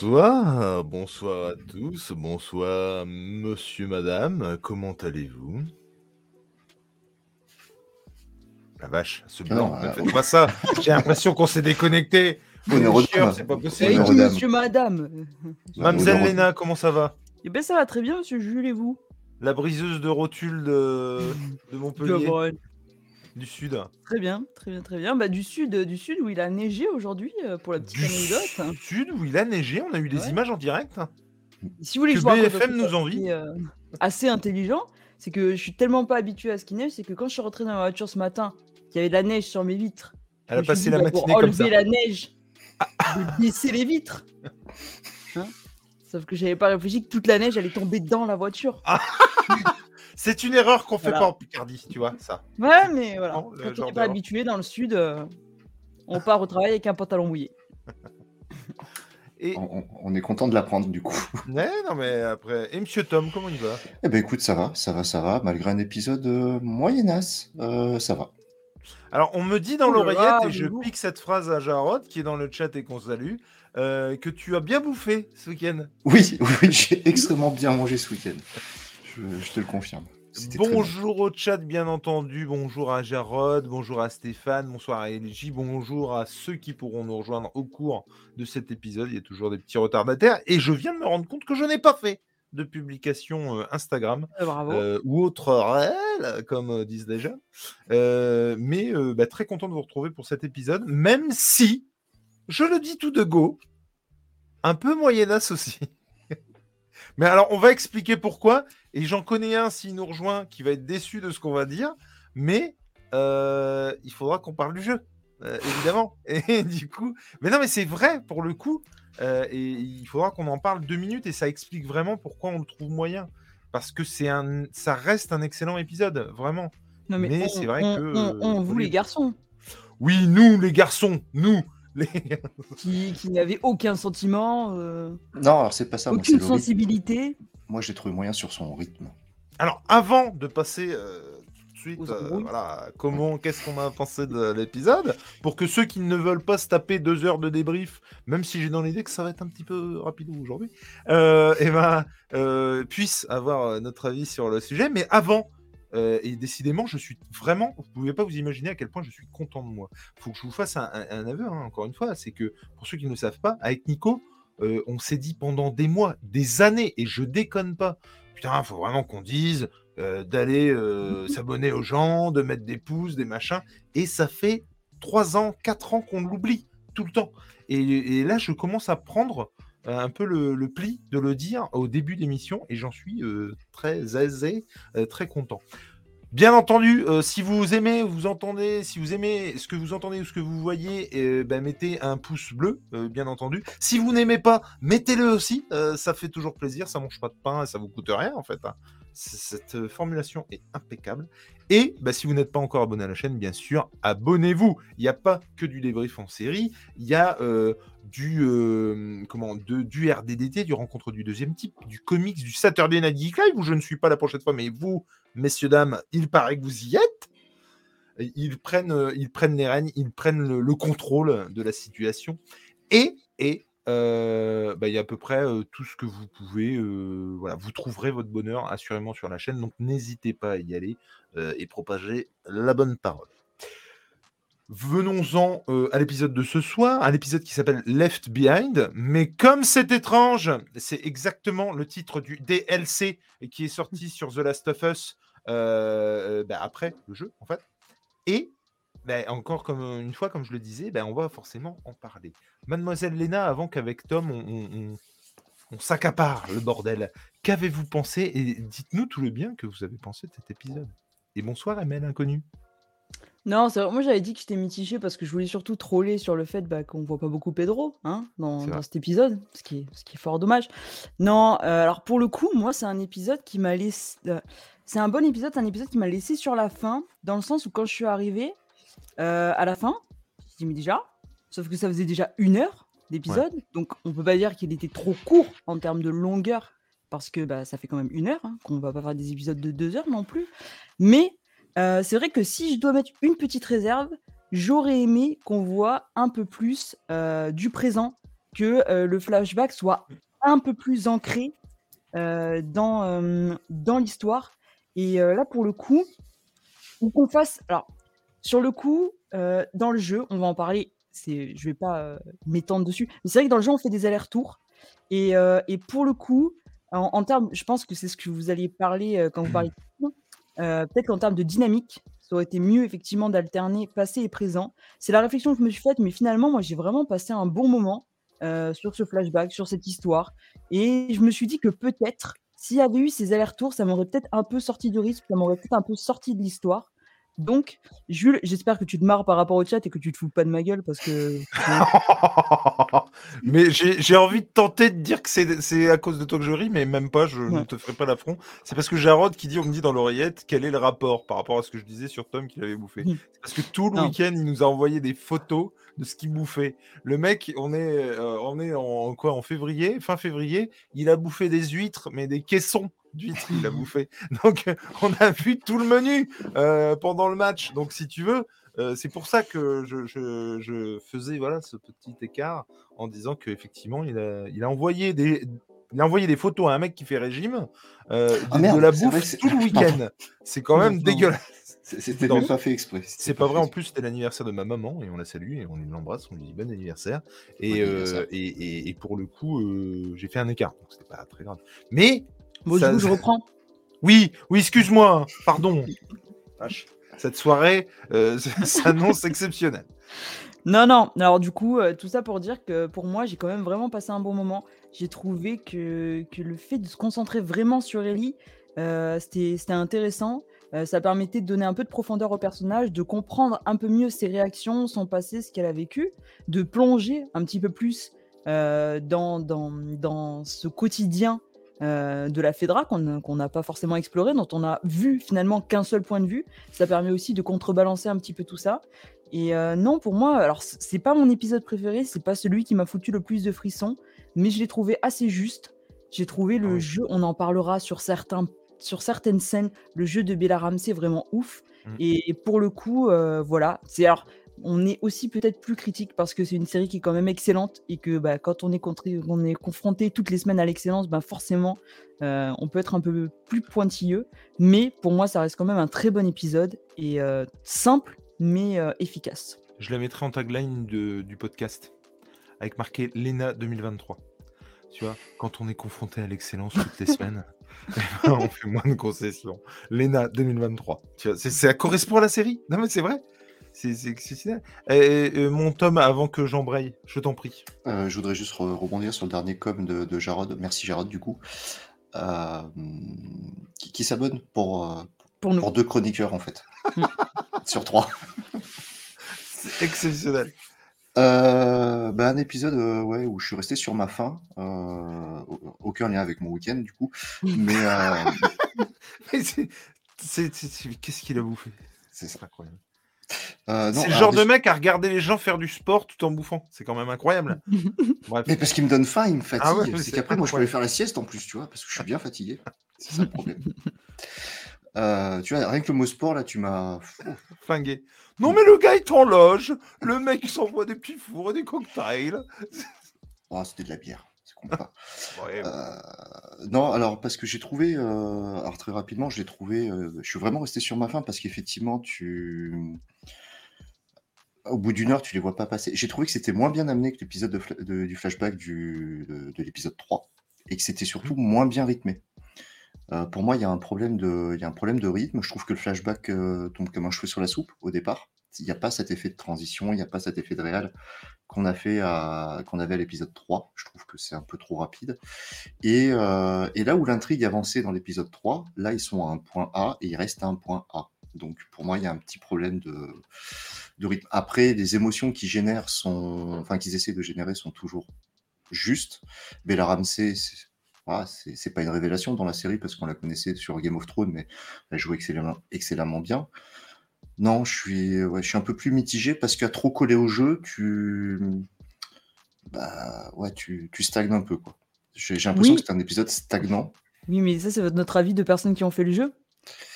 Bonsoir, bonsoir à tous, bonsoir monsieur, madame, comment allez-vous? La vache, ce blanc, Non, ne euh, faites pas ça, j'ai l'impression qu'on s'est déconnecté. C'est pas possible. Oui, monsieur, madame. Aux- Léna, comment ça va? Eh ben ça va très bien, monsieur Jules et vous? La briseuse de rotule de, de Montpellier, du sud. Très bien, très bien, très bien. Bah, du sud, du sud où il a neigé aujourd'hui, euh, pour la petite Du anecdote. sud où il a neigé, on a eu des Ouais. images en direct. Si vous voulez Que que je vous raconte un BFM truc nous envie. assez, euh, assez intelligent, c'est que je suis tellement pas habitué à ce qui neige, c'est que quand je suis rentré dans ma voiture ce matin, qu'il y avait de la neige sur mes vitres. Elle a je me suis passé dit, la bah, matinée pour comme ça. enlever la neige, de baisser les vitres. Hein? Sauf que j'avais pas réfléchi que toute la neige allait tomber dans la voiture. C'est une erreur qu'on fait Voilà. pas en Picardie, tu vois, ça. Ouais, mais voilà. Quand on n'est pas habitué dans le sud, euh, on part au travail avec un pantalon mouillé. Et... On, est content de l'apprendre du coup. Ouais, non, mais après. Et Monsieur Tom, comment il va? Eh ben écoute, ça va, ça va, ça va. Malgré un épisode euh, moyenasse, euh, ça va. Alors, on me dit dans l'oreillette, et je pique cette phrase à Jarod, qui est dans le chat et qu'on salue, euh, que tu as bien bouffé ce week-end. Oui, oui, oui, j'ai extrêmement bien mangé ce week-end. Je, je te le confirme. Bonjour au chat, bien entendu. Bonjour à Jarod, bonjour à Stéphane, bonsoir à LJ, bonjour à ceux qui pourront nous rejoindre au cours de cet épisode. Il y a toujours des petits retardataires. Et je viens de me rendre compte que je n'ai pas fait de publication euh, Instagram. Euh, bravo. euh, ou autre réel, comme euh, disent. Euh, mais euh, bah, très content de vous retrouver pour cet épisode, même si, je le dis tout de go, un peu moyenasse aussi. Mais alors, on va expliquer pourquoi, et j'en connais un s'il nous rejoint qui va être déçu de ce qu'on va dire, mais euh, il faudra qu'on parle du jeu, euh, évidemment. Et du coup, mais non, mais c'est vrai pour le coup, euh, et il faudra qu'on en parle deux minutes, et ça explique vraiment pourquoi on le trouve moyen. Parce que c'est un, ça reste un excellent épisode, vraiment. non, mais c'est vrai on- que, on- on- vous, les garçons, Oui, nous, les garçons, nous, les... qui, qui n'avaient aucun sentiment, euh, Non, alors c'est pas ça. Moi, c'est aucune le rythme. sensibilité. Moi, j'ai trouvé moyen sur son rythme. Alors, avant de passer euh, tout de suite, Aux euh, embrouilles. voilà, comment, qu'est-ce qu'on a pensé de l'épisode, pour que ceux qui ne veulent pas se taper deux heures de débrief, même si j'ai dans l'idée que ça va être un petit peu rapide aujourd'hui, euh, eh ben, euh, puissent avoir euh, notre avis sur le sujet. Mais avant, euh, et décidément, je suis vraiment, vous pouvez pas vous imaginer à quel point je suis content de moi. faut que je vous fasse un, aveu, hein, encore une fois, c'est que pour ceux qui ne le savent pas, avec Nico, euh, on s'est dit pendant des mois, des années, et je déconne pas, putain, faut vraiment qu'on dise euh, d'aller s'abonner aux gens, de mettre des pouces, des machins, et ça fait trois ans, quatre ans qu'on l'oublie tout le temps. Et, là, je commence à prendre un peu le, pli de le dire au début d'émission, et j'en suis euh, très aisé, euh, très content. Bien entendu, euh, si vous aimez, vous entendez, si vous aimez ce que vous entendez ou ce que vous voyez, euh, ben, mettez un pouce bleu, euh, bien entendu. Si vous n'aimez pas, mettez-le aussi, euh, ça fait toujours plaisir, ça mange pas de pain et ça vous coûte rien en fait. hein. Cette euh, formulation est impeccable. Et bah, si vous n'êtes pas encore abonné à la chaîne, bien sûr, abonnez-vous. Il n'y a pas que du débrief en série, il y a euh, du, euh, comment, du RDDT, du rencontre du deuxième type, du comics, du Saturday Night Geek Live, où je ne suis pas la prochaine fois, mais vous, messieurs, dames, il paraît que vous y êtes. Ils prennent, euh, ils prennent les rênes, ils prennent le, le contrôle de la situation. Et, et euh, bah, il y a à peu près tout ce que vous pouvez. vous trouverez votre bonheur assurément sur la chaîne. Donc n'hésitez pas à y aller et propager la bonne parole. Venons-en euh, à l'épisode de ce soir, à l'épisode qui s'appelle Left Behind. Mais comme c'est étrange, c'est exactement le titre du DLC qui est sorti sur The Last of Us euh, bah, après le jeu, en fait. Et bah, encore comme une fois, comme je le disais, bah, on va forcément en parler. Mademoiselle Léna, avant qu'avec Tom, on, on- on- on s'accapare le bordel, qu'avez-vous pensé? Et dites-nous tout le bien que vous avez pensé de cet épisode. Et bonsoir, ML Inconnu. Non, c'est vrai, moi j'avais dit que j'étais mitigé parce que je voulais surtout troller sur le fait bah, qu'on voit pas beaucoup Pedro hein, dans, cet épisode, ce qui est, ce qui est fort dommage. Non, euh, alors pour le coup, moi c'est un épisode qui m'a laissé. euh, c'est un bon épisode, c'est un épisode qui m'a laissé sur la fin, dans le sens où quand je suis arrivé euh, à la fin, je dis mais déjà, sauf que ça faisait déjà une heure d'épisode, donc on peut pas dire qu'il était trop court en termes de longueur, parce que bah, ça fait quand même une heure, hein, qu'on va pas faire des épisodes de deux heures non plus. Mais euh, c'est vrai que si je dois mettre une petite réserve, j'aurais aimé qu'on voit un peu plus euh, du présent que le flashback soit un peu plus ancré dans, l'histoire. Et là, pour le coup, fasse. Alors, sur le coup, dans le jeu, on va en parler. C'est, je vais pas m'étendre dessus. Mais c'est vrai que dans le jeu, on fait des allers-retours. Et, pour le coup, en, termes, je pense que c'est ce que vous alliez parler quand vous parliez. peut-être qu'en termes de dynamique, ça aurait été mieux effectivement d'alterner passé et présent. C'est la réflexion que je me suis faite, mais finalement, moi, j'ai vraiment passé un bon moment sur ce flashback, sur cette histoire. Et je me suis dit que peut-être, s'il y avait eu ces allers-retours, ça m'aurait peut-être un peu sorti du risque, ça m'aurait peut-être un peu sorti de l'histoire. Donc, Jules, j'espère que tu te marres par rapport au chat et que tu te fous pas de ma gueule parce que. mais j'ai envie de tenter de dire que c'est à cause de toi que je ris, mais même pas, je ne te ferai pas l'affront. C'est parce que Jarod qui dit, on me dit dans l'oreillette, quel est le rapport par rapport à ce que je disais sur Tom qu'il avait bouffé. C'est parce que tout le week-end, il nous a envoyé des photos de ce qu'il bouffait. Le mec, on est, euh, on est en quoi En février, fin février, il a bouffé des huîtres, mais des caissons d'huîtres, il a bouffé. Donc, on a vu tout le menu euh, pendant le match. Donc, si tu veux, euh, c'est pour ça que je, je, faisais voilà ce petit écart en disant qu'effectivement, il a, il a envoyé des. Il a envoyé des photos à un mec qui fait régime euh, ah, de, la bouffe tout le week-end. C'est quand même dégueulasse. C'était même pas fait exprès. C'est pas, vrai. En plus, c'était l'anniversaire de ma maman et on la salue et on l'embrasse. On lui dit bon anniversaire. Et, et, et, pour le coup, j'ai fait un écart. Donc c'était pas très grave. Mais Bon, je reprends. Oui, oui, excuse-moi, pardon. Cette soirée euh, s'annonce exceptionnelle. Non, non. Alors du coup, euh, tout ça pour dire que pour moi, j'ai quand même vraiment passé un bon moment. J'ai trouvé que, que, le fait de se concentrer vraiment sur Ellie, euh, c'était intéressant. ça permettait de donner un peu de profondeur au personnage, de comprendre un peu mieux ses réactions, son passé, ce qu'elle a vécu, de plonger un petit peu plus dans, dans, dans, ce quotidien euh, de la FEDRA qu'on n'a pas forcément exploré, dont on a vu finalement qu'un seul point de vue. Ça permet aussi de contrebalancer un petit peu tout ça. Et euh, non, pour moi, alors c'est pas mon épisode préféré, c'est pas celui qui m'a foutu le plus de frissons, mais je l'ai trouvé assez juste. J'ai trouvé le jeu, on en parlera sur certains sur certaines scènes, le jeu de Bella Ramsey est vraiment ouf. Mmh. Et, pour le coup, euh, voilà. C'est alors on est aussi peut-être plus critique parce que c'est une série qui est quand même excellente et que bah, quand on est, on est confronté toutes les semaines à l'excellence, bah, forcément, euh, on peut être un peu plus pointilleux. Mais pour moi, ça reste quand même un très bon épisode et euh, simple mais euh, efficace. Je la mettrai en tagline du podcast avec marqué Lena 2023. Tu vois, quand on est confronté à l'excellence toutes les semaines, on fait moins de concessions. Lena 2023. Tu vois, ça correspond à la série. Non mais c'est vrai. C'est exceptionnel. Et, mon tome, avant que j'embraye, je t'en prie. Euh, je voudrais juste rebondir sur le dernier com de, de Jarod. Merci Jarod, du coup. Euh, qui, s'abonne pour, euh, pour, deux chroniqueurs, en fait. Sur trois. C'est exceptionnel. Ben, un épisode ouais, où je suis resté sur ma faim. aucun lien avec mon week-end, du coup. Mais. Qu'est-ce qu'il a bouffé? C'est incroyable. Euh, c'est le genre de mec à regarder les gens faire du sport tout en bouffant. C'est quand même incroyable. Mais parce qu'il me donne faim, il me ah fatigue. c'est qu'après, moi, je peux aller faire la sieste en plus, tu vois, parce que je suis bien fatigué. C'est ça le problème. Euh, tu vois, rien que le mot sport, là, tu m'as. Flingué. Non, mais le gars est en loge. Le mec, il s'envoie des petits fours et des cocktails. Oh, c'était de la bière. Euh, non, alors parce que j'ai trouvé, alors très rapidement, j'ai trouvé, je suis vraiment resté sur ma faim parce qu'effectivement, tu, au bout d'une heure, tu les vois pas passer. J'ai trouvé que c'était moins bien amené que l'épisode de, du flashback du, de, l'épisode 3 et que c'était surtout mmh. moins bien rythmé. Euh, pour moi, il y, a un problème de, il y a un problème de rythme. Je trouve que le flashback euh, tombe comme un cheveu sur la soupe au départ. Il n'y a pas cet effet de transition, il n'y a pas cet effet de réel qu'on a fait qu'on avait à l'épisode 3. Je trouve que c'est un peu trop rapide. Et, euh, là où l'intrigue avançait dans l'épisode 3, là, ils sont à un point A et ils restent à un point A. Donc pour moi, il y a un petit problème de, rythme. Après, les émotions qu'ils génèrent sont, enfin qu'ils essaient de générer sont toujours justes. Bella Ramsey, c'est pas une révélation dans la série parce qu'on la connaissait sur Game of Thrones, mais elle joue excellemment, excellemment bien. Non, je suis, je suis un peu plus mitigé parce qu'à trop coller au jeu, tu, bah, ouais, tu, tu stagnes un peu quoi. J'ai l'impression que c'est un épisode stagnant. Oui, mais ça, c'est notre avis de personnes qui ont fait le jeu.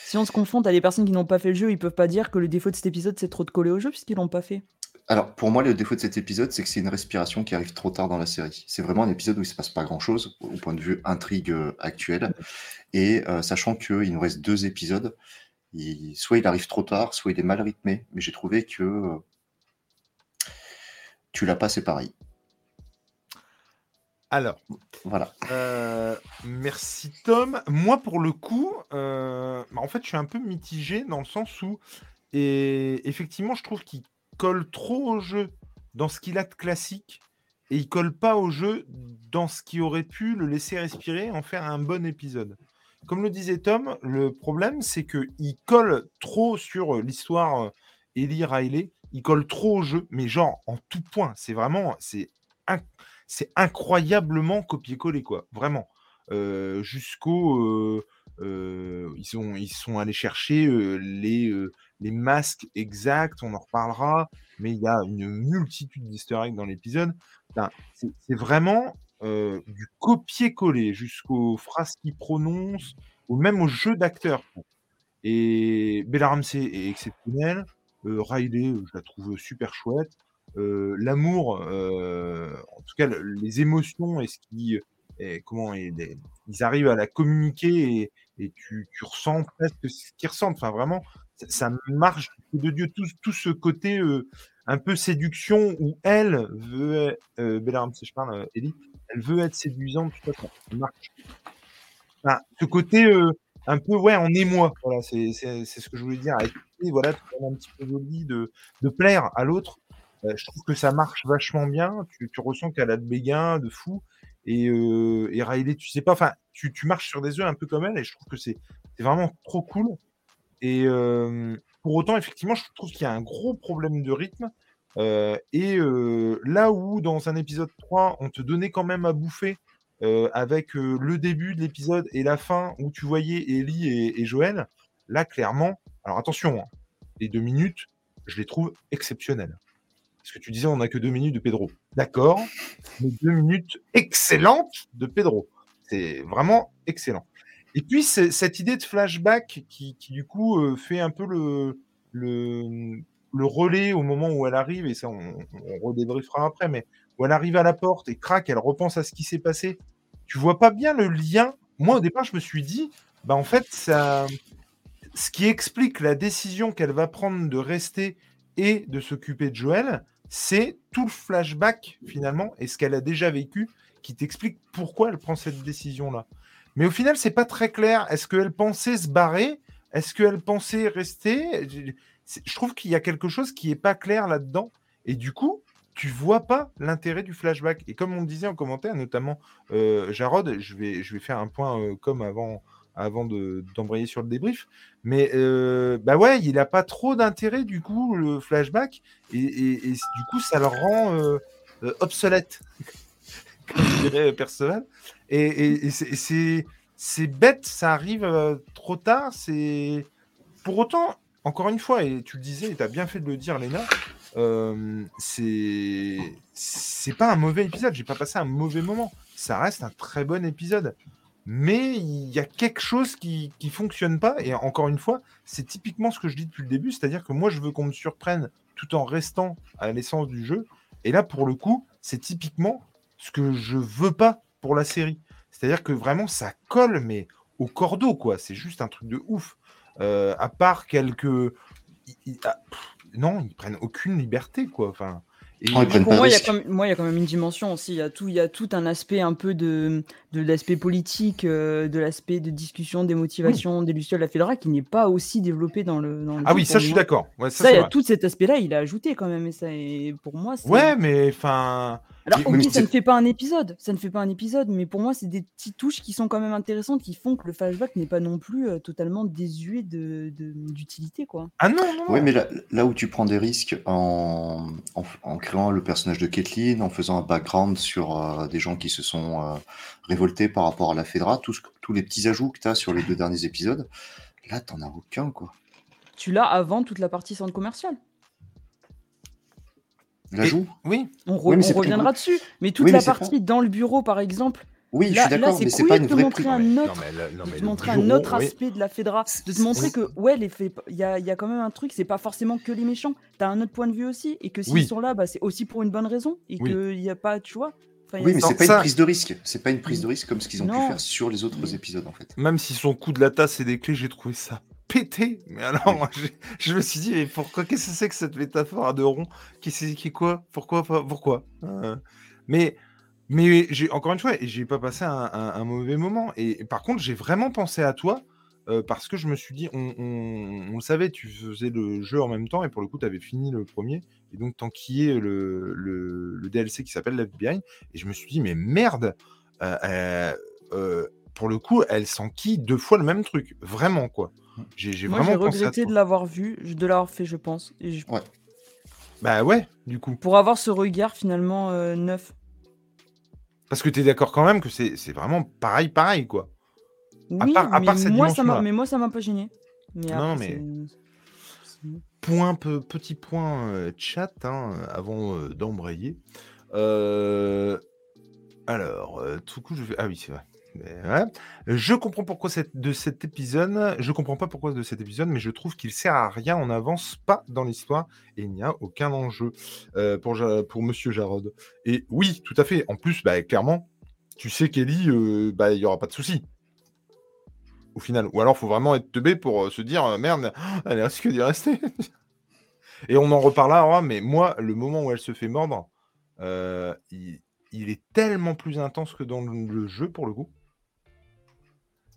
Si on se confronte à des personnes qui n'ont pas fait le jeu, ils peuvent pas dire que le défaut de cet épisode, c'est trop de coller au jeu puisqu'ils l'ont pas fait. Alors, pour moi, le défaut de cet épisode, c'est que c'est une respiration qui arrive trop tard dans la série. C'est vraiment un épisode où il ne se passe pas grand-chose, au point de vue intrigue euh, actuelle. Et euh, sachant qu'il nous reste deux épisodes, soit il arrive trop tard, soit il est mal rythmé. Mais j'ai trouvé que euh, tu l'as pas, c'est pareil. Alors, Voilà. euh, merci Tom. Moi, pour le coup, euh, bah, en fait, je suis un peu mitigé dans le sens où, et effectivement, je trouve qu'il colle trop au jeu dans ce qu'il a de classique et il colle pas au jeu dans ce qui aurait pu le laisser respirer et en faire un bon épisode. Comme le disait Tom, le problème, c'est qu'il colle trop sur euh, l'histoire euh, Ellie Riley, il colle trop au jeu, mais genre en tout point. C'est vraiment, incroyablement copier-coller, quoi. Vraiment. Euh, jusqu'au. ils, sont, allés chercher les, les masques exacts, on en reparlera, mais il y a une multitude eggs dans l'épisode. C'est c'est vraiment euh, du copier-coller jusqu'aux phrases qu'ils prononcent, ou même au jeu d'acteurs. quoi. Et Bella Ramsey est exceptionnelle. Euh, Riley, euh, je la trouve super chouette. L'amour, en tout cas, le- les émotions et ce qui, comment ils arrivent à la communiquer et, tu, ressens presque ce qu'ils ressentent. Enfin, vraiment, ça, marche de Dieu. Tout, ce côté un peu séduction où elle veut, euh, Bella Ramsey, je parle, Ellie, elle veut être séduisante, tout ça, ça marche. Ce côté euh, un peu, ouais, en émoi, voilà, c'est ce que je voulais dire. Et voilà, un petit peu joli de, de plaire à l'autre. Euh, je trouve que ça marche vachement bien. Tu, ressens qu'elle a de béguin, de fou. Et, euh, et Riley, tu sais pas, enfin, tu, tu marches sur des œufs un peu comme elle, et je trouve que c'est vraiment trop cool. Et pour autant, effectivement, je trouve qu'il y a un gros problème de rythme. Euh, et euh, là où, dans un épisode 3, on te donnait quand même à bouffer euh, avec le début de l'épisode et la fin où tu voyais Ellie et, Joël, là, clairement, alors attention, hein, les deux minutes, je les trouve exceptionnelles. Parce que tu disais, on n'a que deux minutes de Pedro. D'accord, mais deux minutes excellentes de Pedro. C'est vraiment excellent. Et puis, cette idée de flashback qui, du coup, fait un peu le, le, le relais au moment où elle arrive, et ça, on, redébriefera après, mais où elle arrive à la porte et craque, elle repense à ce qui s'est passé. Tu vois pas bien le lien? Moi, au départ, je me suis dit, bah, en fait, ça, ce qui explique la décision qu'elle va prendre de rester et de s'occuper de Joël, c'est tout le flashback finalement et ce qu'elle a déjà vécu qui t'explique pourquoi elle prend cette décision-là. Mais au final, c'est pas très clair. Est-ce qu'elle pensait se barrer? Est-ce qu'elle pensait rester? Je trouve qu'il y a quelque chose qui est pas clair là-dedans. Et du coup, tu vois pas l'intérêt du flashback. Et comme on le disait en commentaire, notamment euh, Jarod, je vais, je vais faire un point euh, comme avant, avant de- d'embrayer sur le débrief. Mais euh, bah ouais, il a pas trop d'intérêt du coup le flashback et, du coup ça le rend euh, obsolète, comme dirait Perceval. Et, et- c'est- bête, ça arrive trop tard. C'est pour autant, encore une fois, et tu le disais, et tu as bien fait de le dire, Léna. euh, c'est pas un mauvais épisode. J'ai pas passé un mauvais moment. Ça reste un très bon épisode mais il y a quelque chose qui qui fonctionne pas. Et encore une fois, c'est typiquement ce que je dis depuis le début, c'est-à-dire que moi, je veux qu'on me surprenne tout en restant à l'essence du jeu. Et là, pour le coup, c'est typiquement ce que je veux pas pour la série. C'est-à-dire que vraiment, ça colle, mais au cordeau, quoi. C'est juste un truc de ouf. Euh, à part quelques... ah, pff, non, ils prennent aucune liberté, quoi. Enfin... Et... Oh, ils prennent Pour moi, il y a quand même, moi, il y a quand même une dimension aussi. Il y a tout, il y a tout un aspect un peu de, de l'aspect politique, euh, de l'aspect de discussion, des motivations des Lucioles Fedra qui n'est pas aussi développé dans le. Dans le Ah oui, ça, je suis d'accord. Ouais, ça, Ça, il c'est y a tout cet aspect-là, il a ajouté quand même. Et ça, et pour moi, c'est. Ouais, mais enfin... Alors, Oui, ok, ça ne fait pas un épisode, ça ne fait pas un épisode, mais pour moi, c'est des petites touches qui sont quand même intéressantes, qui font que le flashback n'est pas non plus euh, totalement désuet de- de- d'utilité, quoi. Ah non, non, non. Oui, mais là, là où tu prends des risques en, en, en créant le personnage de Caitlyn, en faisant un background sur euh, des gens qui se sont euh, révoltés par rapport à la Fedra, tous, tous les petits ajouts que tu as sur les deux derniers épisodes, là, t'en as aucun, quoi. Tu l'as avant toute la partie centre commercial. L'ajout Oui, On, re- Oui, mais on reviendra dessus. Mais toute Oui, mais la pas- partie dans le bureau, par exemple, Oui, je Là, suis là d'accord, c'est mais c'est pas une de te vraie montrer prise. un Non, autre, mais, de te montrer un oui. aspect de la Fedra, de te montrer que ouais, les il y a, il y a quand même un truc, c'est pas forcément que les méchants. T'as un autre point de vue aussi, et que s'ils Oui. sont là, bah, c'est aussi pour une bonne raison, et Oui. qu'il n'y a pas, tu vois. Enfin, Oui, mais c'est pas ça- une prise de risque. C'est pas une prise de risque comme ce qu'ils ont pu faire sur les autres Oui. épisodes, en fait. Même si son coup de la tasse et des clés, j'ai trouvé ça pété. Mais alors, je me suis dit, mais pourquoi Qu'est-ce que c'est que cette métaphore à deux ronds? Qui c'est qui quoi? Pourquoi pas- Pourquoi? Euh, Mais, mais j'ai encore une fois, j'ai pas passé un, un- un mauvais moment. Et, par contre, j'ai vraiment pensé à toi. euh, parce que je me suis dit, on, on- on le savait, tu faisais le jeu en même temps, et pour le coup, tu avais fini le premier, et donc t'enquillais le, le, le DLC qui s'appelle Left Behind, et je me suis dit, mais merde, euh, pour le coup, elle s'enquille deux fois le même truc. Vraiment, quoi. J'ai j'ai Moi, j'ai vraiment pensé à regretté toi. de l'avoir vu, de l'avoir fait, je pense. Et je- Bah ouais, du coup. Pour avoir ce regard finalement euh, neuf. Parce que tu es d'accord quand même que c'est c'est vraiment pareil, pareil, quoi. Oui, part- à mais, part cette moi, ça m'a, dimension-là. mais moi, ça m'a pas gêné. Mais Non, après, mais- c'est- c'est- Point, pe- petit point euh, chat, hein, avant euh, d'embrayer. Euh, alors, euh, tout coup, je vais... Ah oui, c'est vrai. Je comprends pourquoi de cet épisode. Je comprends pas pourquoi de cet épisode, mais je trouve qu'il sert à rien. On n'avance pas dans l'histoire et il n'y a aucun enjeu euh, pour, pour Monsieur Jarod. Et oui, tout à fait. En plus, bah, clairement, tu sais qu'Ellie, euh, bah, il y aura pas de souci. Au final. Ou alors, faut vraiment être teubé pour euh, se dire merde, elle risque d'y rester. Et on en reparlera, mais moi, le moment où elle se fait mordre, il, est tellement plus intense que dans le jeu, pour le coup.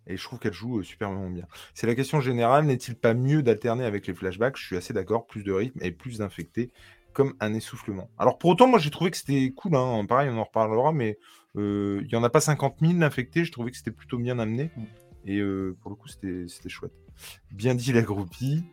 Et je trouve qu'elle joue euh, superment bien. C'est la question générale, n'est-il pas mieux d'alterner avec les flashbacks? Je suis assez d'accord, plus de rythme et plus d'infectés, comme un essoufflement. Alors pour autant, moi j'ai trouvé que c'était cool, hein. pareil, on en reparlera, mais euh, il n'y en a pas 50 000 d'infectés, je trouvais que c'était plutôt bien amené. Et euh, pour le coup, c'était chouette. Bien dit la groupie.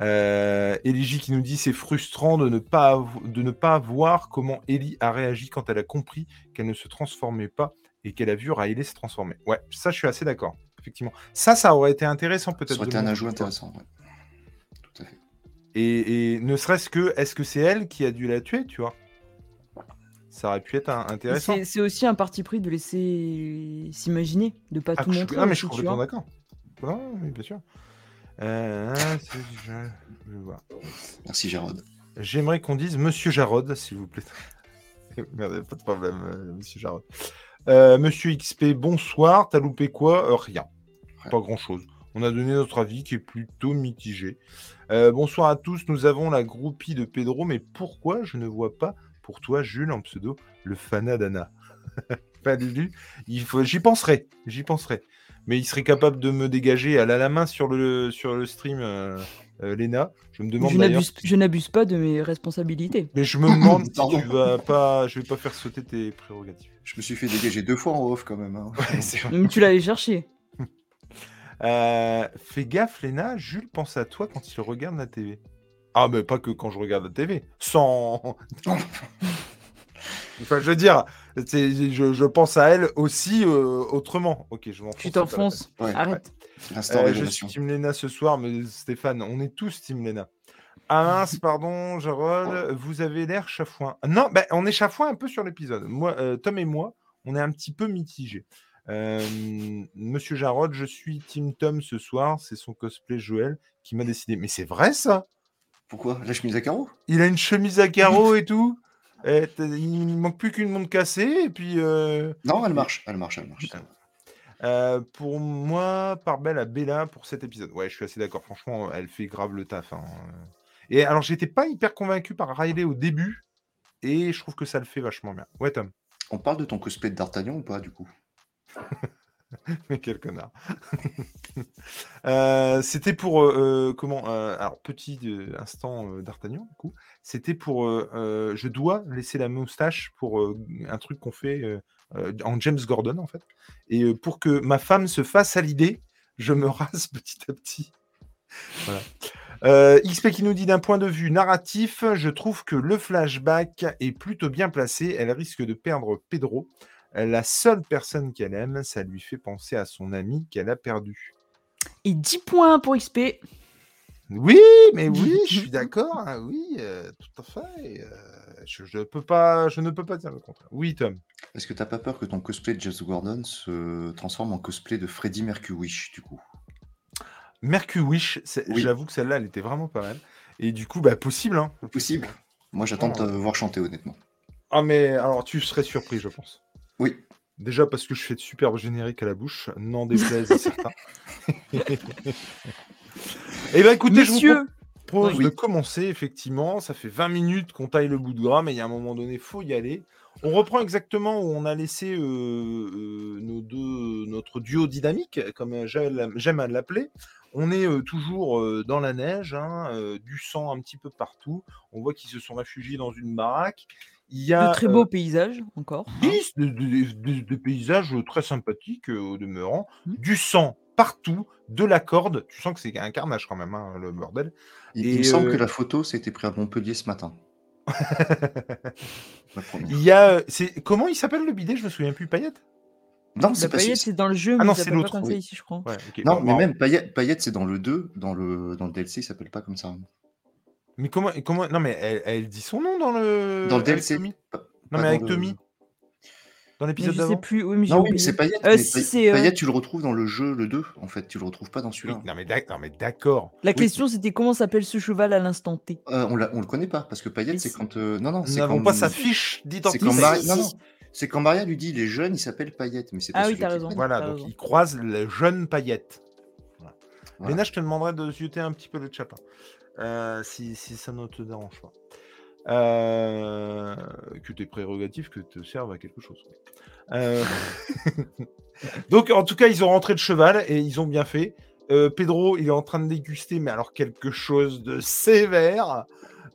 Euh, qui nous dit c'est frustrant de ne, pas de ne pas voir comment Ellie a réagi quand elle a compris qu'elle ne se transformait pas et qu'elle a vu Riley se transformer. Ouais, ça je suis assez d'accord, effectivement. Ça, ça aurait été intéressant peut-être. Ça aurait été un ajout intéressant. ouais. Tout à fait. Et, et ne serait-ce que, est-ce que c'est elle qui a dû la tuer, tu vois? Ça aurait pu être un- intéressant. C'est, aussi un parti pris de laisser s'imaginer, de pas Ah, tout montrer. ah, mais je suis complètement d'accord. Non, oui, bien sûr. Euh, c'est- je, je vois. Merci, Gérard. J'aimerais qu'on dise Monsieur Jarod, s'il vous plaît. Merde, pas de problème, euh, Monsieur Jarod. Euh, Monsieur XP, bonsoir. T'as loupé quoi? Euh, Rien. Pas grand-chose. On a donné notre avis qui est plutôt mitigé. Euh, bonsoir à tous. Nous avons la groupie de Pedro, mais pourquoi je ne vois pas pour toi, Jules, en pseudo, le fanat d'Anna Pas lu. Il faut... J'y penserai. J'y penserai. Mais il serait capable de me dégager à la, la main sur le, sur le stream, euh, Léna. Je me demande Je n'abuse, pas de mes responsabilités. Mais je me demande si tu vas pas. Je vais pas faire sauter tes prérogatives. Je me suis fait dégager deux fois en off quand même. hein. Ouais, c'est vrai. Mais tu l'avais cherché. Euh, fais gaffe, Léna. Jules pense à toi quand il regarde la TV. Ah, mais pas que quand je regarde la TV. Sans. Enfin, je veux dire, je, je pense à elle aussi euh, autrement. Ok, je m'enfonce. Tu t'enfonces. Ouais. Arrête. L'instant Euh, je suis Team Lena ce soir, mais Stéphane, on est tous Team Lena. Ah mince, pardon, Jarod, vous avez l'air chafouin. Non, ben, on est chafouin un peu sur l'épisode. Moi, euh, Tom et moi, on est un petit peu mitigés. Euh, Monsieur Jarod, je suis Team Tom ce soir. C'est son cosplay Joël qui m'a décidé. Mais c'est vrai ça? Pourquoi? La chemise à carreaux? Il a une chemise à carreaux et tout? Et t'as- il manque plus qu'une montre cassée. Et puis, euh, Non, elle marche. Elle marche, elle marche. Euh, pour moi, par belle à Bella pour cet épisode. Ouais, je suis assez d'accord. Franchement, elle fait grave le taf. hein. Et alors, j'étais pas hyper convaincu par Riley au début. Et je trouve que ça le fait vachement bien. Ouais, Tom? On parle de ton cosplay de D'Artagnan ou pas, du coup? Mais quel connard. Euh, c'était pour. euh, euh, comment Alors, petit instant d'Artagnan, du coup. C'était pour. je dois laisser la moustache pour un truc qu'on fait en James Gordon, en fait. Et pour que ma femme se fasse à l'idée, je me rase petit à petit. Voilà. XP qui nous dit d'un point de vue narratif, je trouve que le flashback est plutôt bien placé. Elle risque de perdre Pedro. La seule personne qu'elle aime, ça lui fait penser à son ami qu'elle a perdu. Et 10 points pour XP. Oui, mais oui, je suis d'accord. hein, oui, euh, tout à fait. euh, je, je peux pas, je ne peux pas dire le contraire. Oui, Tom. Est-ce que t'as pas peur que ton cosplay de Jess Gordon se transforme en cosplay de Freddie Mercury, du coup? Mercury Oui. j'avoue que celle-là, elle était vraiment pas mal. Et du coup, bah possible. Hein. Possible. Moi, j'attends de te voir chanter, honnêtement. Ah, mais alors tu serais surpris, je pense. Oui. Déjà parce que je fais de superbes génériques à la bouche, n'en déplaise à certains. Eh bien, écoutez, je vous propose Oui. de commencer, effectivement. Ça fait 20 minutes qu'on taille le bout de gras, mais il y a un moment donné, faut y aller. On reprend exactement où on a laissé euh, euh, nos deux, notre duo dynamique, comme j'aime j'aime à l'appeler. On est euh, toujours euh, dans la neige, hein, euh, du sang un petit peu partout. On voit qu'ils se sont réfugiés dans une baraque. Il y a de très euh, beaux paysages encore. hein. oui, des, des- des- des paysages très sympathiques euh, au demeurant, Mhm. du sang partout, de la corde. Tu sens que c'est un carnage quand même, hein, le bordel. Il, Et, il me semble euh, que la photo, ça a été pris à Montpellier ce matin. Il y a, euh, c'est comment il s'appelle le bidet? Je me souviens plus. Paillette Non, La c'est pas paillette, si- c'est dans le jeu, Ah mais non, c'est l'autre, comme ça oui. ici, je crois. Ouais, ok. Non, Bon, mais bon. même Paillette, Paillette, c'est dans le 2, dans le, dans le DLC, il s'appelle pas comme ça. Mais comment, comment Non, mais elle, elle dit son nom dans le. Dans le DLC. Tommy Non, mais avec le- Tommy, dans l'épisode je sais d'avant. plus. Oui, mais Non, oui, c'est Paillette. Euh, c'est, euh, Paillette, tu le retrouves dans le jeu, le 2, en fait. Tu le retrouves pas dans Oui, celui-là. non, mais d'ac- non, mais d'accord. La Oui, question, c'était comment s'appelle ce cheval à l'instant T? Euh, on, l'a- on le connaît pas, parce que Paillette, Mais c'est quand. euh, non, non, Nous c'est n'avons quand. pas sa fiche C'est d'identité. quand, Si, Maria... non, non. C'est quand Maria lui dit les jeunes, il s'appelle Paillette, mais c'est pas Ah oui, t'as raison. Voilà, donc raison. il croise le jeune paillette. Voilà. Voilà. Léna, je te demanderai de zioter un petit peu le chat, hein, euh, si, si ça ne te dérange pas. Euh, que tes prérogatives que te servent à quelque chose. Euh, donc, en tout cas, ils ont rentré le cheval et ils ont bien fait. Pedro, il est en train de déguster, mais alors quelque chose de sévère.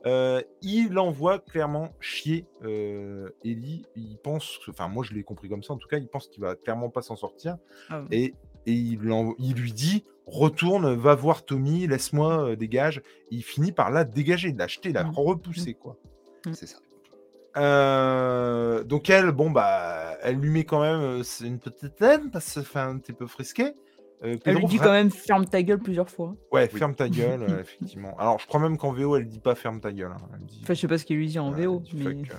Il envoie clairement chier Ellie. Il pense, enfin moi je l'ai compris comme ça en tout cas, il pense qu'il va clairement pas s'en sortir. Ah. Et, et il, l'envo- il lui dit retourne, va voir Tommy, laisse-moi, euh, dégage. Et il finit par la dégager, l'acheter, la Mm. repousser quoi. C'est ça. Euh, donc elle, bon bah, elle lui met quand même euh, une petite haine parce que ça fait un petit peu frisqué. Euh, Elle lui dit vra- quand même ferme ta gueule plusieurs fois. Ouais, Oui. ferme ta gueule, euh, effectivement. Alors, je crois même qu'en VO, elle dit pas ferme ta gueule. hein. Elle dit, Enfin, je sais pas ce qu'il lui dit en euh, VO. dit Mais... fuck, euh,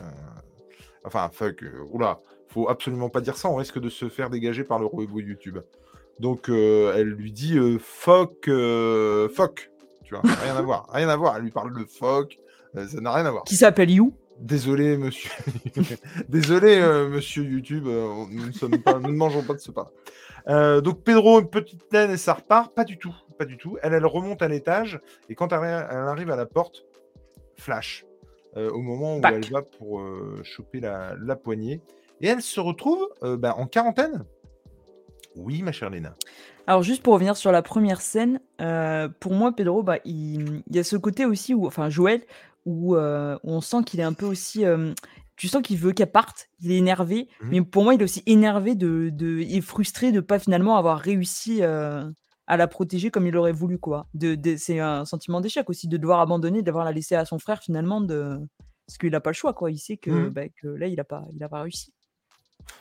Enfin, fuck. euh, Oula, faut absolument pas dire ça. On risque de se faire dégager par le robot YouTube. Donc, euh, elle lui dit euh, fuck, euh, fuck. Tu vois, rien à voir, rien à voir. Elle lui parle de fuck. euh, ça n'a rien à voir. Qui s'appelle You? Désolé, monsieur. Désolé, monsieur YouTube. nous, ne sommes pas, nous ne mangeons pas de ce pain. Donc Pedro, une petite naine et ça repart. Pas du tout, pas du tout. Elle, elle remonte à l'étage et quand elle, arri- elle arrive à la porte, flash. au moment où elle va pour choper la, la poignée. Et elle se retrouve bah, en quarantaine. Oui, ma chère Léna. Alors juste pour revenir sur la première scène, euh, pour moi Pedro, bah, il, il y a ce côté aussi où, enfin Joël, où, euh, où on sent qu'il est un peu aussi, euh, tu sens qu'il veut qu'elle parte, il est énervé, Mhm. mais pour moi il est aussi énervé de, de et frustré de pas finalement avoir réussi à la protéger comme il aurait voulu quoi. De, de- c'est un sentiment d'échec aussi de devoir abandonner, de devoir la laisser à son frère finalement de parce qu'il n'a pas le choix quoi. Il sait que, Mhm. bah, que là il a pas, il a pas réussi.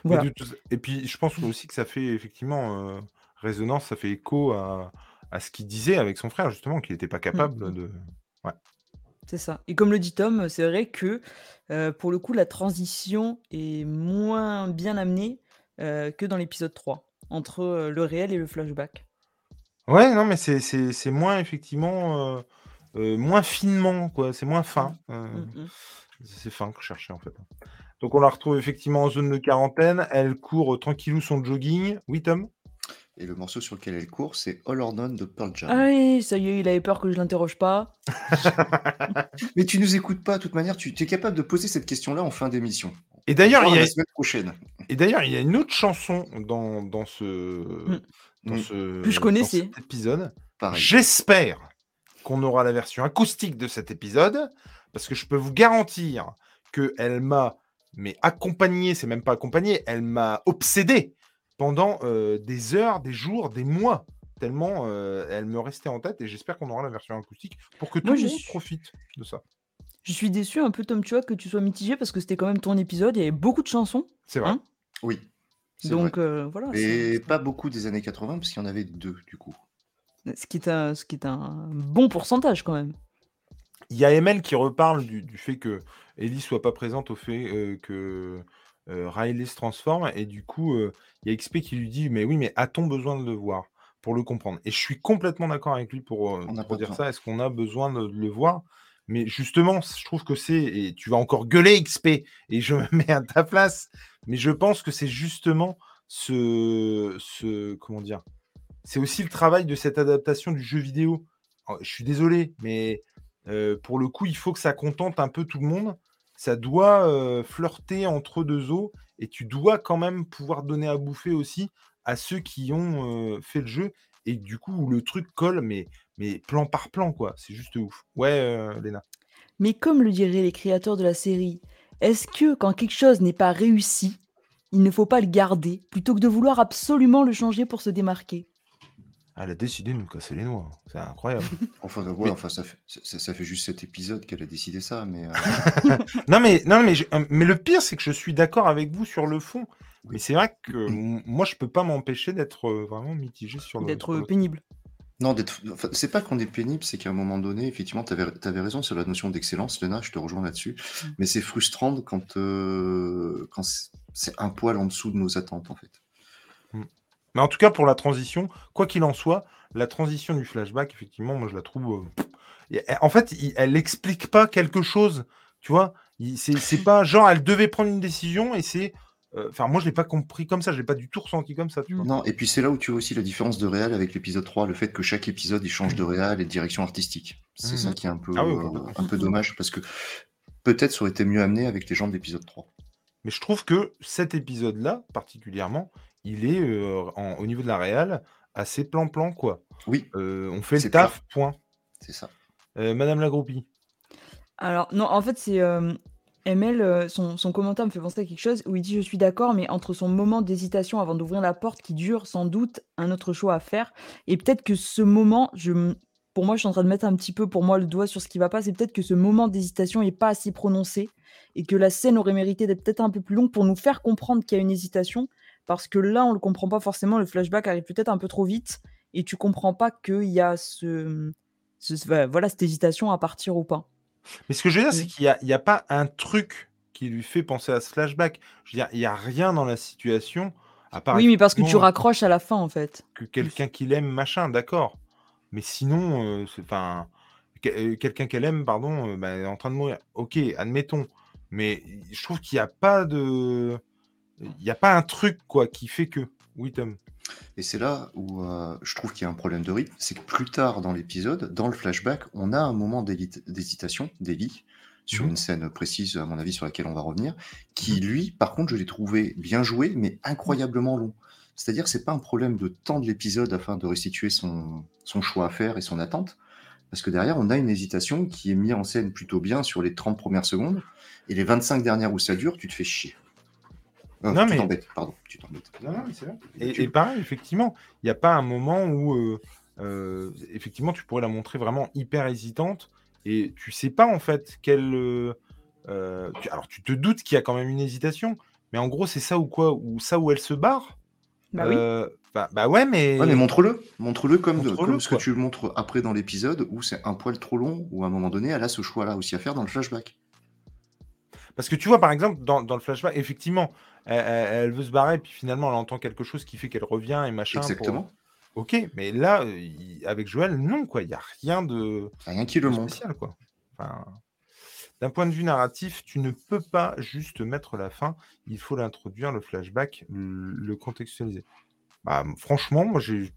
Voilà. de Et puis, je pense aussi que ça fait effectivement euh, résonance, ça fait écho à, à ce qu'il disait avec son frère, justement, qu'il n'était pas capable Mhm. de. C'est ça. Et comme le dit Tom, c'est vrai que euh, pour le coup, la transition est moins bien amenée euh, que dans l'épisode 3, entre le réel et le flashback. Ouais, non, mais c'est- moins, effectivement, moins finement, quoi. C'est moins fin. Mm, mm. C'est fin que je cherchais, en fait. Donc, on la retrouve effectivement en zone de quarantaine. Elle court euh, tranquillou son jogging. Oui, Tom? Et le morceau sur lequel elle court, c'est All or None de Pearl Jam. Ah oui, ça y est, il avait peur que je l'interroge pas. Mais tu nous écoutes pas, de toute manière, tu es capable de poser cette question-là en fin d'émission. Et d'ailleurs, il y a, la semaine prochaine. et d'ailleurs, il y a une autre chanson dans, dans ce, dans Mm. ce Que je dans connaissais. cet épisode. J'espère qu'on aura la version acoustique de cet épisode, parce que je peux vous garantir qu'elle m'a mais accompagné, c'est même pas accompagné, elle m'a obsédé pendant euh, des heures, des jours, des mois, tellement euh, elle me restait en tête et j'espère qu'on aura la version acoustique pour que tout le monde suis- profite de ça. Je suis déçu un peu, Tom, tu vois, que tu sois mitigé parce que c'était quand même ton épisode, il y avait beaucoup de chansons. C'est vrai. Hein Oui. Donc euh, voilà. Et pas beaucoup des années 80, parce qu'il y en avait deux, du coup. Ce qui est un, ce qui est un bon pourcentage quand même. Il y a ML qui reparle du, du fait que Ellie soit pas présente au fait euh, que euh, Riley se transforme et du coup euh, il y a XP qui lui dit mais oui mais a-t-on besoin de le voir pour le comprendre? Et je suis complètement d'accord avec lui pour, dire ça est-ce qu'on a besoin de, de le voir? Mais justement je trouve que c'est et tu vas encore gueuler XP et je me mets à ta place mais je pense que c'est justement ce, ce comment dire? C'est aussi le travail de cette adaptation du jeu vidéo. Oh, je suis désolé mais euh, pour le coup, il faut que ça contente un peu tout le monde. Ça doit euh, flirter entre deux eaux et tu dois quand même pouvoir donner à bouffer aussi à ceux qui ont euh, fait le jeu et du coup le truc colle, mais, mais plan par plan, quoi. C'est juste ouf. Ouais, Léna. Mais comme le diraient les créateurs de la série, est-ce que quand quelque chose n'est pas réussi, il ne faut pas le garder plutôt que de vouloir absolument le changer pour se démarquer? Elle a décidé de nous casser les noix. C'est incroyable. Enfin, ouais, Mais- enfin ça, fait, ça, ça fait juste cet épisode qu'elle a décidé ça, mais euh, non, mais, non, mais, je- euh, mais le pire, c'est que je suis d'accord avec vous sur le fond. Oui. Mais c'est vrai que moi, je peux pas m'empêcher d'être euh, vraiment mitigé sur le. D'être pénible. non, d'être. enfin, c'est pas qu'on est pénible, c'est qu'à un moment donné, effectivement, tu avais, raison sur la notion d'excellence, Lena, je te rejoins là-dessus. Mm. Mais c'est frustrant quand, euh, quand c'est un poil en dessous de nos attentes, en fait. Mais en tout cas, pour la transition, quoi qu'il en soit, la transition du flashback, effectivement, moi, je la trouve. euh, En fait, elle n'explique pas quelque chose. Tu vois C'est pas genre, elle devait prendre une décision et c'est. euh, Enfin, moi, je l'ai pas compris comme ça. Je l'ai pas du tout ressenti comme ça. Tu vois Non, et puis c'est là où tu vois aussi la différence de réal avec l'épisode 3, le fait que chaque épisode il change de réal et de direction artistique. C'est Mhm. ça qui est un peu, Ah oui, euh, un peu dommage parce que peut-être ça aurait été mieux amené avec les gens de l'épisode 3. Mais je trouve que cet épisode-là, particulièrement, il est euh, en- au niveau de la réal assez plan-plan, quoi. Oui, Euh, on fait le C'est taf, point. c'est ça. Euh, Madame la groupie. Alors, non, en fait, c'est. euh, ML, son, son commentaire me fait penser à quelque chose où il dit Je suis d'accord, mais entre son moment d'hésitation avant d'ouvrir la porte qui dure sans doute un autre choix à faire, et peut-être que ce moment, je, pour moi, je suis en train de mettre un petit peu pour moi le doigt sur ce qui va pas, c'est peut-être que ce moment d'hésitation n'est pas assez prononcé et que la scène aurait mérité d'être peut-être un peu plus longue pour nous faire comprendre qu'il y a une hésitation, parce que là, on le comprend pas forcément, le flashback arrive peut-être un peu trop vite et tu comprends pas qu'il y a ce, ce- voilà, cette hésitation à partir ou pas. Mais ce que je veux dire, c'est qu'il n'y a, pas un truc qui lui fait penser à ce flashback. Je veux dire, il n'y a rien dans la situation, à part Oui, mais parce que tu effectivement raccroches à la fin, en fait. que quelqu'un qu'il aime, machin, d'accord. Mais sinon, euh, c'est euh, quelqu'un qu'elle aime, pardon, euh, bah, est en train de mourir. Ok, admettons. Mais je trouve qu'il n'y a pas de, il n'y a pas un truc quoi qui fait que. Oui, Tom. Et c'est là où euh, je trouve qu'il y a un problème de rythme, c'est que plus tard dans l'épisode, dans le flashback, on a un moment d'hésitation d'Ellie sur Mhm. une scène précise, à mon avis, sur laquelle on va revenir, qui lui, par contre, je l'ai trouvé bien joué, mais incroyablement long. C'est-à-dire que c'est pas un problème de temps de l'épisode afin de restituer son, son choix à faire et son attente, parce que derrière, on a une hésitation qui est mise en scène plutôt bien sur les 30 premières secondes, et les 25 dernières où ça dure, tu te fais chier. Euh, Non, tu mais- t'embêtes, pardon, tu t'embêtes. Non, non, mais c'est vrai. Et Et, tu- et pareil, effectivement, il n'y a pas un moment où, euh, euh, effectivement, tu pourrais la montrer vraiment hyper hésitante et tu sais pas en fait quelle. euh, tu- alors, tu te doutes qu'il y a quand même une hésitation, mais en gros, c'est ça ou quoi Ou ça où elle se barre Bah oui. Bah, bah ouais, mais. Ouais, mais montre-le. Montre-le comme, de- comme ce que tu le montres après dans l'épisode où c'est un poil trop long, où à un moment donné, elle a ce choix-là aussi à faire dans le flashback. Parce que tu vois, par exemple, dans, dans le flashback, effectivement, elle, veut se barrer, puis finalement, elle entend quelque chose qui fait qu'elle revient et machin. pour- Exactement. Ok, mais là, euh, il- avec Joël, non, quoi. Il n'y a rien de. Rien qui le de montre. spécial, quoi. Enfin, D'un point de vue narratif, tu ne peux pas juste mettre la fin, il faut l'introduire, le flashback, le le contextualiser. Bah, franchement, moi, j'ai,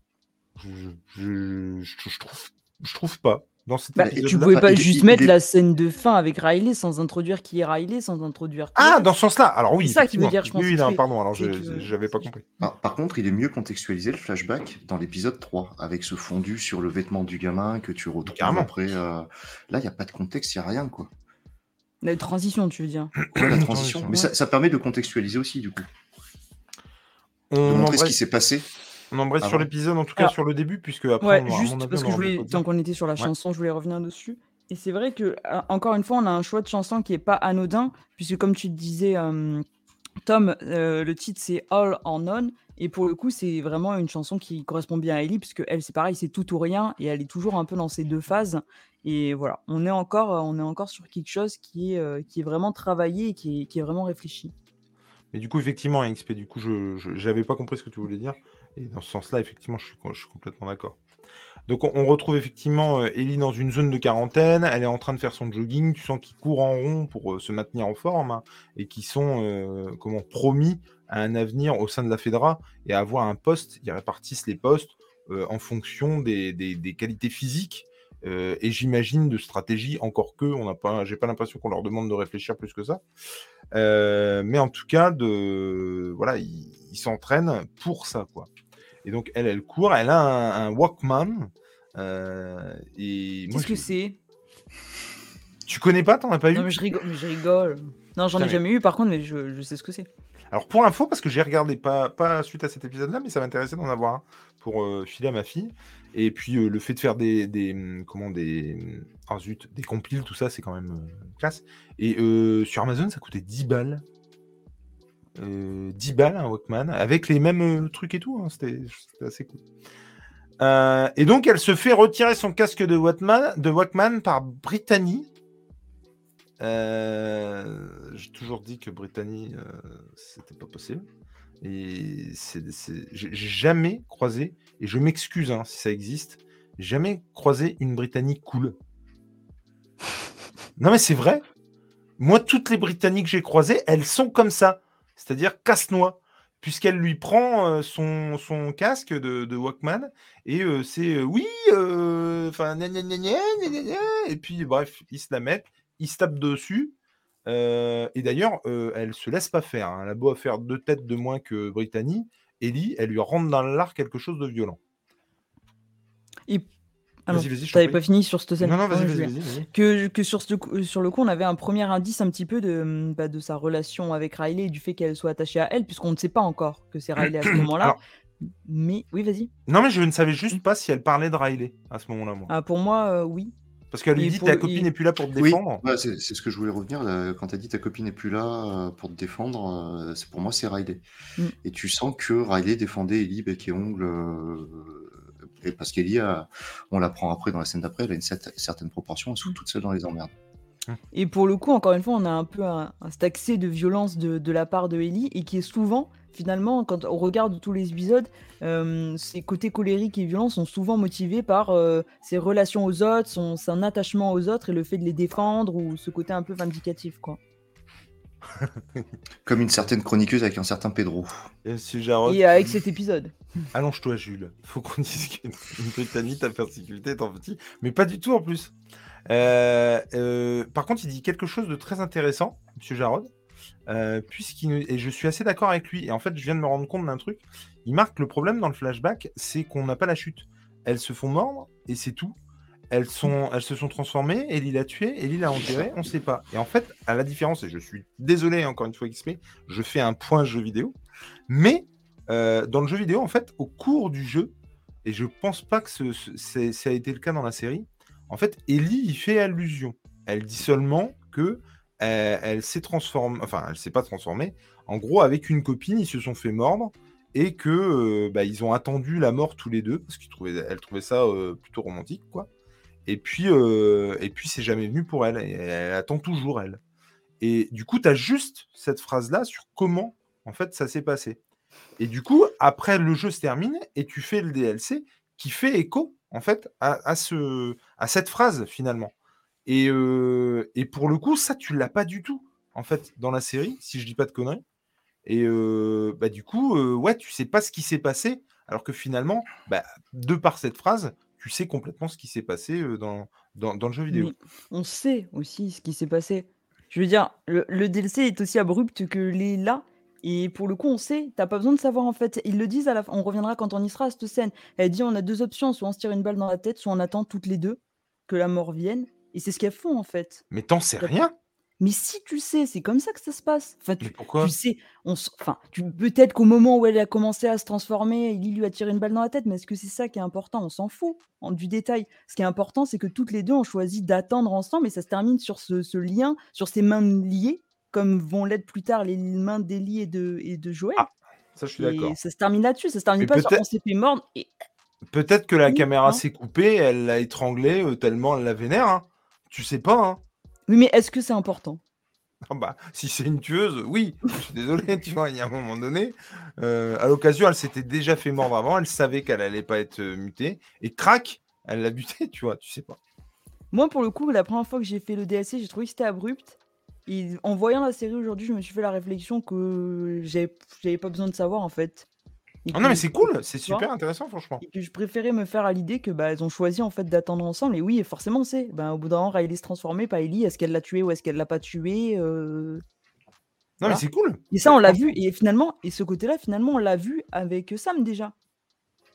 je, je, je- je trouve, je trouve pas. Dans cet Bah, tu pouvais pas juste il- mettre il est- la scène de fin avec Riley sans introduire qui est Riley, sans introduire. Ah, dans ce sens-là. Alors oui. C'est ça qui veut dire, je pense, Oui, non, pardon. Alors, je, j'avais pas compris. Par, par contre, il est mieux contextualisé le flashback dans l'épisode 3, avec ce fondu sur le vêtement du gamin que tu retrouves Carrément. après. euh, Là, il n'y a pas de contexte, il n'y a rien. quoi. La transition, tu veux dire. Ouais, la Transition. Mais ouais. ça, ça permet de contextualiser aussi, du coup. De On montrer ce qui s'est passé. On embrasse Ah sur l'épisode, en tout cas Alors- sur le début, puisque après, Ouais, on juste parce que je voulais, tant qu'on était sur la Ouais. chanson, je voulais revenir dessus. Et c'est vrai que, euh, encore une fois, on a un choix de chanson qui est pas anodin, puisque comme tu disais, euh, Tom, euh, le titre c'est All or None, et pour le coup, c'est vraiment une chanson qui correspond bien à Ellie, puisque elle, c'est pareil, c'est tout ou rien, et elle est toujours un peu dans ces deux phases. Et voilà, on est encore, on est encore sur quelque chose qui est, euh, qui est vraiment travaillé et qui est, qui est vraiment réfléchi. Mais du coup, effectivement, XP, du coup, je n'avais pas compris ce que tu voulais dire. Et dans ce sens-là, effectivement, je suis, complètement d'accord. Donc on, retrouve effectivement euh, Ellie dans une zone de quarantaine, elle est en train de faire son jogging, tu sens qu'il court en rond pour euh, se maintenir en forme hein, et qui sont euh, comment promis à un avenir au sein de la Fedra et à avoir un poste, ils répartissent les postes en fonction des, qualités physiques et j'imagine de stratégie, encore que on n'a pas, j'ai pas l'impression qu'on leur demande de réfléchir plus que ça. mais en tout cas, voilà, ils s'entraînent pour ça, quoi. Et donc, elle, elle court, elle a un, Walkman. Euh, Qu'est-ce que c'est? Tu connais pas T'en as pas eu? Non, mais je rigole. je rigole. Non, j'en ai jamais eu, par contre, mais je, sais ce que c'est. Alors, pour info, parce que j'ai regardé, pas, pas suite à cet épisode-là, mais ça m'intéressait d'en avoir un pour euh, filer à ma fille. Et puis, euh, le fait de faire des, des hum, comment, des, oh, zut, des compiles, tout ça, c'est quand même classe. Et sur Amazon, ça coûtait 10 balles. 10 euh, balles un Walkman avec les mêmes euh, trucs et tout. Hein, c'était assez cool. Euh, et donc, elle se fait retirer son casque de Walkman, de Walkman par Brittany. J'ai toujours dit que Brittany, c'était pas possible. Et j'ai jamais croisé, et je m'excuse hein, si ça existe, jamais croisé une Britannique cool. Non mais c'est vrai. Moi, toutes les Britanniques que j'ai croisées, elles sont comme ça c'est-à-dire casse-noix, puisqu'elle lui prend euh, son, son, casque de, Walkman et euh, c'est euh, oui, enfin, et puis bref, ils se la mettent, ils se dessus. et d'ailleurs, elle se laisse pas faire. Hein. Elle a beau faire deux têtes de moins que Brittany, Ellie, elle lui rentre dans l'art quelque chose de violent. Ah vas-y, vas-y. T'avais pas fini sur cette scène. Non, non, vas-y, vas-y, vas Que, que sur, ce, sur le coup, on avait un premier indice un petit peu de, bah, de sa relation avec Riley et du fait qu'elle soit attachée à elle, puisqu'on ne sait pas encore que c'est Riley à ce moment-là. Mais oui, vas-y. Non, mais je ne savais juste pas si elle parlait de Riley à ce moment-là. Moi. Ah, pour moi, euh, oui. Parce qu'elle lui dit ta copine n'est plus là pour te défendre. Oui, c'est ce que je voulais revenir. Quand tu as dit ta copine n'est plus là euh, pour te défendre, euh, pour moi, c'est Riley. Mm. Et tu sens que Riley défendait Ellie bec et ongle et parce qu'Elie, on l'apprend après dans la scène d'après, elle a une certaine proportion, elle se toute seule dans les emmerdes. Et pour le coup, encore une fois, on a un peu un, un accès de violence de, la part de Ellie et qui est souvent, finalement, quand on regarde tous les épisodes, euh, ses côtés colériques et violents sont souvent motivés par euh, ses relations aux autres, son, son, attachement aux autres et le fait de les défendre ou ce côté un peu vindicatif, quoi. Comme une certaine chroniqueuse avec un certain Pedro. Et, avec cet épisode. Allonge-toi, Jules. Faut qu'on dise qu'une Britannique, ta persécuté en petit. Mais pas du tout en plus. Euh, euh, par contre, il dit quelque chose de très intéressant, Monsieur Jarod. Euh, puisqu'il et je suis assez d'accord avec lui. Et en fait, je viens de me rendre compte d'un truc. Il marque le problème dans le flashback, c'est qu'on n'a pas la chute. Elles se font mordre et c'est tout. Elles, se sont transformées, Ellie l'a tué, Ellie l'a enterré, on ne sait pas. Et en fait, à la différence, et je suis désolé encore une fois XP, je fais un point jeu vidéo, mais euh, dans le jeu vidéo, en fait, au cours du jeu, et je pense pas que ça a été le cas dans la série, en fait, Ellie y fait allusion. Elle dit seulement que euh, elle s'est transformée, enfin, elle s'est pas transformée. En gros, avec une copine, ils se sont fait mordre et que euh, bah, ont attendu la mort tous les deux parce qu'elle trouvait ça plutôt romantique, quoi. Et puis, euh, et puis c'est jamais venu pour elle. elle attend toujours, elle. Et du coup, tu as juste cette phrase-là sur comment, en fait, ça s'est passé. Et du coup, après, le jeu se termine et tu fais le DLC qui fait écho, en fait, à, ce, à cette phrase, finalement. Et, euh, et pour le coup, ça, tu l'as pas du tout, en fait, dans la série, si je dis pas de conneries. Et euh, bah, du coup, ouais, tu sais pas ce qui s'est passé, alors que finalement, bah, de par cette phrase, tu sais complètement ce qui s'est passé dans, dans, le jeu vidéo. on sait aussi ce qui s'est passé. Je veux dire, le, DLC est aussi abrupt que les là. Et pour le coup, on sait, t'as pas besoin de savoir en fait. Ils le disent à la fin, on reviendra quand on y sera à cette scène. Elle dit on a deux options, soit on se tire une balle dans la tête, soit on attend toutes les deux que la mort vienne. Et c'est ce qu'elles font en fait. Mais t'en sais rien mais si tu sais, c'est comme ça que ça se passe. Enfin, tu, pourquoi tu sais, on, enfin, tu, peut-être qu'au moment où elle a commencé à se transformer, il lui a tiré une balle dans la tête, mais est-ce que c'est ça qui est important? On s'en fout en, du détail. Ce qui est important, c'est que toutes les deux ont choisi d'attendre ensemble et ça se termine sur ce, lien, sur ces mains liées. comme vont l'être plus tard les mains d'Ellie et de, et de Joël. Ah, ça, je suis d'accord. Ça se termine là-dessus, ça se termine Mais pas sur on s'est fait mordre et Peut-être que la Oui, caméra s'est coupée, elle l'a étranglée euh, tellement elle la vénère. hein. Tu sais pas, hein. Oui, mais est-ce que c'est important? Ah bah, si c'est une tueuse, oui. Je suis désolé, tu vois, il y a un moment donné, euh, à l'occasion, elle s'était déjà fait mordre avant, elle savait qu'elle allait pas être euh, mutée, et crac, elle l'a butée, tu vois, tu sais pas. Moi, pour le coup, la première fois que j'ai fait le DLC, j'ai trouvé que c'était abrupt. Et en voyant la série aujourd'hui, je me suis fait la réflexion que j'avais j'avais pas besoin de savoir en fait. Et Ah non, mais c'est cool, c'est super intéressant, franchement. Et que je préférais me faire à l'idée que bah elles ont choisi en fait d'attendre ensemble. Et oui, et forcément, c'est. Ben, au bout d'un moment, Riley se transformer, pas Ellie. Est-ce qu'elle l'a tué ou est-ce qu'elle l'a pas tué euh, Non, mais c'est cool. Et ça, on l'a vu. Et finalement, et ce côté-là, finalement, on l'a vu avec Sam déjà.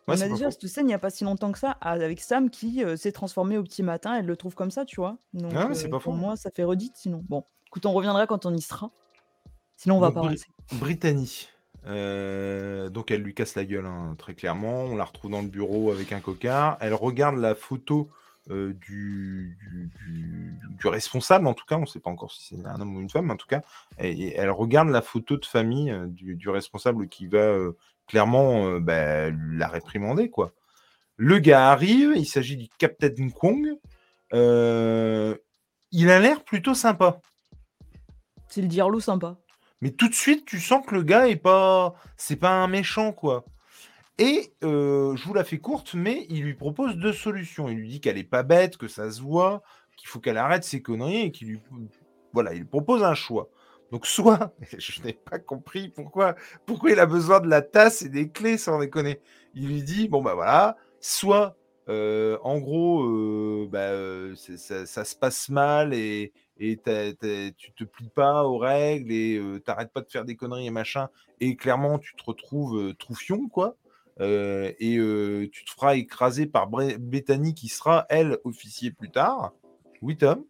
Ouais, on a déjà faux. cette scène il n'y a pas si longtemps que ça avec Sam qui euh, s'est transformé au petit matin. Elle le trouve comme ça, tu vois. Donc, Ah euh, pas pour moi, ça fait redite sinon. Bon, écoute, on reviendra quand on y sera. Sinon, on va Donc, pas avancer. Brittany. Euh, donc elle lui casse la gueule hein, très clairement. On la retrouve dans le bureau avec un cocard. Elle regarde la photo euh, du, responsable, en tout cas. On ne sait pas encore si c'est un homme ou une femme, en tout cas. Et, elle regarde la photo de famille euh, du, responsable qui va clairement bah, la réprimander. quoi. Le gars arrive. Il s'agit du Captain Kong. Il a l'air plutôt sympa. C'est le diarlo sympa. Mais tout de suite, tu sens que le gars est pas, c'est pas un méchant quoi. Et euh, je vous la fais courte, mais il lui propose deux solutions. Il lui dit qu'elle est pas bête, que ça se voit, qu'il faut qu'elle arrête ses conneries et qu'il lui, voilà, il propose un choix. Donc soit, je n'ai pas compris pourquoi, pourquoi il a besoin de la tasse et des clés sans déconner. Il lui dit bon bah voilà, soit euh, en gros, euh, bah, euh, ça, ça se passe mal et, et t'as- t'as- tu te plies pas aux règles et euh, t'arrêtes pas de faire des conneries et machin. Et clairement, tu te retrouves euh, troufion, quoi. Euh, et euh, tu te feras écraser par Bethany qui sera, elle, officier plus tard. Oui, Tom?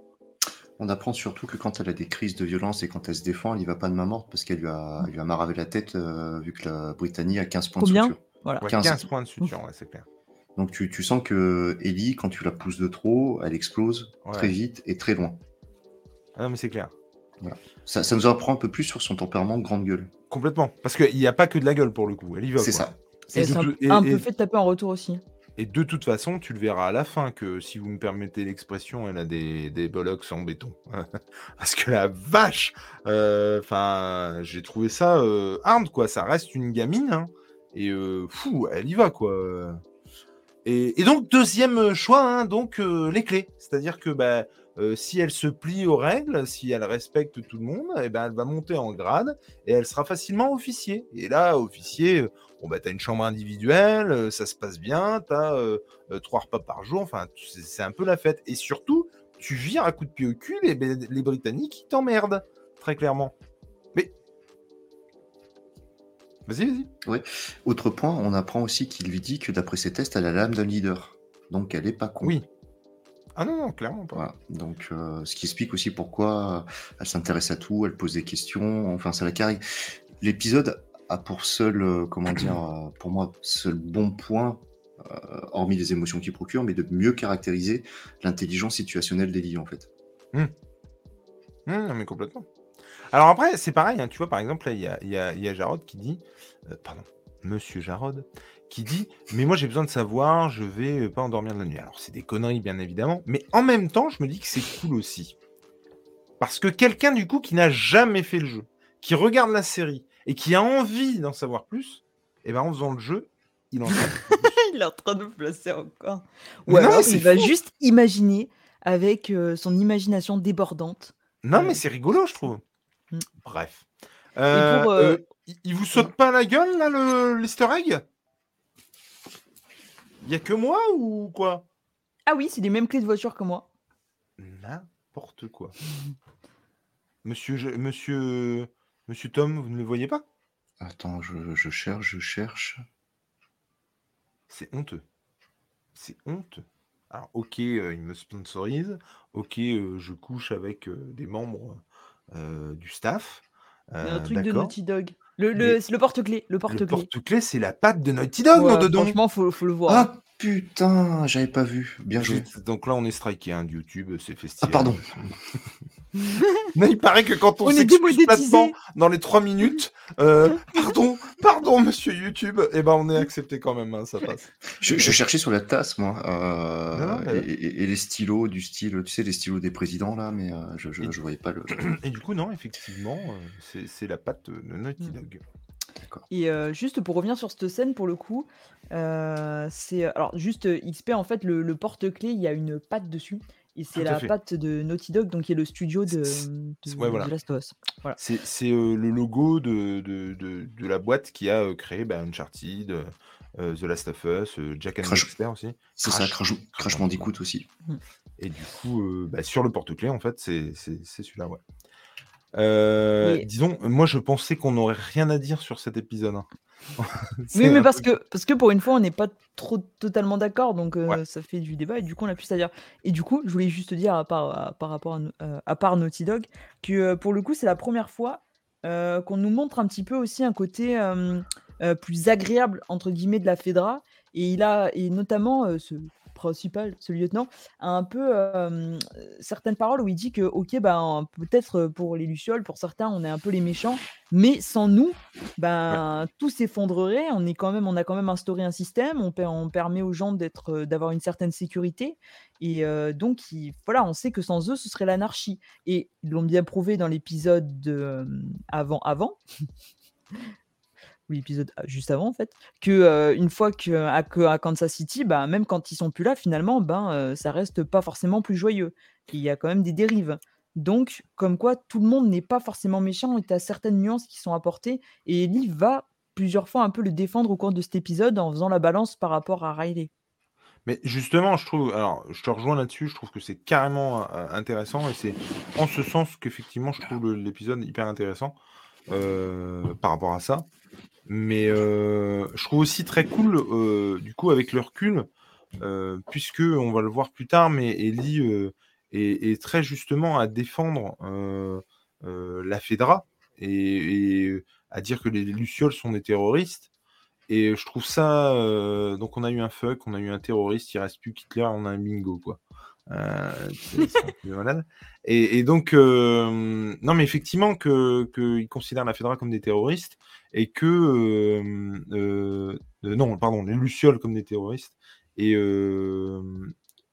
On apprend surtout que quand elle a des crises de violence et quand elle se défend, elle y va pas de main morte parce qu'elle lui a, elle lui a maravé la tête euh, vu que la Britannie a 15 points Combien? de suture. Voilà. Ouais, 15. 15 points de suture, ouais, c'est clair. Donc tu, tu sens que Ellie, quand tu la pousses de trop, elle explose Ouais. très vite et très loin. Ah non, mais c'est clair. Ça, ça nous apprend un peu plus sur son tempérament de grande gueule. Complètement. Parce qu'il n'y a pas que de la gueule pour le coup. Elle y va. C'est ça. Et un, et- un et- peu fait de taper en retour aussi. Et de toute façon, tu le verras à la fin que si vous me permettez l'expression, elle a des, des bollocks en béton. Parce que la vache, euh, enfin, j'ai trouvé ça euh, hard, quoi. Ça reste une gamine, hein. et euh, fou, elle y va, quoi. Et, et donc deuxième choix, hein, donc euh, les clés. C'est-à-dire que bah, euh, si elle se plie aux règles, si elle respecte tout le monde, et ben elle va monter en grade et elle sera facilement officier. Et là, officier, bon bah t'as une chambre individuelle, ça se passe bien, t'as euh, euh, trois repas par jour, enfin c'est un peu la fête. Et surtout, tu vires à coup de pied au cul les, les Britanniques qui t'emmerdent, très clairement. Mais vas-y, vas-y. Autre point, on apprend aussi qu'il lui dit que d'après ses tests, elle a l'âme d'un leader. Donc elle est pas con. Oui. Ah non, non, clairement pas. Voilà. Donc, euh, ce qui explique aussi pourquoi euh, elle s'intéresse à tout, elle pose des questions, enfin, ça la carré. L'épisode a pour seul, euh, comment dire, pour moi, seul bon point, euh, hormis les émotions qu'il procure, mais de mieux caractériser l'intelligence situationnelle d'Ellie, en fait. Hum, non, mais complètement. Alors après, c'est pareil, hein, tu vois, par exemple, il y a, y a- y a Jarod qui dit, pardon, Monsieur Jarod, qui dit, mais moi j'ai besoin de savoir, je vais euh, pas endormir de la nuit. Alors c'est des conneries, bien évidemment, mais en même temps, je me dis que c'est cool aussi. Parce que quelqu'un, du coup, qui n'a jamais fait le jeu, qui regarde la série et qui a envie d'en savoir plus, et ben en faisant le jeu, il en il est en train de placer encore. Ou non, alors, il va juste imaginer avec euh, son imagination débordante. Non, Ouais. mais c'est rigolo, je trouve. Mm. Bref. Euh, pour, euh, euh, il- vous saute pas la gueule, là, le l'easter egg? Il y a que moi ou quoi? Ah oui, c'est les mêmes clés de voiture que moi. N'importe quoi. Monsieur, je- monsieur, monsieur Tom, vous ne le voyez pas? Attends, je, je cherche, je cherche. C'est honteux. C'est honteux. Alors, ok, euh, il me sponsorise. Ok, euh, je couche avec euh, des membres euh, du staff. C'est un euh, truc de d'accord. Naughty Dog. Le, le, le porte-clés. Le porte-clés. porte-clés, c'est la patte de Naughty Dog, Ouais, dedans. franchement, faut, faut le voir. Ah putain, j'avais pas vu. Bien joué. Donc là, on est striké hein, de YouTube, c'est Ah festival. pardon. Mais il paraît que quand on, On est s'excuse platement dans les trois minutes, euh, pardon, pardon, monsieur YouTube, eh ben on est accepté quand même, hein, ça passe. Je, je cherchais sur la tasse, moi, euh, et, et- et les stylos du style, tu sais, les stylos des présidents, là, mais euh, je, je, je voyais pas le. Et du coup, non, effectivement, c'est- la patte de Naughty Mm. Et euh, juste pour revenir sur cette scène, pour le coup, euh, c'est alors juste euh, XP en fait le, le porte-clés, il y a une patte dessus et c'est la fait. patte de Naughty Dog, donc qui est le studio de, de, ouais, voilà. de Last of Us. Voilà. C'est euh, le logo de, de, de, de la boîte qui a euh, créé bah, Uncharted, euh, The Last of Us, euh, Jack and Crash- Dexter aussi. C'est ça, Crash, Crash Bandicoot aussi. Et du coup, euh, bah, sur le porte-clés, en fait, c'est c'est- c'est celui-là, ouais. Euh, Disons, moi, je pensais qu'on n'aurait rien à dire sur cet épisode. hein. Oui, mais parce que, parce que pour une fois, on n'est pas trop totalement d'accord, donc euh, Ouais. ça fait du débat, et du coup, on a plus à dire. Et du coup, je voulais juste dire, à part, à, par rapport à, euh, à part Naughty Dog, que pour le coup, c'est la première fois qu'on nous montre un petit peu aussi un côté plus agréable, entre guillemets, de la Fedra, et il a, et notamment ce principal, ce lieutenant, a un peu euh, certaines paroles où il dit que, ok, ben, peut-être pour les Lucioles, pour certains, on est un peu les méchants, mais sans nous, ben, tout s'effondrerait. On est quand même, on a quand même instauré un système. On, per- on permet aux gens d'être, d'avoir une certaine sécurité. Et euh, donc, il- voilà, on sait que sans eux, ce serait l'anarchie. Et ils l'ont bien prouvé dans l'épisode de, euh, avant, avant. Ou l'épisode a- juste avant en fait, que une fois que à, Kansas City, bah, même quand ils sont plus là, finalement, ben euh, ça reste pas forcément plus joyeux. Il y a quand même des dérives. Donc, comme quoi, tout le monde n'est pas forcément méchant et tu as certaines nuances qui sont apportées. Et Ellie va plusieurs fois un peu le défendre au cours de cet épisode en faisant la balance par rapport à Riley. Mais justement, je trouve, alors je te rejoins là-dessus, je trouve que c'est carrément intéressant et c'est en ce sens qu'effectivement je trouve l'épisode hyper intéressant par rapport à ça. Mais euh, je trouve aussi très cool, euh, du coup, avec le recul, euh, puisque on va le voir plus tard, mais Ellie euh, est, très justement à défendre euh, euh, la Fedra et, à dire que les Lucioles sont des terroristes. Et je trouve ça. euh, donc, on a eu un fuck, on a eu un terroriste, il reste plus qu'Hitler, on a un bingo, quoi. Euh. Et, et donc, euh, non, mais effectivement, qu'ils que considèrent la Fedra comme des terroristes et que. euh, non, pardon, les Lucioles comme des terroristes. Et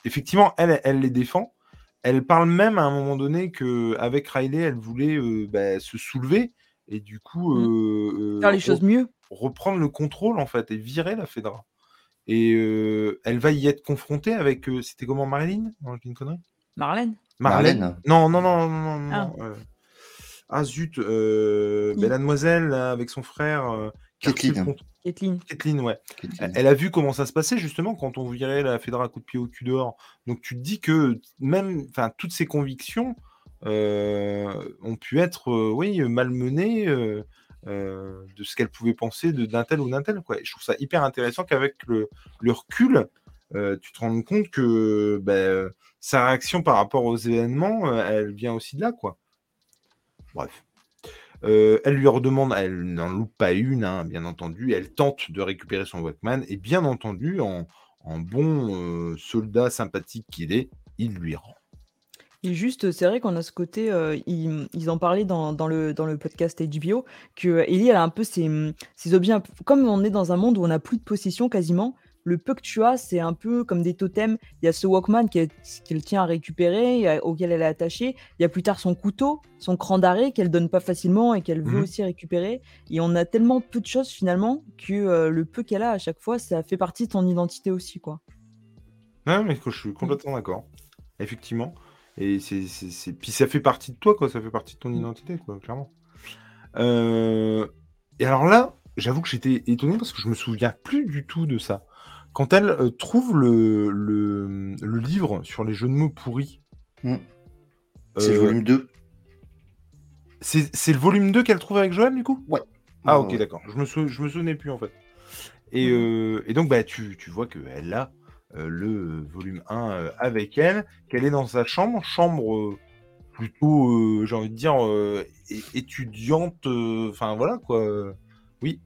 effectivement, elle, elle les défend. Elle parle même à un moment donné qu'avec Riley, elle voulait euh, bah, se soulever et du coup. euh, euh, Faire les choses mieux. reprendre le contrôle en fait et virer la Fedra. Et euh, elle va y être confrontée avec. euh, C'était comment Marilyn? Non, je dis une connerie? Marlène? Marlène. Non, non, non, non, non. non, Ah. euh, Ah zut, euh, Qui? ben, la demoiselle là, avec son frère. Kathleen. Kathleen. Kathleen, ouais. Kathleen. Elle a vu comment ça se passait justement quand on virait la Fedra à coup de pied au cul dehors. Donc tu te dis que même, enfin, toutes ces convictions euh, ont pu être, euh, oui, malmenées euh, euh, de ce qu'elle pouvait penser d'un tel ou d'un tel. Quoi. Je trouve ça hyper intéressant qu'avec le, recul, euh, tu te rends compte que ben, sa réaction par rapport aux événements, euh, elle vient aussi de là, quoi. Bref. Elle lui redemande, elle n'en loupe pas une, hein, bien entendu. Elle tente de récupérer son Walkman et bien entendu, en, bon soldat sympathique qu'il est, il lui rend. Et juste, c'est vrai qu'on a ce côté, euh, ils, ils en parlaient dans, dans le, dans le podcast HBO, que Ellie, elle a un peu ses, ses objets, comme on est dans un monde où on n'a plus de possession quasiment, le peu que tu as, c'est un peu comme des totems. Il y a ce Walkman qu'elle tient à récupérer, a- auquel elle est attachée. Il y a plus tard son couteau, son cran d'arrêt qu'elle donne pas facilement et qu'elle veut Mhm. aussi récupérer. Et on a tellement peu de choses finalement que euh, le peu qu'elle a à chaque fois, ça fait partie de ton identité aussi, quoi. Non, mais je suis complètement d'accord. Effectivement. Et c'est, c'est, Puis ça fait partie de toi, quoi. Ça fait partie de ton Mm. identité, quoi, clairement. Euh, Et alors là, j'avoue que j'étais étonné parce que je me souviens plus du tout de ça. Quand elle euh, trouve le, le, le livre sur les jeux de mots pourris, Mm. C'est le euh, volume 2. c'est, c'est le volume 2 qu'elle trouve avec Joël, du coup? Ouais. Ah, ok, d'accord. Je me, sou- je me souvenais plus, en fait. Et, euh, et donc, bah, tu, tu vois qu'elle a euh, le volume 1 euh, avec elle, qu'elle est dans sa chambre, chambre euh, plutôt, euh, j'ai envie de dire, euh, étudiante, euh, enfin voilà, quoi. euh, Oui.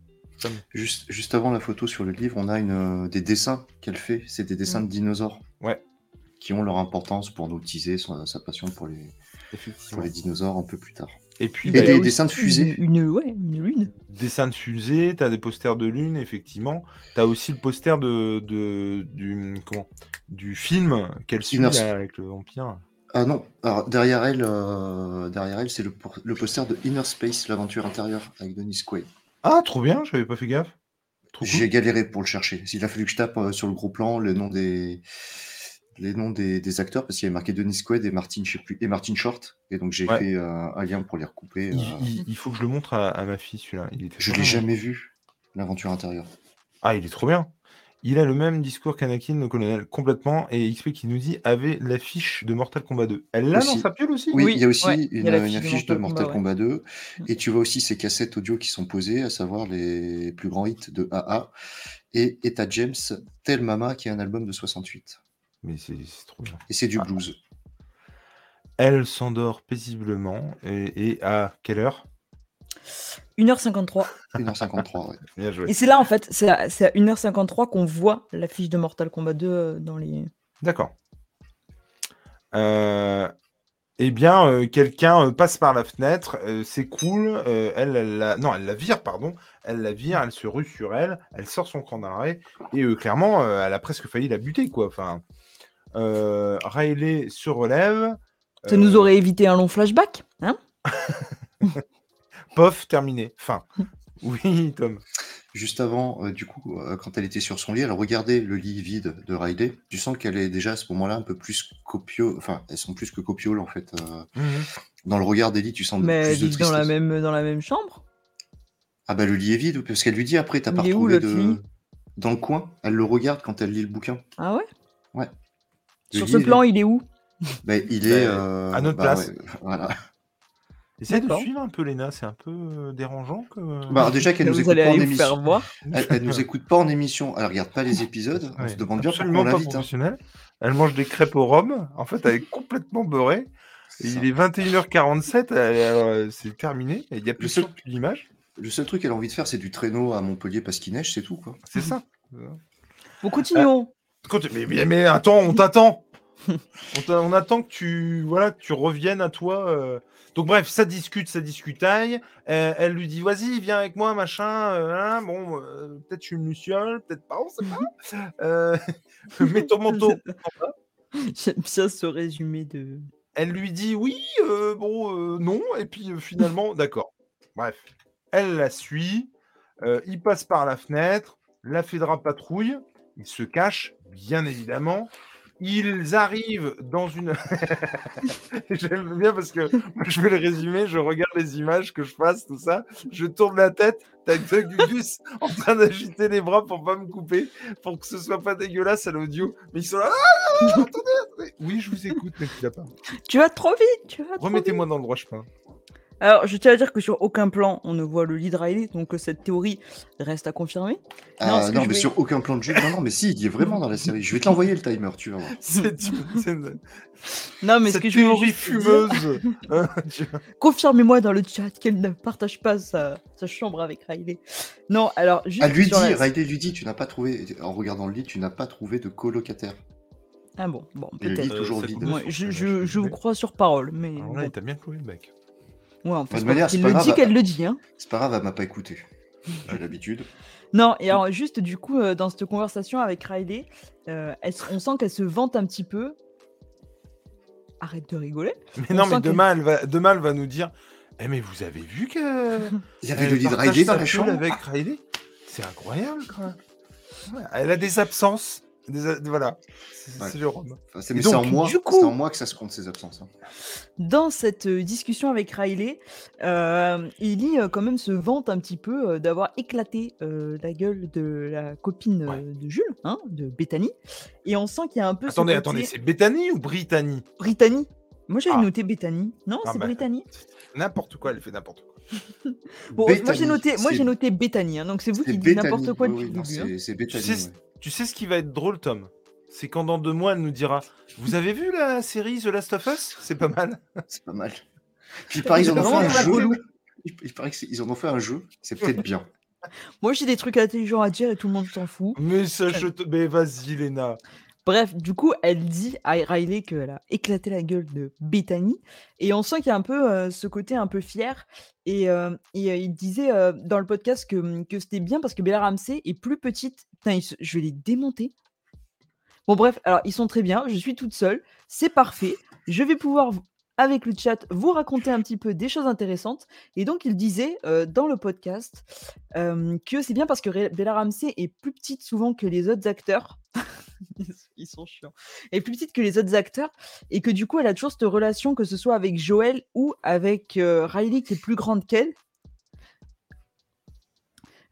Juste, juste avant la photo sur le livre, on a une, euh, des dessins qu'elle fait. C'est des dessins Mm. de dinosaures. Ouais. Qui ont leur importance pour nous teaser son- sa passion pour les, pour les dinosaures un peu plus tard. Et puis, Et bah, des dessins de fusées. Une, une- ouais, une lune. dessins de fusée, t'as des posters de lune, effectivement. T'as aussi le poster de, de du comment du film qu'elle suit là, avec le vampire. Ah non, alors derrière elle, euh, derrière elle, c'est le, le poster de Inner Space, l'aventure intérieure avec Denis Quaid. Ah, trop bien, j'avais pas fait gaffe. Cool. J'ai galéré pour le chercher. Il a fallu que je tape euh, sur le gros plan le nom des les noms des, des acteurs parce qu'il y avait marqué Denis Quaid et Martin, je sais plus, et Martin Short. Et donc j'ai Ouais. fait euh, un lien pour les recouper. Il, euh, il- il faut que je le montre à, à ma fille celui-là. Il était je l'ai jamais vu, l'aventure intérieure. Ah, il est trop bien. Il a le même discours qu'Anakin, le colonel, complètement. Et XP qui nous dit avait l'affiche de Mortal Kombat 2. Elle l'a dans sa piole aussi? Oui, Oui, il y a aussi ouais, il une, y a une de affiche de Mortal Kombat, Kombat 2. Mm. Et tu vois aussi ces cassettes audio qui sont posées, à savoir les plus grands hits de AA et Etta James, Tell Mama, qui est un album de 68. Mais c'est trop bien. Et c'est du Ah. blues. Elle s'endort paisiblement. Et, et à quelle heure? 1h53. 1h53, ouais. Bien joué. Et c'est là, en fait, c'est à, c'est à 1h53 qu'on voit l'affiche de Mortal Kombat 2 euh, dans les. D'accord. Euh, eh bien, euh, quelqu'un passe par la fenêtre, euh, c'est cool. euh, elle, elle la... non, elle la vire, pardon. Elle la vire, elle se rue sur elle, elle sort son cran d'arrêt et euh, clairement, euh, elle a presque failli la buter, quoi. Enfin, euh, Riley se relève. Ça nous euh, aurait évité un long flashback, hein Pof, terminé. Fin. Oui, Tom. Juste avant, euh, du coup, euh, quand elle était sur son lit, elle regardait le lit vide de Riley. Tu sens qu'elle est déjà à ce moment-là un peu plus copio, enfin, elles sont plus que copioles en fait. euh, Mhm. Dans le regard d'Ellie, tu sens Mais plus de vivent dans la, même, dans la même chambre. Ah bah le lit est vide, parce qu'elle lui dit après, t'as pas retrouvé de... lit? Dans le coin, elle le regarde quand elle lit le bouquin. Ah ouais? Ouais. Sur ce il est- plan, il est où? Il est... Bah, euh, à notre bah, place. ouais, voilà. Essaye de suivre un peu, Léna. C'est un peu euh, dérangeant. Que... Bah, alors déjà qu'elle nous écoute pas en émission. Elle, elle nous écoute pas en émission, elle regarde pas les épisodes. On Ouais, se demande bien pourquoi on l'invite. hein. Elle mange des crêpes au rhum. En fait, elle est complètement beurrée. Ça. il est 21h47, elle- elle- c'est terminé. Il n'y a plus l'image. Le seul truc qu'elle a envie de faire, c'est du traîneau à Montpellier parce qu'il neige, c'est tout quoi. C'est ça. Bon, continuons. Mais, mais, mais attends, on t'attend. on, attend que tu, voilà, que tu reviennes à toi. euh. Donc bref, ça discute, ça discutaille. Euh, elle lui dit, vas-y, viens avec moi, machin. euh, hein, bon, peut-être je suis une luciole, peut-être pas, on sait pas. Mets ton manteau. J'aime bien ce résumé de. Elle lui dit oui, bon, non, et puis finalement, d'accord. Bref, elle la suit, il passe par la fenêtre, la Fedra patrouille, il se cache, bien évidemment. Ils arrivent dans une. J'aime bien parce que je vais le résumer, je regarde les images que je fasse, tout ça, je tourne la tête, t'as Doug Gus en train d'agiter les bras pour pas me couper, pour que ce soit pas dégueulasse à l'audio. Mais ils sont là, Ah. Oui, je vous écoute, mais tu pas. Vas trop vite, tu vas trop vite. Remettez-moi dans le droit chemin. Alors, je tiens à dire que sur aucun plan, on ne voit le lit de Riley, donc euh, cette théorie reste à confirmer. Ah, ce non, je mais vais- sur aucun plan de jeu. Non, non, mais si, il y est vraiment dans la série. Je vais te l'envoyer le timer, tu vas voir. Non, mais ce cette que je veux fumeuse. Hein. Confirmez-moi dans le chat qu'elle ne partage pas sa, sa chambre avec Riley. Non, alors juste. Elle lui sur dit, la- Riley lui dit, tu n'as pas trouvé, en regardant le lit, tu n'as pas trouvé de colocataire. Ah bon, bon, peut-être. est toujours Euh, Ouais, je, je, je vous crois sur parole, mais. Alors là, bon. il t'a bien cloué le mec. Ouais, De c'est manière, pas le dit grave. qu'elle le dit, hein. C'est pas grave, elle m'a pas écouté. J'ai l'habitude. Non, et alors juste du coup, euh, dans cette conversation avec Riley, euh, elle s- on sent qu'elle se vante un petit peu? Arrête de rigoler. Mais On non, mais demain elle, va, demain, elle va nous dire Eh, mais vous avez vu que. Il y avait le lit de Riley dans la chambre. avec Riley? C'est incroyable, quoi. Ouais, elle a des absences. Des Voilà. C'est Ouais. c'est le rhum. Enfin, c'est Et mais c'est en donc, moi, du c'est coup- en moi que ça se compte ces absences. hein. Dans cette euh, discussion avec Riley, euh, Ellie euh, quand même se vante un petit peu euh, d'avoir éclaté euh, la gueule de la copine euh, Ouais. de Jules, hein, de Bethany. Et on sent qu'il y a un peu ce Attendez, côté attendez, c'est Bethany ou Brittany? Brittany. Moi j'avais Ah. noté Bethany. Non, Ah c'est bah. Brittany. N'importe quoi, elle fait n'importe quoi. Bon, moi j'ai Bethany, noté, moi j'ai noté Bethany. hein, donc c'est vous qui dites n'importe quoi Oui, depuis le non, début. hein. c'est- C'est Bethany. Tu sais, ce qui va être drôle, Tom? C'est quand dans deux mois, elle nous dira Vous avez vu la série The Last of Us? C'est pas mal. C'est pas mal. Puis pareil, ils en ont fait un jeu. il paraît qu'ils en ont fait un jeu. C'est peut-être bien. Moi j'ai des trucs intelligents à dire et tout le monde s'en fout. Mais ça, je te... Mais vas-y, Léna. Bref, du coup, elle dit à Riley qu'elle a éclaté la gueule de Bethany et on sent qu'il y a un peu, heu, ce côté un peu fier et heu et heu, il disait, dans le podcast que, que c'était bien parce que Bella Ramsey est plus petite. Putain, je vais les démonter. Bon bref, alors ils sont très bien, je suis toute seule, c'est parfait. Je vais pouvoir avec le chat, vous raconter un petit peu des choses intéressantes et donc il disait, heu, dans le podcast, hem, que c'est bien parce que Bella Ramsey est plus petite souvent que les autres acteurs. Ils sont chiants. Elle est plus petite que les autres acteurs et que du coup, elle a toujours cette relation, que ce soit avec Joel ou avec, heu, Riley qui est plus grande qu'elle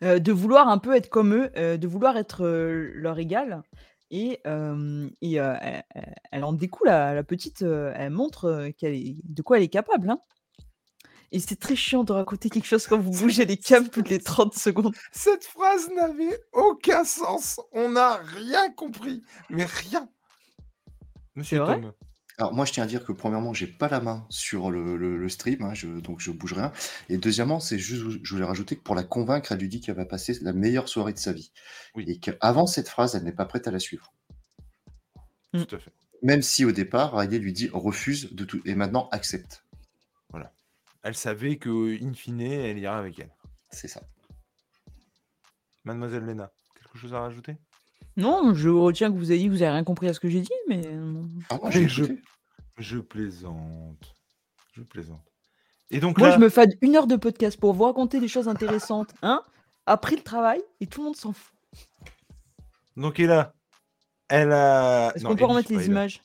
de vouloir un peu être comme eux, de vouloir être, leur égale et elle en découle la la petite, elle montre, qu'elle est de quoi elle est capable, hein. Et c'est très chiant de raconter quelque chose quand vous bougez les câbles toutes les 30 secondes. Cette phrase n'avait aucun sens. On n'a rien compris, mais rien. Monsieur vrai? Tom. Alors moi, je tiens à dire que premièrement, j'ai pas la main sur le le le stream, hein, je donc je bouge rien et deuxièmement, c'est juste je voulais rajouter que pour la convaincre, elle lui dit qu'elle va passer la meilleure soirée de sa vie Oui. et qu'avant cette phrase, elle n'est pas prête à la suivre. Tout à fait. Même si au départ, Riley lui dit: «Refuse de tout et maintenant accepte». Voilà. Elle savait que in fine, elle ira avec elle. C'est ça. Mademoiselle Léna, quelque chose à rajouter? Non, je retiens que vous avez dit que vous avez rien compris à ce que j'ai dit, mais non. Ah moi, je plaisante. Je plaisante. Et donc Moi, là je me fade 1 heure de podcast pour vous raconter des choses intéressantes, hein, après le travail et tout le monde s'en fout. donc et là, elle a Est-ce qu'on peut remettre les images?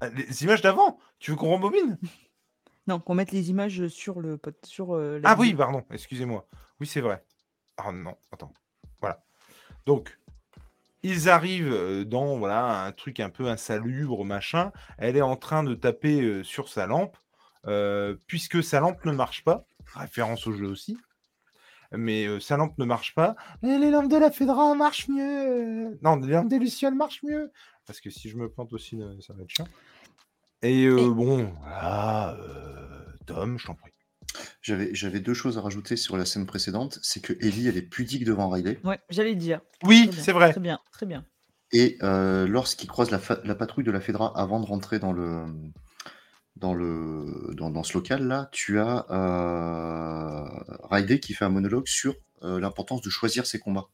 Ah, les images d'avant? Tu veux qu'on rembobine? Non, qu'on mette les images, sur le pod sur, la Ah oui, pardon, excusez-moi. Oui, c'est vrai. Ah non, attends. Voilà. Donc, ils arrivent, heu, dans voilà, un truc un peu insalubre, machin. Elle est en train de taper, heu, sur sa lampe, heu, puisque sa lampe ne marche pas, référence au jeu aussi. Mais, sa lampe ne marche pas. «Mais les lampes de la Fedra marchent mieux!» non, les lampes des Lucioles marchent mieux! Parce que si je me plante aussi, ça va être chiant. Et Et bon, voilà, Tom, je t'en prie. J'avais j'avais 2 choses à rajouter sur la scène précédente, c'est que Ellie, elle est pudique devant Riley Ouais, j'allais le dire. Oui, Très bien, c'est vrai. très bien, très bien. et heu, lorsqu'ils croisent la fa la patrouille de la Fedra avant de rentrer dans le dans le dans dans ce local-là, tu as, Riley qui fait un monologue sur, heu, l'importance de choisir ses combats.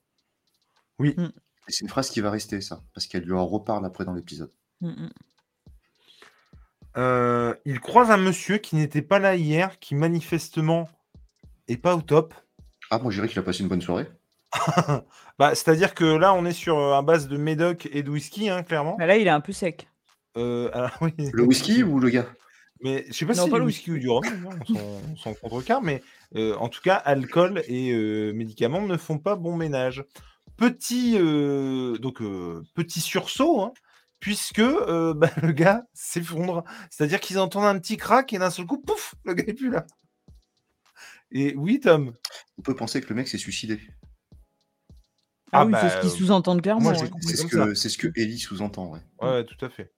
Oui. Mmh. Et c'est une phrase qui va rester ça, parce qu'elle lui en reparle après dans l'épisode. Mmh Heu, il croise un monsieur qui n'était pas là hier, qui manifestement est pas au top. Ah moi je dirais qu'il a passé une bonne soirée. Bah, c'est-à-dire que là, on est sur, heu, un base de médoc et de whisky, hein, clairement. Bah, là, il est un peu sec. Alors oui, Le whisky ou le gars? Mais je sais pas si Non, c'est pas du le whisky ou du rhum, d'ailleurs, on s'en on s'en contrecarre, mais, en tout cas, alcool et médicaments ne font pas bon ménage. Petit, donc, petit sursaut, hein, puisque, heu, bah, le gars s'effondre. C'est-à-dire qu'ils entendent un petit crack et d'un seul coup, pouf! Le gars est plus là. Et oui, Tom? On peut penser que le mec s'est suicidé. Ah Ah oui, c'est bah, ce qu'ils heu, sous-entendent clairement, ouais. C'est ce que c'est ce que Ellie sous-entend, ouais. Ouais, tout à fait.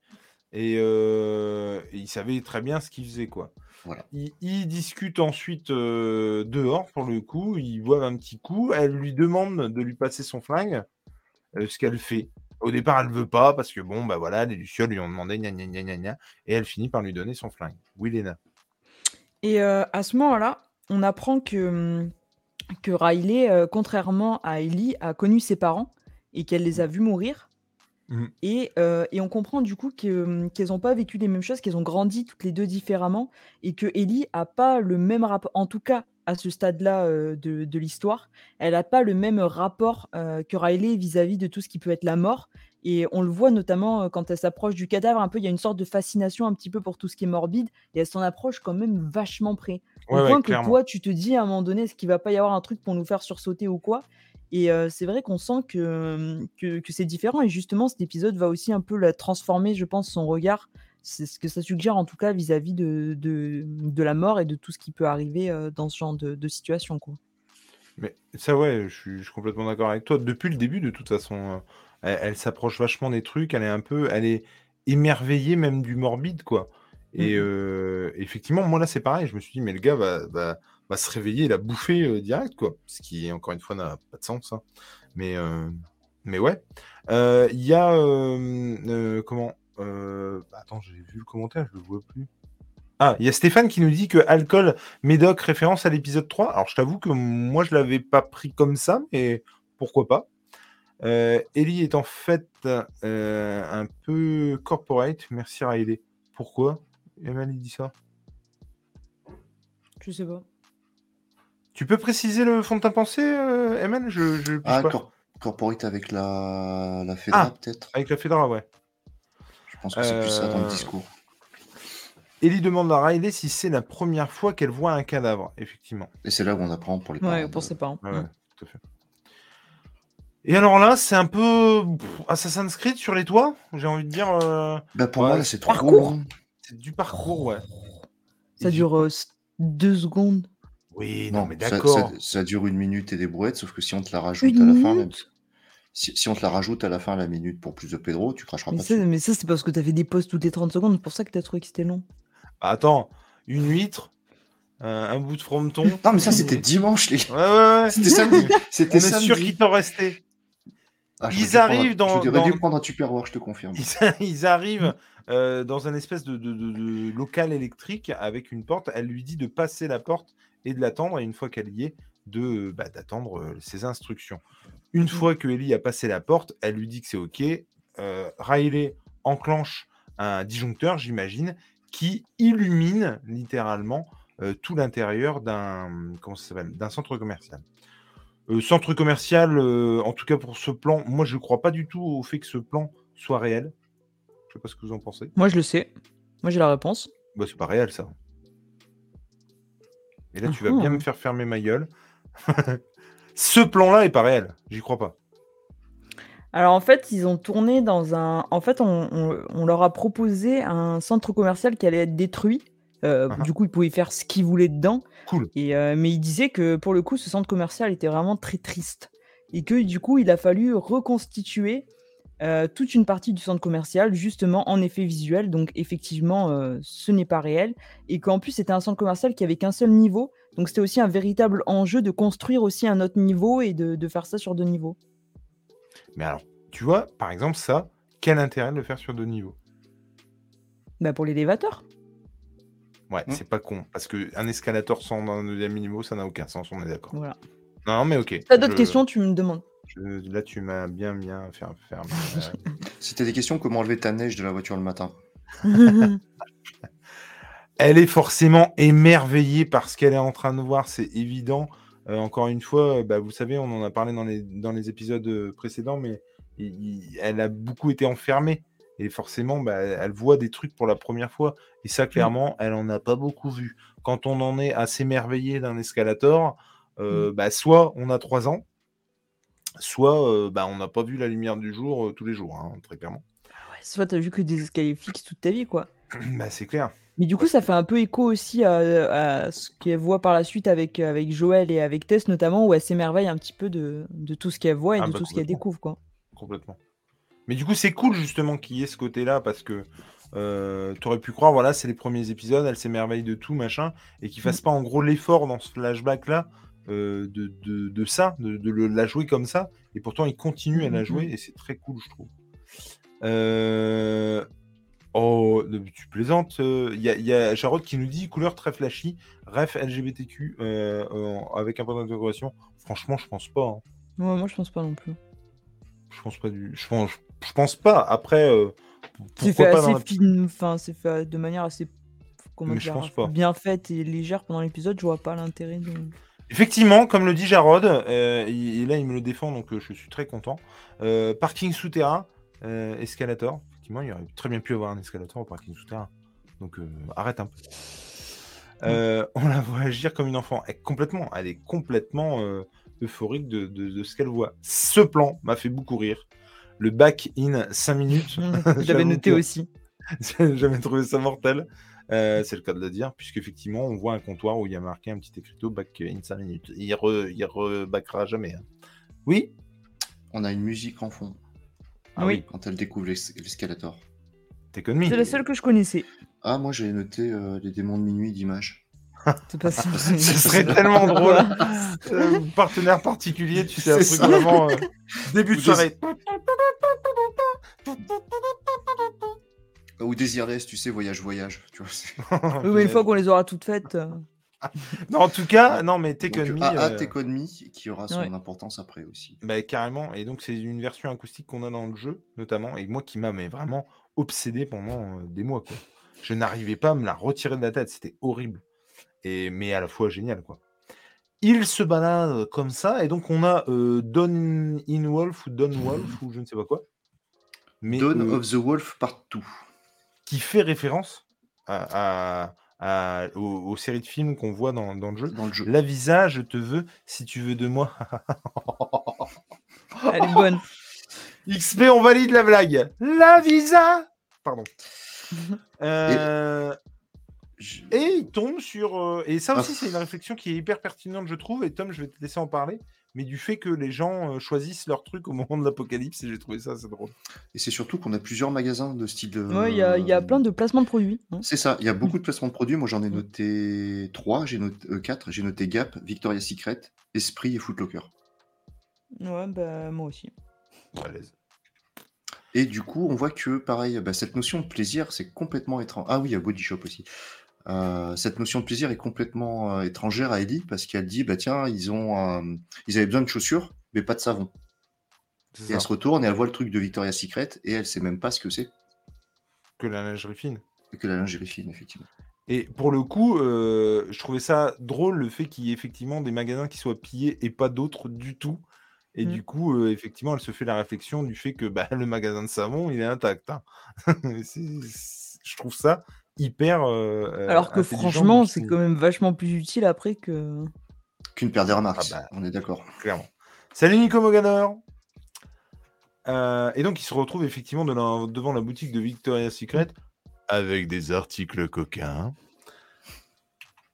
Et et il savait très bien ce qu'il faisait, quoi. Voilà. Ils ils discutent ensuite, dehors, pour le coup, ils boivent un petit coup. Elle lui demande de lui passer son flingue, ce qu'elle fait. Au départ, elle veut pas parce que bon, bah, voilà, les lucioles lui ont demandé gna gna gna gna et elle finit par lui donner son flingue. Oui, Léna? Et heu, à ce moment-là, on apprend que, mmh, que Riley, heu, contrairement à Ellie, a connu ses parents et qu'elle les a vus mourir. Mmh. Et heu, et on comprend du coup mmh, qu'elles ont pas vécu les mêmes choses, qu'elles ont grandi toutes les 2 différemment et que Ellie a pas le même rapport en tout cas à ce stade-là, de de l'histoire, elle a pas le même rapport, que Riley vis-à-vis de tout ce qui peut être la mort et on le voit notamment, quand elle s'approche du cadavre un peu, il y a une sorte de fascination un petit peu pour tout ce qui est morbide et elle s'en approche quand même vachement près. Au Ouais, ouais, point que clairement. toi, tu te dis à un moment donné: «Est-ce qu'il va pas y avoir un truc pour nous faire sursauter ou quoi?» et c'est vrai qu'on sent que, que que c'est différent et justement cet épisode va aussi un peu la transformer, je pense, son regard. C'est ce que ça suggère en tout cas vis-à-vis de de de la mort et de tout ce qui peut arriver, dans ce genre de de situation, quoi. Mais ça, ouais, je suis je suis complètement d'accord avec toi. Depuis le début, de toute façon, elle elle s'approche vachement des trucs, elle est un peu elle est émerveillée même du morbide, quoi. Mmh Et mh. heu, effectivement, moi, là, c'est pareil. Je me suis dit: «Mais le gars va va va se réveiller et la bouffer, direct, quoi». Ce qui, encore une fois, n'a pas de sens, hein. Mais Mais ouais. Il y a. comment euh, bah, Attends, j'ai vu le commentaire, je le vois plus. Ah, il y a Stéphane qui nous dit que Alcool Médoc référence à l'épisode 3. Alors, je t'avoue que moi, je l'avais pas pris comme ça, mais pourquoi pas. Euh, Ellie est en fait euh, un peu corporate. Merci Riley. Pourquoi? Emily dit ça Je sais pas. Tu peux préciser le fond de ta pensée, euh, Je, Ah, pas. cor- corporate avec la, la Fedra, Ah. peut-être Avec la Fedra, ouais. Je pense que c'est plus ça dans le Euh, discours. Ellie demande à Riley si c'est la première fois qu'elle voit un cadavre, effectivement. Et c'est là où on apprend pour les Ouais, parents pour de- ses parents. Ouais, ouais, tout à fait. Et alors là, c'est un peu pff, Assassin's Creed sur les toits, j'ai envie de dire. euh, Bah, pour Ouais, moi, là, c'est trop parcours. long. C'est du parcours, ouais. Ça Et dure euh, deux secondes. Oui, non, mais d'accord. Ça, ça dure une minute et des brouettes, sauf que si on te la rajoute Une à la fin, même- si, si on te la rajoute à la fin, la minute pour plus de Pedro, tu cracheras mais pas ça, dessus. mais ça, c'est parce que t'as fait des pauses toutes les 30 secondes. C'est pour ça que t'as trouvé que c'était long. Bah, attends, une huître, euh, un bout de frometon. Non, mais ça, c'était dimanche, les Ouais, ouais, ouais. C'était samedi. On C'était est samedi. sûr qu'il t'en restait. Ah, Ils dû prendre arrivent dans- J'aurais dû dans- prendre un Tupperware, je te confirme. Ils, ils arrivent euh, dans un espèce de, de- de- de local électrique avec une porte. Elle lui dit de passer la porte et de l'attendre. Et une fois qu'elle y est, de bah, d'attendre euh, ses instructions. Une fois que Ellie a passé la porte, elle lui dit que c'est OK. Euh, Riley enclenche un disjoncteur, j'imagine, qui illumine littéralement euh, tout l'intérieur d'un centre commercial. Euh, centre commercial, en tout cas pour ce plan, moi je ne crois pas du tout au fait que ce plan soit réel. Je sais pas ce que vous en pensez. Moi, je le sais. Moi, j'ai la réponse. Bah, c'est pas réel ça. Et là, tu vas bien Uhum. me faire fermer ma gueule. ce plan-là est pas réel. J'y crois pas. Alors en fait, ils ont tourné dans un. En fait, on, on- on leur a proposé un centre commercial qui allait être détruit. Euh, Uh-huh. Du coup, ils pouvaient faire ce qu'ils voulaient dedans. Cool. Et, euh, mais ils disaient que pour le coup, ce centre commercial était vraiment très triste. Et que du coup, il a fallu reconstituer euh, toute une partie du centre commercial, justement en effet visuel. Donc effectivement, euh, ce n'est pas réel. Et qu'en plus, c'était un centre commercial qui avait qu'un seul niveau. Donc c'était aussi un véritable enjeu de construire aussi un autre niveau et de, de faire ça sur deux niveaux. Mais alors, tu vois, par exemple, ça, quel intérêt de le faire sur deux niveaux? Bah, pour l'élévateur. Ouais, Hmm. c'est pas con. Parce qu'un escalator sans un deuxième niveau, ça n'a aucun sens, on est d'accord. Voilà. Non, mais ok. T'as d'autres je- questions, tu me demandes. Je- Là, tu m'as bien, bien fait t'as des questions, comment enlever ta neige de la voiture le matin Elle est forcément émerveillée par ce qu'elle est en train de voir, c'est évident. Euh, encore une fois, bah, vous savez, on en a parlé dans les, dans les épisodes euh, précédents, mais il- il- elle a beaucoup été enfermée. Et forcément, bah, elle voit des trucs pour la première fois. Et ça, clairement, elle en a pas beaucoup vu. Quand on en est à s'émerveiller d'un escalator, euh, bah, soit on a 3 ans, soit bah, on n'a pas vu la lumière du jour tous les jours, hein, très clairement. Ouais, soit t'as vu que des escaliers fixes toute ta vie, quoi. bah, c'est clair. Mais du coup, ça fait un peu écho aussi à, à ce qu'elle voit par la suite avec, avec Joël et avec Tess, notamment, où elle s'émerveille un petit peu de, de tout ce qu'elle voit et Ah de bah, tout ce qu'elle découvre, quoi. complètement. Mais du coup, c'est cool justement qu'il y ait ce côté-là parce que euh, tu aurais pu croire, voilà, c'est les premiers épisodes, elle s'émerveille de tout, machin, et qu'ils fassent pas en gros l'effort dans ce flashback-là euh, de, de, de ça, de, de le- la jouer comme ça, et pourtant il continue à la Mhm. jouer, et c'est très cool, je trouve. Euh, Oh, euh, tu plaisantes. Il y, a- y a Jarod qui nous dit couleur très flashy, ref LGBTQ euh, euh, avec un point d'interrogation. Franchement, je pense pas. hein. Ouais, moi, je pense pas non plus. Je pense pas du. Je pense, je pense pas. Après, euh, C'est pourquoi fait pas assez la- fine, enfin, c'est fait de manière assez comment je pense pas. bien faite et légère pendant l'épisode. Je vois pas l'intérêt de. Effectivement, comme le dit Jarod, euh, et, et là il me le défend, donc euh, je suis très content. Euh, parking souterrain, euh, escalator. Effectivement, il aurait très bien pu avoir un escalator au parking souterrain. Donc euh, arrête un peu. Euh, On la voit agir comme une enfant. Elle, complètement, elle est complètement euh, euphorique de, de- de ce qu'elle voit. Ce plan m'a fait beaucoup rire. Le back in 5 minutes. J'avais noté aussi. J'ai jamais trouvé ça mortel. Euh, c'est le cas de le dire, puisqu'effectivement, on voit un comptoir où il y a marqué un petit écriteau back in 5 minutes. Il re, il rebackera jamais. hein. Oui On a une musique en fond Ah Oui. quand elle découvre l'es- l'escalator. T'es connu. C'est la seule que je connaissais. Ah, moi j'avais noté euh, les démons de minuit d'image. C'est pas ça. Ce serait tellement drôle. Euh, partenaire particulier, tu sais, un C'est truc ça. vraiment euh, début de soirée. Ou Désirless, tu sais, voyage, voyage. Tu vois, c'est- Oui, mais une fois qu'on les aura toutes faites. euh, Non, en tout cas, non, mais Donc, On Me, AA euh, Take On Me, qui aura son Ouais. importance après aussi. bah, carrément. Et donc, c'est une version acoustique qu'on a dans le jeu, notamment, et moi qui m'a mais vraiment obsédé pendant euh, des mois. Quoi. Je n'arrivais pas à me la retirer de la tête, c'était horrible. Et, mais à la fois génial, quoi. Il se balade comme ça, et donc on a euh, Don In Wolf ou Don Wolf ou je ne sais pas quoi. Mais Dawn euh, of the Wolf partout. Qui fait référence à, à- à- aux, aux séries de films qu'on voit dans, dans le jeu. Dans le jeu. La visa, je te veux, si tu veux de moi. Elle est bonne. XP, on valide la blague. La visa Pardon. Euh, Et il tombe sur. euh, Et ça Ah. aussi, c'est une réflexion qui est hyper pertinente, je trouve. Et Tom, je vais te laisser en parler. Mais du fait que les gens euh, choisissent leur truc au moment de l'apocalypse, et j'ai trouvé ça assez drôle. Et c'est surtout qu'on a plusieurs magasins de style de. Ouais, il y a, y a plein de placements de produits. hein. C'est ça, il y a beaucoup de placements de produits. Moi, j'en ai noté 3, j'ai noté 4. J'ai noté Gap, Victoria's Secret, Esprit et Footlocker. Ouais, bah, moi aussi. À l'aise. Et du coup, on voit que, pareil, bah, cette notion de plaisir, c'est complètement étrange. Ah oui, il y a Body Shop aussi. Euh, cette notion de plaisir est complètement euh, étrangère à Ellie parce qu'elle dit bah tiens ils ont euh, ils avaient besoin de chaussures mais pas de savon et ça. elle se retourne et elle voit le truc de Victoria's Secret et elle sait même pas ce que c'est Que la lingerie fine. que la lingerie fine effectivement Et pour le coup, euh, je trouvais ça drôle le fait qu'il y ait effectivement des magasins qui soient pillés et pas d'autres du tout. Et Mm. du coup, euh, effectivement, elle se fait la réflexion du fait que bah, le magasin de savon, il est intact. hein. Je trouve ça hyper. euh, Alors que de franchement, ce c'est quand même vachement plus utile après que. qu'une paire d'Air Max Ah bah. on est d'accord clairement. Salut Nico Mogador Euh, Et donc, il se retrouve effectivement de la- devant la boutique de Victoria's Secret avec des articles coquins.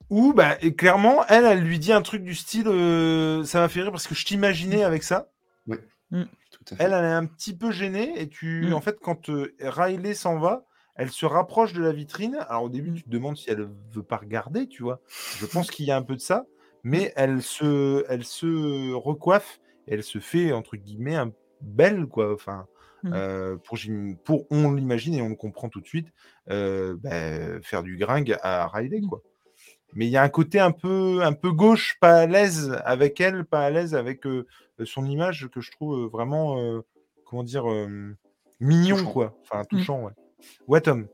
Où, bah, et clairement, elle, elle lui dit un truc du style euh, Ça m'a fait rire parce que je t'imaginais avec ça. tout à fait Elle, elle est un petit peu gênée. Et tu, Mm. en fait, quand euh, Riley s'en va, elle se rapproche de la vitrine. Alors, au début, tu te demandes si elle veut pas regarder, tu vois. Je pense qu'il y a un peu de ça. Mais elle se, elle se recoiffe. Elle se fait, entre guillemets, un- belle, quoi. Enfin. Mm. euh, pour, on l'imagine et on le comprend tout de suite, euh, bah, faire du gringue à Riley, Mm. quoi. Mais il y a un côté un peu, un peu gauche, pas à l'aise avec elle, pas à l'aise avec euh, son image que je trouve vraiment, comment dire, mignon, Touchant. quoi. Enfin, touchant, ouais. Ouais, Tom,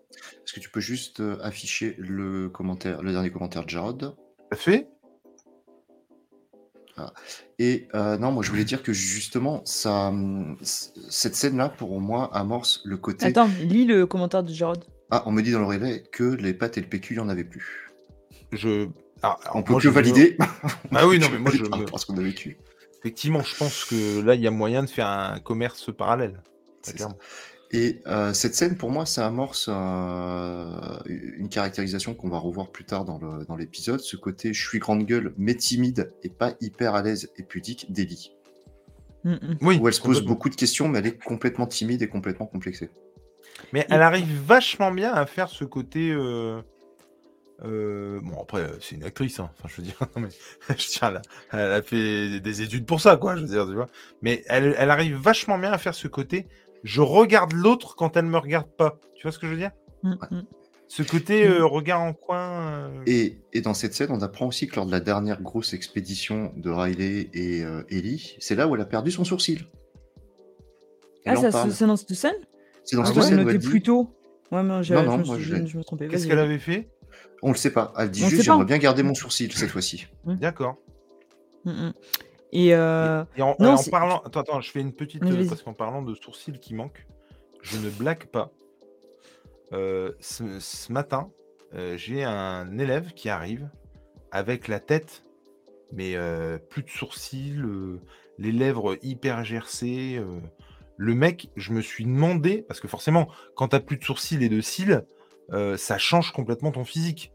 est-ce que tu peux juste euh, afficher le commentaire le dernier commentaire de Jarod? T'as fait Et euh, non, moi je voulais dire que justement, ça, hum, cette scène-là, pour moi, amorce le côté. Attends, lis le commentaire de Jarod. Ah, on me dit dans l'oreille que les pâtes et le PQ, il n'y en avait plus. Je. Ah, alors, On peut moi, que je me- valider. Ah oui, non, mais moi, je Par me- rapport à ce qu'on a vécu. Effectivement, je pense que là, il y a moyen de faire un commerce parallèle. Et euh, cette scène, pour moi, ça amorce euh, une caractérisation qu'on va revoir plus tard dans le- dans l'épisode. ce côté je suis grande gueule, mais timide et pas hyper à l'aise et pudique d'Ellie. Mm, mm. Oui, Où elle se pose beaucoup de questions, mais elle est complètement timide et complètement complexée. Mais elle arrive vachement bien à faire ce côté. euh, euh, Bon, après, c'est une actrice, hein. enfin, je veux dire, non, mais, je tiens, elle, a, elle a fait des études pour ça, quoi, je veux dire, tu vois. Mais elle, elle arrive vachement bien à faire ce côté. Je regarde l'autre quand elle me regarde pas. Tu vois ce que je veux dire? Mm, mm. Ce côté euh, regard en coin. euh, Et, et dans cette scène, on apprend aussi que lors de la dernière grosse expédition de Riley et euh, Ellie, c'est là où elle a perdu son sourcil. Elle Ah, ça, c'est dans cette scène? C'est dans Ah, cette je scène où notais elle dit- plus tôt. Ouais, mais Non, je, non, me moi, je je me trompé. Qu'est-ce qu'elle avait fait? On le sait pas. Elle dit On juste j'aimerais bien garder mon sourcil cette fois-ci. D'accord. Mm, mm. Et euh, Et en, Non, en c'est- parlant, attends, attends, je fais une petite euh, parce qu'en parlant de sourcils qui manquent, je ne blague pas. Euh, ce, ce matin, euh, j'ai un élève qui arrive avec la tête, mais plus de sourcils, les lèvres hyper gercées. Le mec, je me suis demandé parce que forcément, quand t'as plus de sourcils et de cils, ça change complètement ton physique.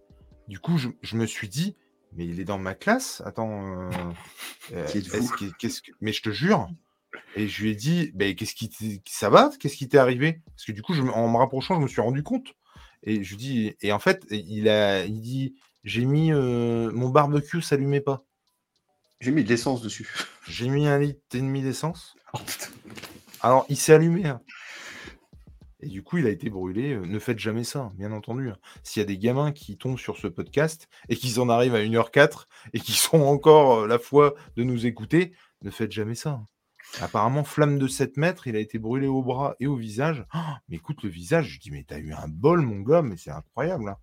Du coup, je, je me suis dit, mais il est dans ma classe. Attends. euh, euh, que- Mais je te jure. Et je lui ai dit, ben, qu'est-ce qui t'est- ça va? Qu'est-ce qui t'est arrivé? Parce que du coup, je en me rapprochant, je me suis rendu compte. Et je lui dis, et en fait, il a, il dit, j'ai mis euh, mon barbecue s'allumait pas. J'ai mis de l'essence dessus. J'ai mis un litre et demi d'essence. Oh, Alors, il s'est allumé. Hein. Et du coup, il a été brûlé. Euh, ne faites jamais ça, bien entendu. Hein. S'il y a des gamins qui tombent sur ce podcast et qu'ils en arrivent à 1h04 et qui sont encore euh, la foi de nous écouter, ne faites jamais ça. Hein. Apparemment, flamme de 7 mètres, il a été brûlé au bras et au visage. Oh, mais écoute, le visage, je dis, mais t'as eu un bol, mon gars, mais c'est incroyable. Hein.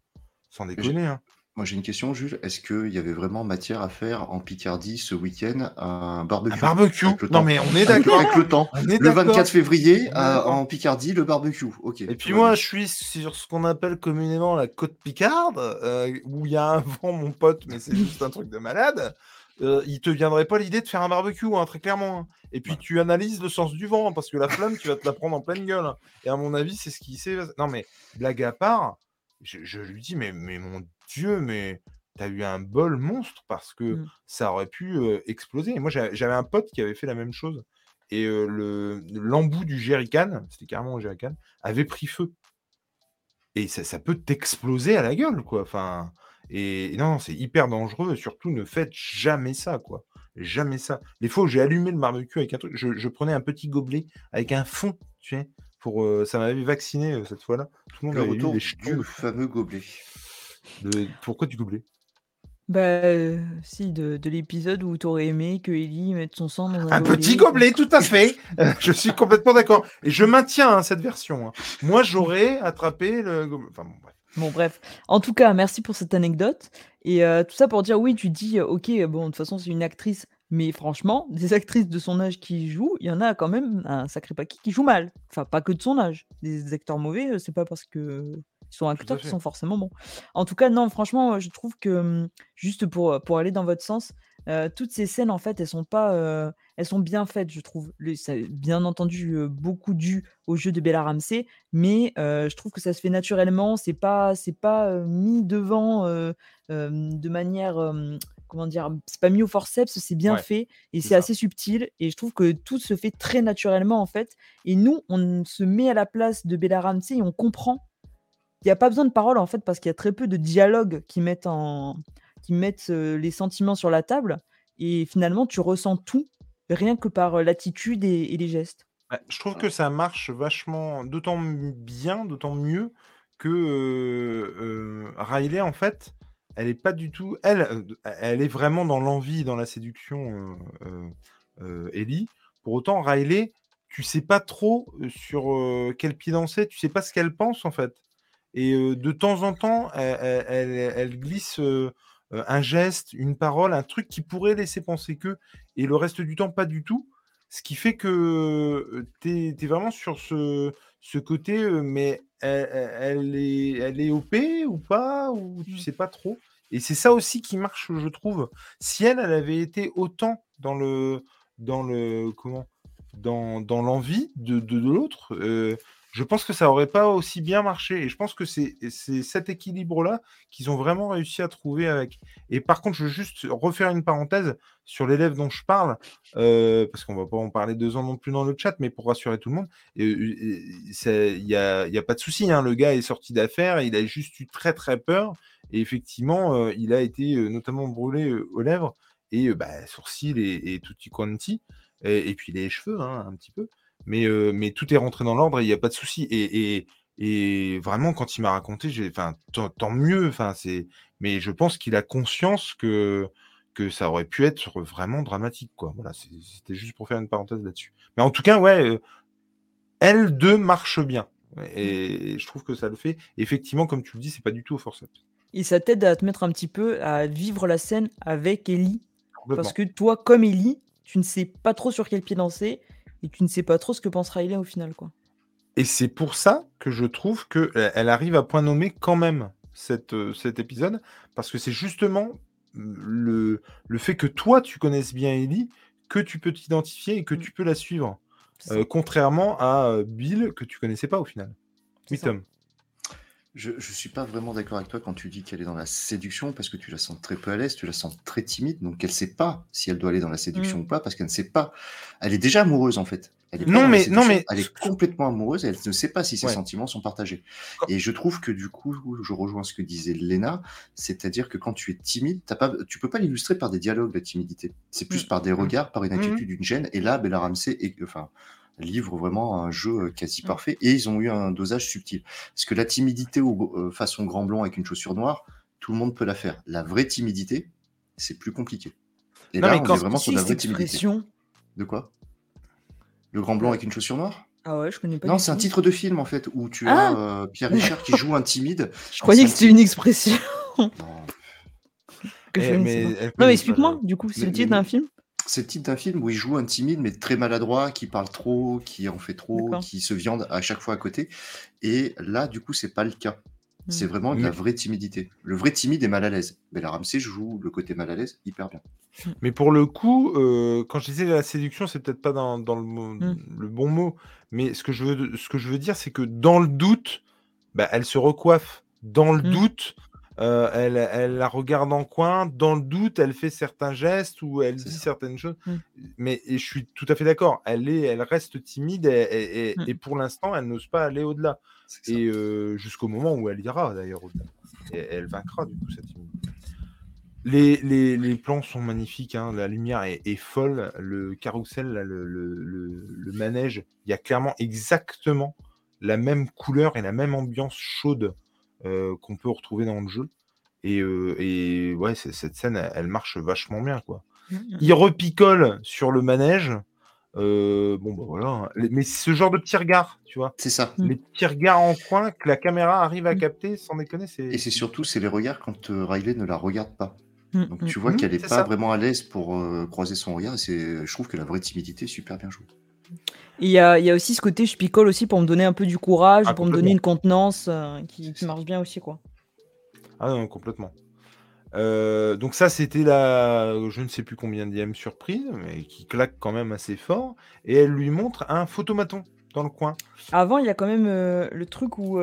Sans déconner. Hein. Moi, j'ai une question, Jules. Est-ce qu'il y avait vraiment matière à faire en Picardie ce week-end un barbecue? Un barbecue? Non, mais on est d'accord. Avec le temps. le 24 février, en Picardie, le barbecue. Ok. Et puis moi, je suis sur ce qu'on appelle communément la côte Picarde, euh, où il y a un vent, mon pote, mais c'est juste un truc de malade. Euh, il te viendrait pas l'idée de faire un barbecue, hein, très clairement. Hein. Et puis tu analyses le sens du vent, parce que la flamme, tu vas te la prendre en pleine gueule. Hein. Et à mon avis, c'est ce qui s'est. Non, mais blague à part, je, lui dis, mais, mais mon Dieu, mais t'as eu un bol monstre parce que mmh. ça aurait pu exploser. Et moi, j'avais un pote qui avait fait la même chose. Et le l'embout du jerrycan, c'était carrément un jerrycan, avait pris feu. Et ça, ça peut t'exploser à la gueule, quoi. Enfin, et, non, c'est hyper dangereux. Surtout, ne faites jamais ça, quoi. Jamais ça. Les fois où j'ai allumé le barbecue avec un truc, je, prenais un petit gobelet avec un fond, tu sais, pour, ça m'avait vacciné cette fois-là. Tout le monde avait eu du fameux gobelet. Pourquoi du gobelet Bah, si, de, l'épisode où tu aurais aimé que Ellie mette son sang dans un, Un petit gobelet, tout à fait. je suis complètement d'accord. Et je maintiens hein, cette version. Hein. Moi, j'aurais attrapé le gobelet. Enfin, bon, bref. Bon, bref. En tout cas, merci pour cette anecdote. Et tout ça pour dire, oui, tu dis, ok, bon, de toute façon, c'est une actrice. Mais franchement, des actrices de son âge qui jouent, il y en a quand même un sacré paquet qui jouent mal. Enfin, pas que de son âge. Des acteurs mauvais, c'est pas parce que sont acteurs qui sont forcément bons. En tout cas, non, franchement, je trouve que mmh, juste pour, pour aller dans votre sens, toutes ces scènes, en fait, elles sont pas, elles sont bien faites, je trouve. bien entendu beaucoup dû au jeu de Bella Ramsey, mais je trouve que ça se fait naturellement. C'est pas, c'est pas mis devant de manière, comment dire, c'est pas mis au forceps, c'est bien fait et c'est assez subtil. Et je trouve que tout se fait très naturellement en fait. Et nous, on se met à la place de Bella Ramsey et on comprend il n'y a pas besoin de parole en fait parce qu'il y a très peu de dialogues qui mettent, en... qui mettent les sentiments sur la table et finalement tu ressens tout rien que par l'attitude et, les gestes. je trouve que ça marche vachement, d'autant bien, d'autant mieux que Riley en fait, elle est pas du tout, elle, elle est vraiment dans l'envie, dans la séduction, Ellie. Pour autant, Riley, tu sais pas trop sur quel pied danser, tu sais pas ce qu'elle pense en fait. Et de temps en temps, elle, glisse un geste, une parole, un truc qui pourrait laisser penser que, et le reste du temps, pas du tout. Ce qui fait que tu es, vraiment sur ce, ce côté, mais elle, est, elle est OP ou pas, ou tu mmh. sais pas trop. Et c'est ça aussi qui marche, je trouve. Si elle, elle avait été autant dans le, dans le, comment, dans, dans l'envie de, de, de l'autre, je pense que ça aurait pas aussi bien marché. Et je pense que c'est cet équilibre-là qu'ils ont vraiment réussi à trouver avec. Et par contre, je veux juste refaire une parenthèse sur l'élève dont je parle, euh, parce qu'on va pas en parler deux ans non plus dans le chat, mais pour rassurer tout le monde, il n'y a, y a, pas de souci. Hein, le gars est sorti d'affaires, il a juste eu très très peur. Et effectivement, euh, il a été euh, notamment brûlé aux lèvres et bah, sourcils et, et tutti quanti. Et, et, puis les cheveux, hein, un petit peu mais, mais tout est rentré dans l'ordre et il n'y a pas de souci. Et, et, vraiment, quand il m'a raconté, j'ai, enfin, tant, mieux. Enfin, c'est, mais je pense qu'il a conscience que que ça aurait pu être vraiment dramatique, quoi. Voilà, c'était juste pour faire une parenthèse là-dessus. Mais en tout cas, ouais, elle deux marche bien. Et je trouve que ça le fait. Effectivement, comme tu le dis, c'est pas du tout au forceps. Et ça t'aide à te mettre un petit peu à vivre la scène avec Ellie? Parce que toi, comme Ellie, tu ne sais pas trop sur quel pied danser et tu ne sais pas trop ce que pense Riley au final. quoi. Et c'est pour ça que je trouve qu'elle arrive à point nommé quand même cette, euh, cet épisode, parce que c'est justement le, le fait que toi, tu connaisses bien Ellie, que tu peux t'identifier et que mm. tu peux la suivre. Euh, contrairement à euh, Bill, que tu connaissais pas au final. Oui, Tom. Je ne suis pas vraiment d'accord avec toi quand tu dis qu'elle est dans la séduction, parce que tu la sens très peu à l'aise, tu la sens très timide, donc elle ne sait pas si elle doit aller dans la séduction mmh. ou pas, parce qu'elle ne sait pas. Elle est déjà amoureuse en fait. Elle est Non, mais- non, mais- elle est complètement amoureuse et elle ne sait pas si ses Ouais. sentiments sont partagés. Et je trouve que du coup, je rejoins ce que disait Léna, c'est-à-dire que quand tu es timide, t'as pas, tu peux pas l'illustrer par des dialogues, la timidité. C'est plus Mm. par des regards, par une Mm. attitude, une gêne. Et là, Bella Ramsey est, enfin, livre vraiment un jeu euh, quasi Mm. parfait et ils ont eu un dosage subtil. Parce que la timidité au, euh, façon grand blond avec une chaussure noire, tout le monde peut la faire. La vraie timidité, c'est plus compliqué. Et Non, là, mais on quand- est vraiment sur la vraie timidité. expression. De quoi? Le grand blanc avec une chaussure noire? Ah ouais, je connais pas. Non, c'est un titre de film en fait où tu Ah as euh, Pierre Richard qui joue un timide. Je croyais que c'était une expression. Non, que Eh, mais Non, mais explique-moi, du coup, c'est le titre d'un film? C'est le titre d'un film où il joue un timide mais très maladroit, qui parle trop, qui en fait trop, qui se viande à chaque fois à côté. Et là, du coup, c'est pas le cas. C'est Hmm. vraiment de la Mais- vraie timidité. Le vrai timide est mal à l'aise. Bella Ramsey joue le côté mal à l'aise hyper bien. Mais pour le coup, euh, quand je disais la séduction, c'est peut-être pas dans, dans le, mot- Mm. le bon mot, mais ce que je veux, ce que je veux dire, c'est que dans le doute, bah, elle se recoiffe. Dans le Mm. doute, euh, elle, elle la regarde en coin. Dans le doute, elle fait certains gestes ou elle dit ça. certaines choses. Mm. Mais et je suis tout à fait d'accord. Elle est, elle reste timide et, Mm. et pour l'instant, elle n'ose pas aller au-delà. Et euh, jusqu'au moment où elle ira d'ailleurs au-delà. Et elle vaincra du coup cette timidité. Les, les, les plans sont magnifiques, hein, la lumière est, est folle, le carrousel, là, le, le, le- le manège, il y a clairement exactement la même couleur et la même ambiance chaude qu'on peut retrouver dans le jeu. Et, euh, et ouais, c'est- cette scène, elle, elle marche vachement bien. quoi. Il repicole sur le manège. euh, bon, bah voilà. hein. Mais ce genre de petit regard, tu vois C'est ça. Les petits regards en coin que la caméra arrive à Mm. capter, sans déconner, c'est. Et c'est surtout, c'est les regards quand euh, Riley ne la regarde pas. Mm, Donc mm. tu vois qu'elle n'est pas ça. vraiment à l'aise pour euh, croiser son regard. Et c'est, je trouve que la vraie timidité est super bien jouée. Il y a, il y a aussi ce côté, je picole aussi pour me donner un peu du courage, Ah, pour me donner une contenance euh, qui, qui marche bien aussi, quoi. Ah non, complètement. Euh, donc ça, c'était la, je ne sais plus combien dième surprise, mais qui claque quand même assez fort. Et elle lui montre un photomaton dans le coin. Avant, il y a quand même euh, le truc où,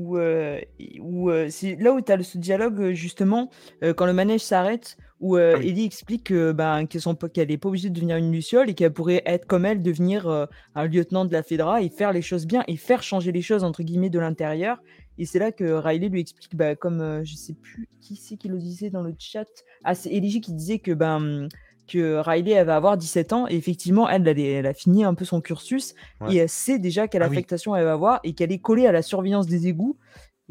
où, euh, où euh, c'est là où tu as ce dialogue, justement, euh, quand le manège s'arrête, où euh, Ah oui. Ellie explique que, pas- qu'elle n'est pas obligée de devenir une luciole et qu'elle pourrait être comme elle, devenir euh, un lieutenant de la Fedra et faire les choses bien et faire changer les choses, entre guillemets, de l'intérieur. Et c'est là que Riley lui explique, bah, comme euh, je sais plus qui c'est qui le disait dans le chat, ah, c'est Ellie qui disait que, ben, que Riley elle va avoir 17 ans et effectivement elle, elle, est- elle a fini un peu son cursus Ouais. et elle sait déjà quelle Ah oui. affectation elle va avoir et qu'elle est collée à la surveillance des égouts.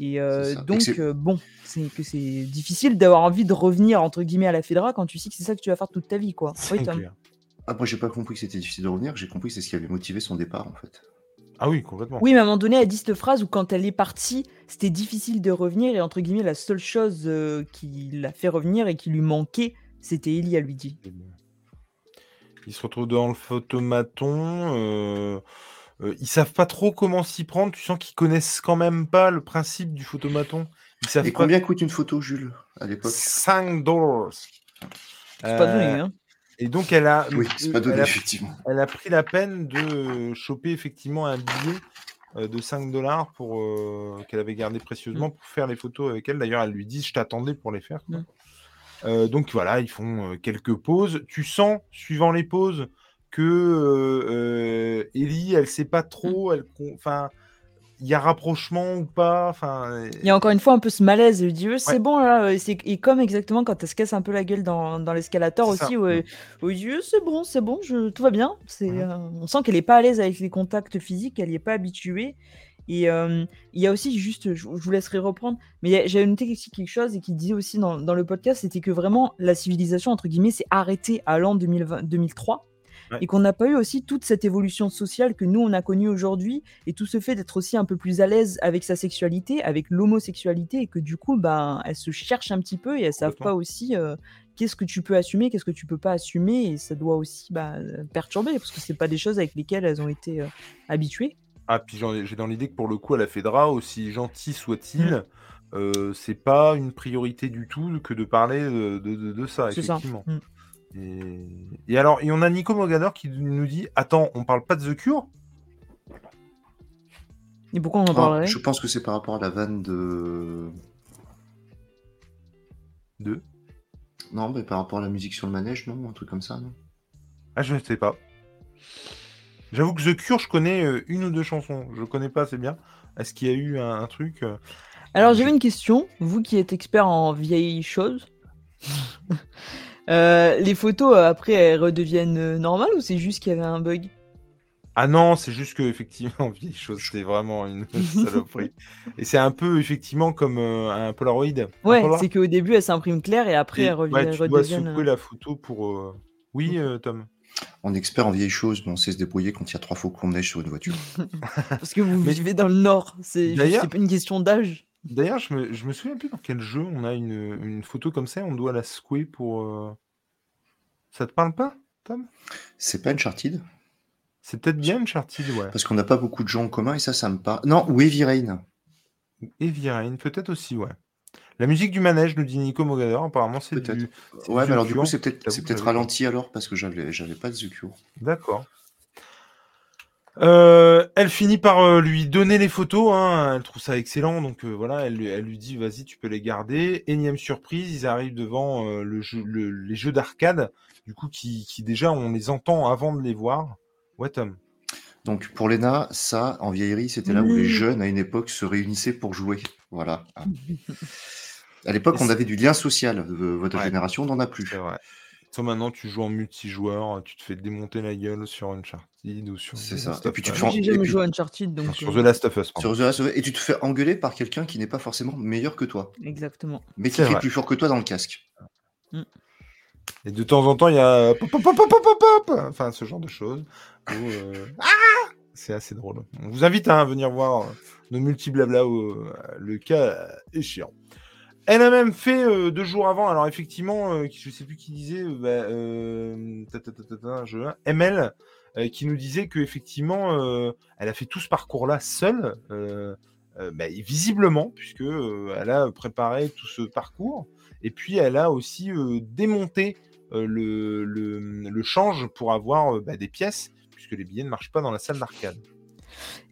Et euh. Et donc, euh, bon, c'est que c'est difficile d'avoir envie de revenir entre guillemets à la Fedra quand tu sais que c'est ça que tu vas faire toute ta vie, quoi. Oui, Tom. Ah, moi, j'ai pas compris que c'était difficile de revenir. J'ai compris que c'est ce qui avait motivé son départ, en fait. Ah oui, complètement. Oui, mais à un moment donné, elle dit cette phrase où quand elle est partie, c'était difficile de revenir et entre guillemets, la seule chose euh, qui l'a fait revenir et qui lui manquait, c'était Ellie, elle lui dit. Et bon. Ils se retrouvent dans le photomaton. Euh, ils savent pas trop comment s'y prendre. Tu sens qu'ils connaissent quand même pas le principe du photomaton. Ils savent Et pas. combien coûte une photo, Jules, à l'époque? 5 dollars. C'est pas donné, Euh, hein. Et donc elle a, Oui, c'est pas donné, elle a, effectivement. elle a pris la peine de choper effectivement un billet euh, de 5 dollars pour euh, qu'elle avait gardé précieusement pour faire les photos avec elle. D'ailleurs, elle lui dit je t'attendais pour les faire. Mm. Euh, donc voilà, ils font quelques pauses. Tu sens, suivant les pauses, que euh, euh, Ellie, elle sait pas trop, elle, enfin, il y a rapprochement ou pas, enfin. Il y a encore une fois un peu ce malaise. Dit Euh, c'est Ouais. bon là. euh, c'est- Et comme exactement quand elle se casse un peu la gueule dans, dans l'escalator aussi, où, Euh, c'est bon, c'est bon, je... tout va bien. C'est, euh, on sent qu'elle est pas à l'aise avec les contacts physiques, elle n'y est pas habituée. Et il y a aussi juste, je, je vous laisserai reprendre, mais j'avais noté aussi quelque chose et qui disait aussi dans, dans le podcast, c'était que vraiment la civilisation entre guillemets s'est arrêtée à l'an 2020 2003 Ouais. et qu'on n'a pas eu aussi toute cette évolution sociale que nous on a connue aujourd'hui et tout ce fait d'être aussi un peu plus à l'aise avec sa sexualité, avec l'homosexualité et que du coup ben elles se cherchent un petit peu et elles savent pas aussi euh, qu'est-ce que tu peux assumer, qu'est-ce que tu peux pas assumer et ça doit aussi bah, euh, perturber parce que c'est pas des choses avec lesquelles elles ont été euh, habituées. Ah, puis j'ai dans l'idée que pour le coup, à la Fedra, aussi gentil soit-il, Mm. euh, c'est pas une priorité du tout que de parler de, de- de- de ça, C'est ça. Et... et alors, et on a Nico Mogador qui nous dit Attends, on parle pas de The Cure? Et pourquoi on en Ah, parlerait? Je pense que c'est par rapport à la vanne de. De? Non, mais par rapport à la musique sur le manège, non Un truc comme ça, non? Ah, je ne sais pas. J'avoue que The Cure, je connais euh, une ou deux chansons. Je connais pas assez bien. Est-ce qu'il y a eu un, un truc euh, Alors j'avais une question, vous qui êtes expert en vieilles choses. Euh, les photos euh, après elles redeviennent euh, normales ou c'est juste qu'il y avait un bug? Ah non, c'est juste que effectivement, vieille chose, c'est vraiment une saloperie. Et c'est un peu effectivement comme euh, un Polaroid. Ouais, c'est qu'au début elles s'impriment claires et après Et, elles revi- ouais, tu dois secouer euh, la photo pour. euh, Oui, euh, Tom. On est expert en vieilles choses, mais on sait se débrouiller quand il y a trois fois qu'on neige sur une voiture. Parce que vous Mais- vivez dans le nord, c'est pas une question d'âge. D'ailleurs, je me, je me souviens plus dans quel jeu on a une, une photo comme ça, on doit la secouer pour. euh, Ça te parle pas, Tom? C'est pas Uncharted C'est peut-être bien Uncharted, ouais. Parce qu'on n'a pas beaucoup de gens en commun et ça, ça me parle. Non, ou Heavy Rain. Et Virane, peut-être aussi, ouais. La musique du manège, nous dit Nico Mogador, apparemment c'est Peut-être. du. c'est Ouais, mais alors du coup, c'est peut-être J'avoue c'est que peut-être j'avais- ralenti alors parce que j'avais j'avais pas de Cure. D'accord. Euh, elle finit par euh, lui donner les photos, hein, elle trouve ça excellent, donc euh, voilà, elle, lui- elle lui dit vas-y tu peux les garder. Énième surprise, ils arrivent devant euh, le jeu, le- les jeux d'arcade, du coup qui, qui déjà on les entend avant de les voir. Ouais Tom. Donc pour Lena, ça, en vieillerie, c'était là où les jeunes à une époque se réunissaient pour jouer. Voilà. À l'époque, on avait du lien social. Euh, Votre Ouais. génération n'en a plus. Toi maintenant tu joues en multijoueur, tu te fais démonter la gueule sur Uncharted ou sur C'est ça. Et puis tu te fais J'ai jamais puis- joué à Uncharted donc. Enfin, sur euh, The Last of Us. Sur The Last of Us, Et tu te fais engueuler par quelqu'un qui n'est pas forcément meilleur que toi, Exactement. mais qui vrai. plus fort que toi dans le casque. Et de temps en temps, il y a pop, pop, pop, pop, pop, pop, pop enfin ce genre de choses. où, euh, ah c'est assez drôle. On vous invite hein, à venir voir euh, nos multi-blabla où euh, le cas est chiant. Elle a même fait euh, deux jours avant, alors effectivement, euh, je sais plus qui disait, euh, bah, euh, ta, ta, ta, ta, ta, je, ML, euh, qui nous disait que effectivement, euh, elle a fait tout ce parcours-là seule, euh, euh, bah, visiblement, puisque euh, elle a préparé tout ce parcours, et puis elle a aussi euh, démonté euh, le, le, le change pour avoir euh, bah, des pièces, puisque les billets ne marchent pas dans la salle d'arcade.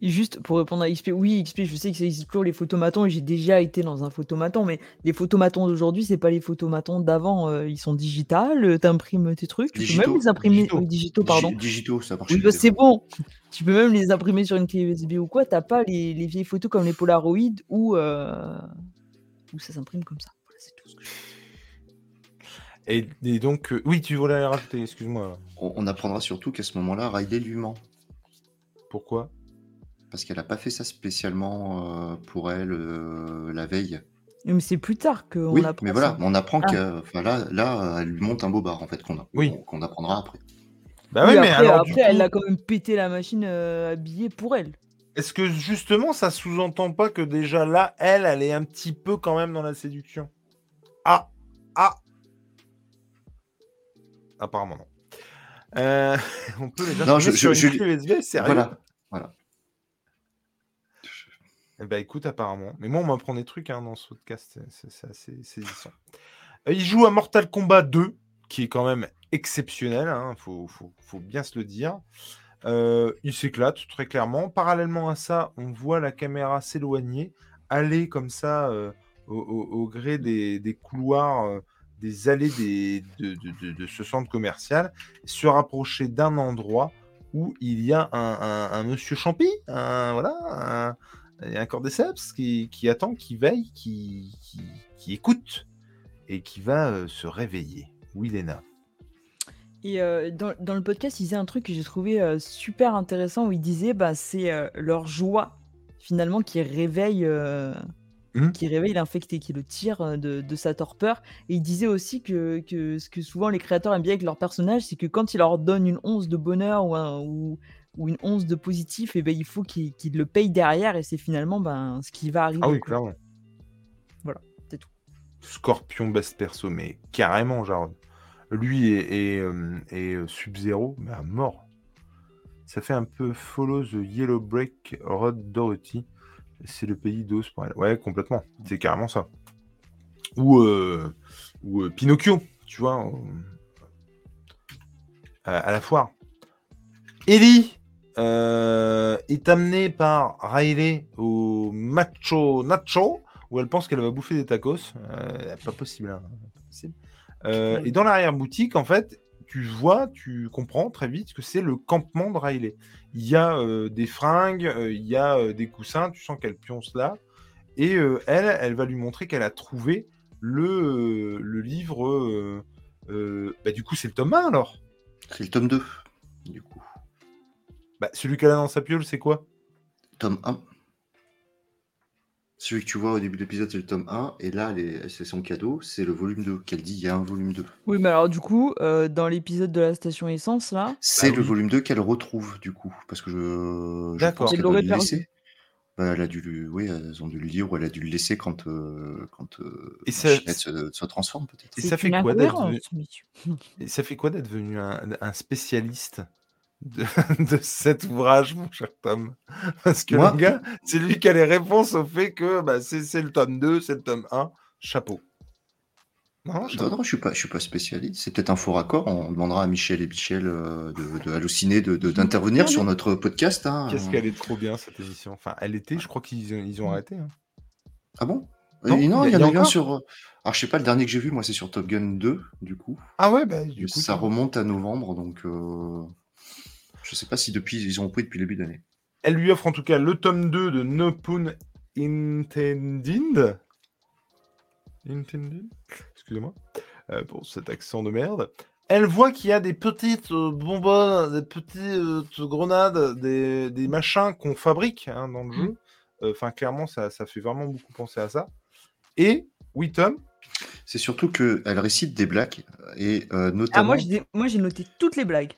Et juste pour répondre à XP, oui, XP, je sais que ça existe toujours les photomatons et j'ai déjà été dans un photomaton, mais les photomatons d'aujourd'hui, c'est pas les photomatons d'avant, euh, ils sont digitales, euh, t'imprimes tes trucs, tu peux même les imprimer, digitaux. digitaux, pardon. Digi- Digitaux, ça marche. Oui, bah, c'est bon, tu peux même les imprimer sur une clé USB ou quoi, t'as pas les, les vieilles photos comme les Polaroid où, euh, où ça s'imprime comme ça. Voilà, c'est tout ce que je Et, et donc, euh, oui, tu voulais rajouter, excuse-moi. On, on apprendra surtout qu'à ce moment-là, Riley lui ment. Pourquoi? Parce qu'elle n'a pas fait ça spécialement euh, pour elle euh, la veille. Mais c'est plus tard qu'on oui, apprend mais voilà, ça. on apprend Ah. que enfin, là, là, elle lui monte un bobard en fait qu'on a- Oui. qu'on- apprendra après. Bah Oui, oui, mais après, alors, après, elle coup, a quand même pété la machine euh, billets pour elle. est-ce que justement ça sous-entend pas que déjà là, elle, elle est un petit peu quand même dans la séduction? Ah Ah Apparemment non. Euh, on peut les Non, je- je- je- USB, sérieux? Voilà, voilà. Ben écoute, apparemment. Mais moi, on m'apprend des trucs hein, dans ce podcast. c'est- assez saisissant. Euh, il joue à Mortal Kombat 2, qui est quand même exceptionnel. Il faut, faut- faut bien se le dire. Euh, il s'éclate très clairement. Parallèlement à ça, on voit la caméra s'éloigner, aller comme ça euh, au, gré des, couloirs, des allées de, de- ce centre commercial, se rapprocher d'un endroit où il y a un, un- monsieur champi, un, voilà, il y a un cordyceps qui, qui attend, qui veille, qui, qui, qui écoute et qui va euh, se réveiller. Oui, Léna. Et euh, dans, dans le podcast, il disait un truc que j'ai trouvé euh, super intéressant où il disait bah, c'est leur joie finalement qui réveille, Mhm. qui réveille l'infecté, qui le tire de, de sa torpeur. Et il disait aussi que, que ce que souvent les créateurs aiment bien avec leurs personnages, c'est que quand ils leur donnent une once de bonheur ou, un- ou, ou une once de positif, et ben, il faut qu'ils le payent derrière et c'est finalement ben, ce qui va arriver. Ah oui, clairement. Voilà, c'est tout. Scorpion best perso, mais carrément, Jarod. Lui et, et, euh, et, euh, Sub-Zero, mais à mort. Ça fait un peu follow the Yellow Break Road Dorothy. C'est le pays d'os pour elle. Ouais, complètement. C'est carrément ça. Ou, euh, ou euh, Pinocchio, tu vois, euh, à, la foire. Ellie est amenée par Riley au Macho Nacho, où elle pense qu'elle va bouffer des tacos. Euh, pas possible. hein. Euh, et dans l'arrière-boutique, en fait, tu vois, tu comprends très vite que c'est le campement de Riley. Il y a euh, des fringues, euh, il y a euh, des coussins, tu sens qu'elle pionce là. Et euh, elle, elle va lui montrer qu'elle a trouvé le, euh, le livre. euh, euh, bah, du coup, c'est le tome 1 alors. C'est le tome 2, du coup. Bah, celui qu'elle a dans sa piole, c'est quoi? Tome 1. Celui que tu vois au début de l'épisode, c'est le tome 1. Et là, les- c'est son cadeau, c'est le volume 2. Qu'elle dit, il y a un volume 2. Oui, mais alors du coup, euh, dans l'épisode de la station essence, là, C'est Bah le oui. volume 2 qu'elle retrouve, du coup. Parce que je, je D'accord. pense Elle qu'elle doit l'aurait le perdu. laisser. Bah, elle a dû le... Oui, elles ont dû le lire ou elle a dû le laisser quand, euh, quand euh, Et ça- se, se transforme, peut-être. Et ça fait quoi d'être. Et ça fait quoi d'être devenu un, un spécialiste? De, de cet ouvrage, mon cher Tom Parce que Moi- le gars, c'est lui qui a les réponses au fait que bah, c'est c'est le tome 2, c'est le tome 1. Chapeau. Non, Non, chapeau. non, je suis pas, je suis pas spécialiste. C'est peut-être un faux raccord. On demandera à Michel et Michel euh, de, de halluciner, de, de- d'intervenir sur notre podcast. hein. Qu'est-ce qu'elle est trop bien cette émission. Enfin, elle était, je crois qu'ils ils ont arrêté. hein. Ah bon? Non, il y y, a- en y a eu un sur. Alors, je sais pas, le dernier que j'ai vu, moi, c'est sur Top Gun 2, du coup. Ah ouais, bah du coup. ça remonte à novembre, donc. euh, Je sais pas si depuis ils ont repris depuis le début d'année. Elle lui offre en tout cas le tome 2 de No Pun Intended. Intended Excusez-moi euh, pour cet accent de merde. Elle voit qu'il y a des petites euh, bonbonnes, des petites grenades, des, des machins qu'on fabrique hein, dans le jeu. Euh, Enfin, clairement, ça, ça fait vraiment beaucoup penser à ça. Et, oui, Tom, C'est surtout qu'elle récite des blagues, et euh, Ah, notamment. moi, j'ai noté toutes les blagues.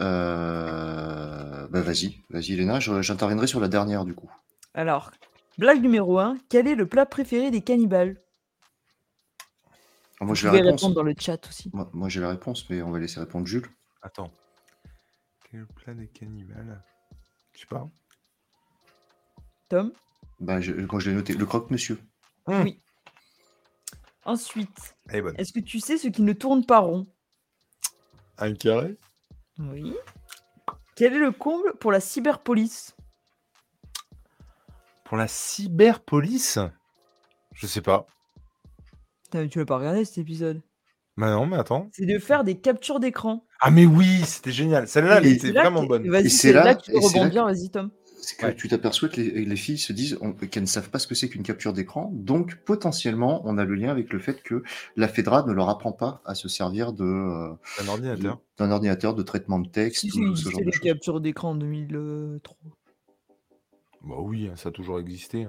Euh, Bah, vas-y, vas-y, Léna, j'interviendrai sur la dernière, du coup. Alors, blague numéro 1, quel est le plat préféré des cannibales? Ah, Moi, j'ai la réponse. répondre dans le chat aussi. Moi, moi, j'ai la réponse, mais on va laisser répondre Jules. attends. Quel plat des cannibales? Je sais pas. Tom? Bah, je- quand je l'ai noté, le croque-monsieur. Hmm, Oui. Ensuite, est bonne. est-ce que tu sais ce qui ne tourne pas rond? Un carré? Oui. Quel est le comble pour la cyberpolice? Pour la cyberpolice? Je sais pas. Putain, mais Tu l'as pas regardé cet épisode? Bah non, mais attends. C'est de faire des captures d'écran. Ah mais oui, c'était génial. Celle-là, elle Et était C'est là vraiment que- bonne. Vas-y, Et c'est c'est là, là- que tu peux et c'est là rebondir, vas-y Tom. C'est que Ouais. tu t'aperçois que les, les filles se disent qu'elles ne savent pas ce que c'est qu'une capture d'écran. Donc, potentiellement, on a le lien avec le fait que la FEDRA ne leur apprend pas à se servir de, euh, Un de- ordinateur. d'un ordinateur de traitement de texte Si, ou si, ce il genre de choses. captures d'écran en 2003. Bah oui, ça a toujours existé.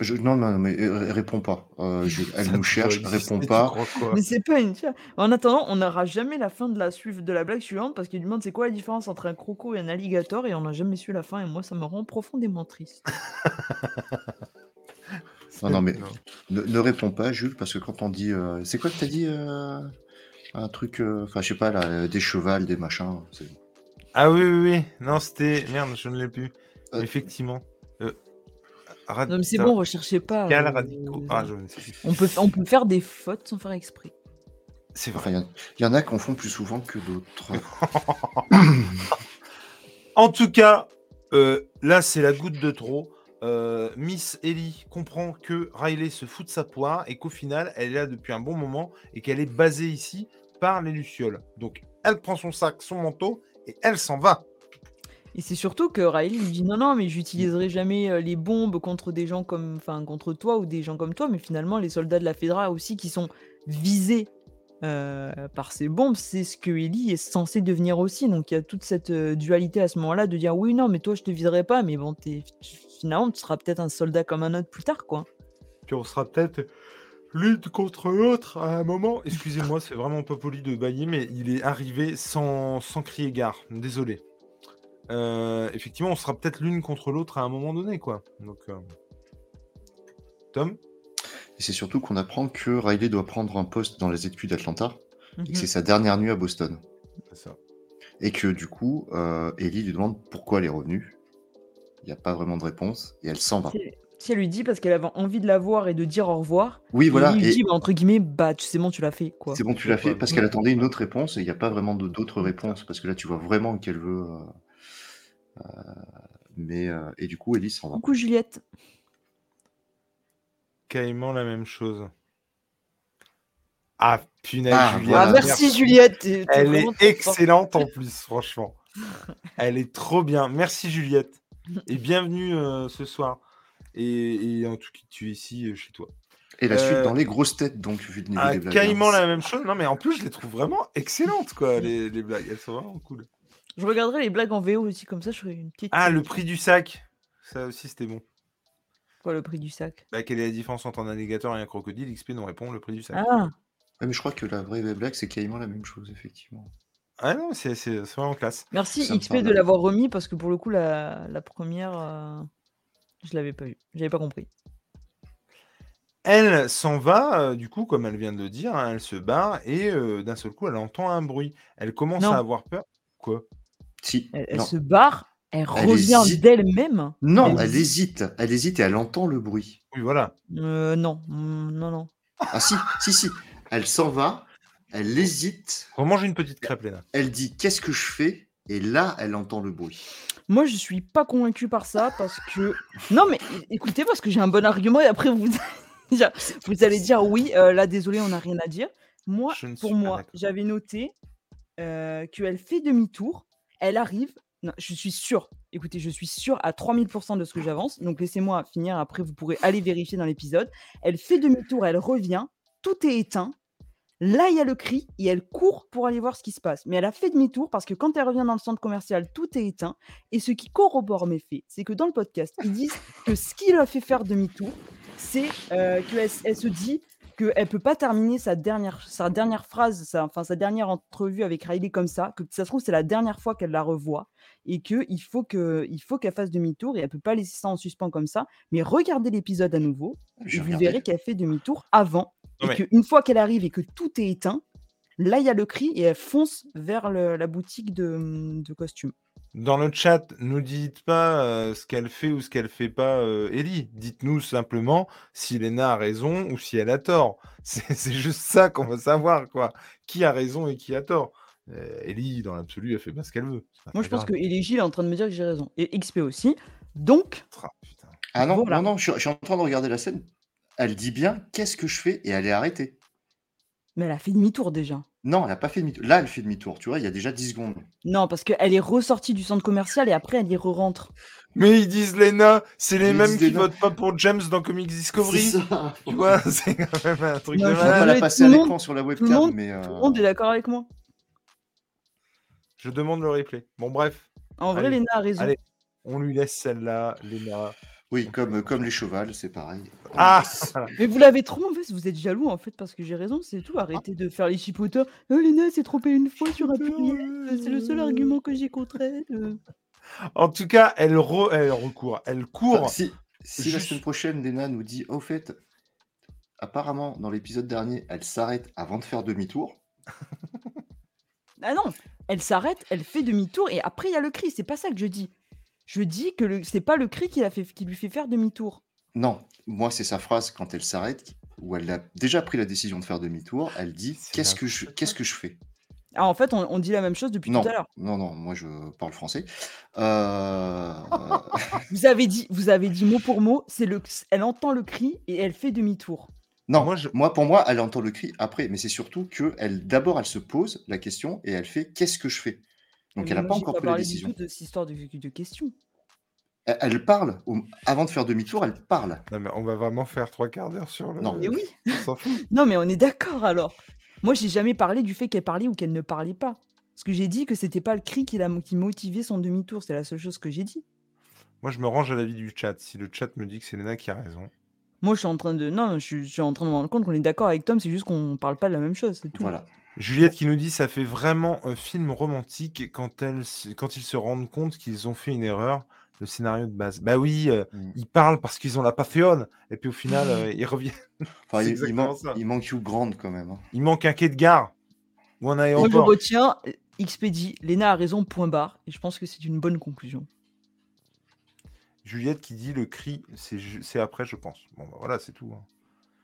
Je- non, non, mais euh, réponds pas. Euh, je- elle Ça nous cherche, réponds tu pas. crois quoi? Mais c'est pas une. En attendant, on n'aura jamais la fin de la suite de la blague suivante parce qu'il demande c'est quoi la différence entre un croco et un alligator et on n'a jamais su la fin et moi ça me rend profondément triste. Non, non, mais ne, ne réponds pas, Jules, parce que quand on dit. euh, c'est quoi que t'as dit euh, Un truc. euh, Enfin, je sais pas, là, euh, des chevals, des machins. c'est- Ah oui, oui, oui. Non, c'était... Merde, je ne l'ai plus. Euh, Effectivement. Euh... rad- Non mais c'est bon, recherchez pas. Cal euh, radicaux. Ah, je on, peut, on peut faire des fautes sans faire exprès. C'est vrai. il y en- il y, en a qui en font plus souvent que d'autres. En tout cas, euh, là, c'est la goutte de trop. Euh, Miss Ellie comprend que Riley se fout de sa poire et qu'au final, elle est là depuis un bon moment et qu'elle est basée ici par les Lucioles. Donc, elle prend son sac, son manteau et elle s'en va. Et c'est surtout que Riley lui dit non non mais j'utiliserai jamais euh, les bombes contre des gens comme enfin contre toi ou des gens comme toi mais finalement les soldats de la Fedra aussi qui sont visés euh, par ces bombes c'est ce que Ellie est censé devenir aussi donc il y a toute cette euh, dualité à ce moment-là de dire oui non mais toi je te viserai pas mais bon finalement tu seras peut-être un soldat comme un autre plus tard quoi. Puis on sera peut-être l'une contre l'autre à un moment. Excusez-moi, c'est vraiment pas poli de bailler, mais il est arrivé sans, sans crier gare. Désolé. Euh, effectivement, on sera peut-être l'une contre l'autre à un moment donné, quoi. Donc, euh, Tom? Et c'est surtout qu'on apprend que Riley doit prendre un poste dans les études d'Atlanta et que Mhm. c'est sa dernière nuit à Boston. c'est ça. Et que du coup, euh, Ellie lui demande pourquoi elle est revenue. Il n'y a pas vraiment de réponse et elle s'en va. Si elle- lui dit parce qu'elle avait envie de la voir et de dire au revoir, Oui, voilà. et lui Et dit bah, entre guillemets bah tu sais bon tu l'as fait quoi. c'est bon, tu l'as fait parce ouais. qu'elle attendait une autre réponse et il n'y a pas vraiment d'autres réponses parce que là, tu vois vraiment qu'elle veut. euh, mais euh, et du coup, Ellie s'en va. Coucou Juliette. Carrément la même chose. Ah, punaise, Ah, Juliette. voilà. Ah, merci Juliette. t'es- t'es Elle est excellente en plus, franchement. Elle est trop bien. Merci Juliette. Et bienvenue euh, ce soir. Et, et en tout cas, tu es ici euh, chez toi. Et la Euh, suite dans les grosses têtes, donc, vu le niveau Ah, des blagues. hein. la même chose. Non, mais en plus, je les trouve vraiment excellentes, quoi, les, les blagues. Elles sont vraiment cool. Je regarderai les blagues en VO aussi, comme ça je ferai une petite. Ah, le prix du sac. Ça aussi, c'était bon. Quoi, le prix du sac? Bah, quelle est la différence entre un alligator et un crocodile? XP nous répond le prix du sac. Ah, Ouais, mais je crois que la vraie blague, c'est quasiment la même chose, effectivement. Ah non, c'est vraiment classe. merci Ça XP de l'avoir remis parce que pour le coup, la, la première, euh, je l'avais pas vu. J'avais pas compris. Elle s'en va, euh, du coup, comme elle vient de le dire, hein, elle se barre et euh, d'un seul coup, elle entend un bruit. Elle commence Non. à avoir peur. Quoi? Si. Elle, se barre, elle, Elle revient hésite. d'elle-même. Non, Elle elle hésite. Elle hésite et elle entend le bruit. Oui, voilà. Euh, non, Mm, non, non. Ah si, si, si. Elle s'en va, elle hésite, Remange une petite crêpe, Léna. elle dit qu'est-ce que je fais? Et là, elle entend le bruit. Moi, je suis pas convaincu par ça parce que. Non, mais écoutez, parce que j'ai un bon argument et après vous, vous allez dire oui, euh, là, désolé, on n'a rien à dire. Moi, pour moi, j'avais noté euh, qu'elle fait demi-tour, elle arrive. Je suis sûr. Écoutez, je suis sûr à 3000% de ce que j'avance. Donc, laissez-moi finir. Après, vous pourrez aller vérifier dans l'épisode. Elle fait demi-tour, elle revient. Tout est éteint. Là, il y a le cri et elle court pour aller voir ce qui se passe. Mais elle a fait demi-tour parce que quand elle revient dans le centre commercial, tout est éteint. Et ce qui corrobore mes faits, c'est que dans le podcast, ils disent que ce qui l'a fait faire demi-tour, c'est euh, qu'elle elle se dit qu'elle ne peut pas terminer sa dernière, sa dernière phrase, sa, enfin, sa dernière entrevue avec Riley comme ça, que ça se trouve, c'est la dernière fois qu'elle la revoit et qu'il faut que- il faut qu'elle fasse demi-tour et elle ne peut pas laisser ça en suspens comme ça. Mais regardez l'épisode à nouveau et vous regardé. verrez qu'elle fait demi-tour avant et qu'une fois qu'elle arrive et que tout est éteint, là, il y a le cri et elle fonce vers le- la boutique de, de costumes. Dans le chat, nous dites pas euh, ce qu'elle fait ou ce qu'elle fait pas, euh, Ellie. Dites-nous simplement si Lena a raison ou si elle a tort. C'est c'est juste ça qu'on veut savoir, quoi. Qui a raison et qui a tort. Euh, Ellie, dans l'absolu, elle fait pas ce qu'elle veut. Moi, je pense grave. que Elegie est en train de me dire que j'ai raison. Et XP aussi. Donc, putain. Ah non, Voilà. non, non, je suis en train de regarder la scène. Elle dit bien qu'est-ce que je fais? Et elle est arrêtée. mais elle a fait demi-tour déjà. Non, elle n'a pas fait demi-tour. Là, elle fait demi-tour, tu vois, il y a déjà 10 secondes. Non, parce qu'elle est ressortie du centre commercial et après, elle y re-rentre. Mais ils disent Lena, c'est les Ils mêmes qui Lena. votent pas pour James dans Comics Discovery. Tu vois, c'est quand même un truc Non, de je On va pas malade. la passer à l'écran sur la le webcam, monde- mais. euh, Tout le monde est d'accord avec moi. Je demande le replay. Bon, bref, En vrai, Léna a raison. allez. on lui laisse celle-là, Lena. Oui, comme, comme les chevals, c'est pareil. Ah. Mais vous l'avez trop mauvaise, vous êtes jaloux en fait parce que j'ai raison, c'est tout. Arrêtez de faire les chipoteurs. Oh, Léna s'est trompée une fois sur un pluriel. C'est le seul argument que j'ai contre elle. euh. En tout cas, elle, re- elle recourt. Elle court. Enfin, si si la semaine prochaine, Lena nous dit, au fait, apparemment, dans l'épisode dernier, elle s'arrête avant de faire demi-tour. Ah non, elle s'arrête, elle fait demi-tour et après il y a le cri. C'est pas ça que je dis. Je dis que le... c'est pas le cri qui, l'a fait... qui lui fait faire demi-tour. Non, moi, c'est sa phrase quand elle s'arrête, où elle a déjà pris la décision de faire demi-tour. Elle dit, qu'est-ce que, je, n'importe qu'est-ce que je fais? Ah, en fait, on, on dit la même chose depuis Non, tout à l'heure. non, non, moi, je parle français. Euh, Vous avez dit, vous avez dit mot pour mot, c'est le, elle entend le cri et elle fait demi-tour. Non, Moi, moi, je- pour moi, elle entend le cri après, mais c'est surtout que elle, d'abord, elle se pose la question et elle fait qu'est-ce que je fais? Donc, Mais elle n'a pas encore pris la parlé du décision. tout de cette histoire de, de questions. Elle, elle parle au- avant de faire demi-tour, elle parle. Non, mais on va vraiment faire trois quarts d'heure sur le. Non. Mais oui. Non, mais on est d'accord alors. Moi, j'ai jamais parlé du fait qu'elle parlait ou qu'elle ne parlait pas. Parce que j'ai dit que c'était pas le cri qui, l'a- qui motivait son demi-tour. C'est la seule chose que j'ai dit. Moi, je me range à l'avis du chat. Si le chat me dit que c'est Lena qui a raison. Moi, je suis en train de. Non, je suis, je suis en train de me rendre compte qu'on est d'accord avec Tom. C'est juste qu'on parle pas de la même chose. C'est tout. Voilà. Juliette qui nous dit ça fait vraiment un film romantique quand, elle, se- quand ils se rendent compte qu'ils ont fait une erreur. Le scénario de base. Bah oui, euh, Mm. ils parlent parce qu'ils ont la passion. Et puis au final, euh, ils reviennent. Enfin, il, il, exactement man- ça. il manque Hugh Grant quand même. hein. Il manque un quai de gare ou un Moi, je aéroport. retiens. euh, Expédie, Léna a raison, point barre. Et je pense que c'est une bonne conclusion. Juliette qui dit le cri, c'est après, je pense. Bon, bah, voilà, c'est tout. hein.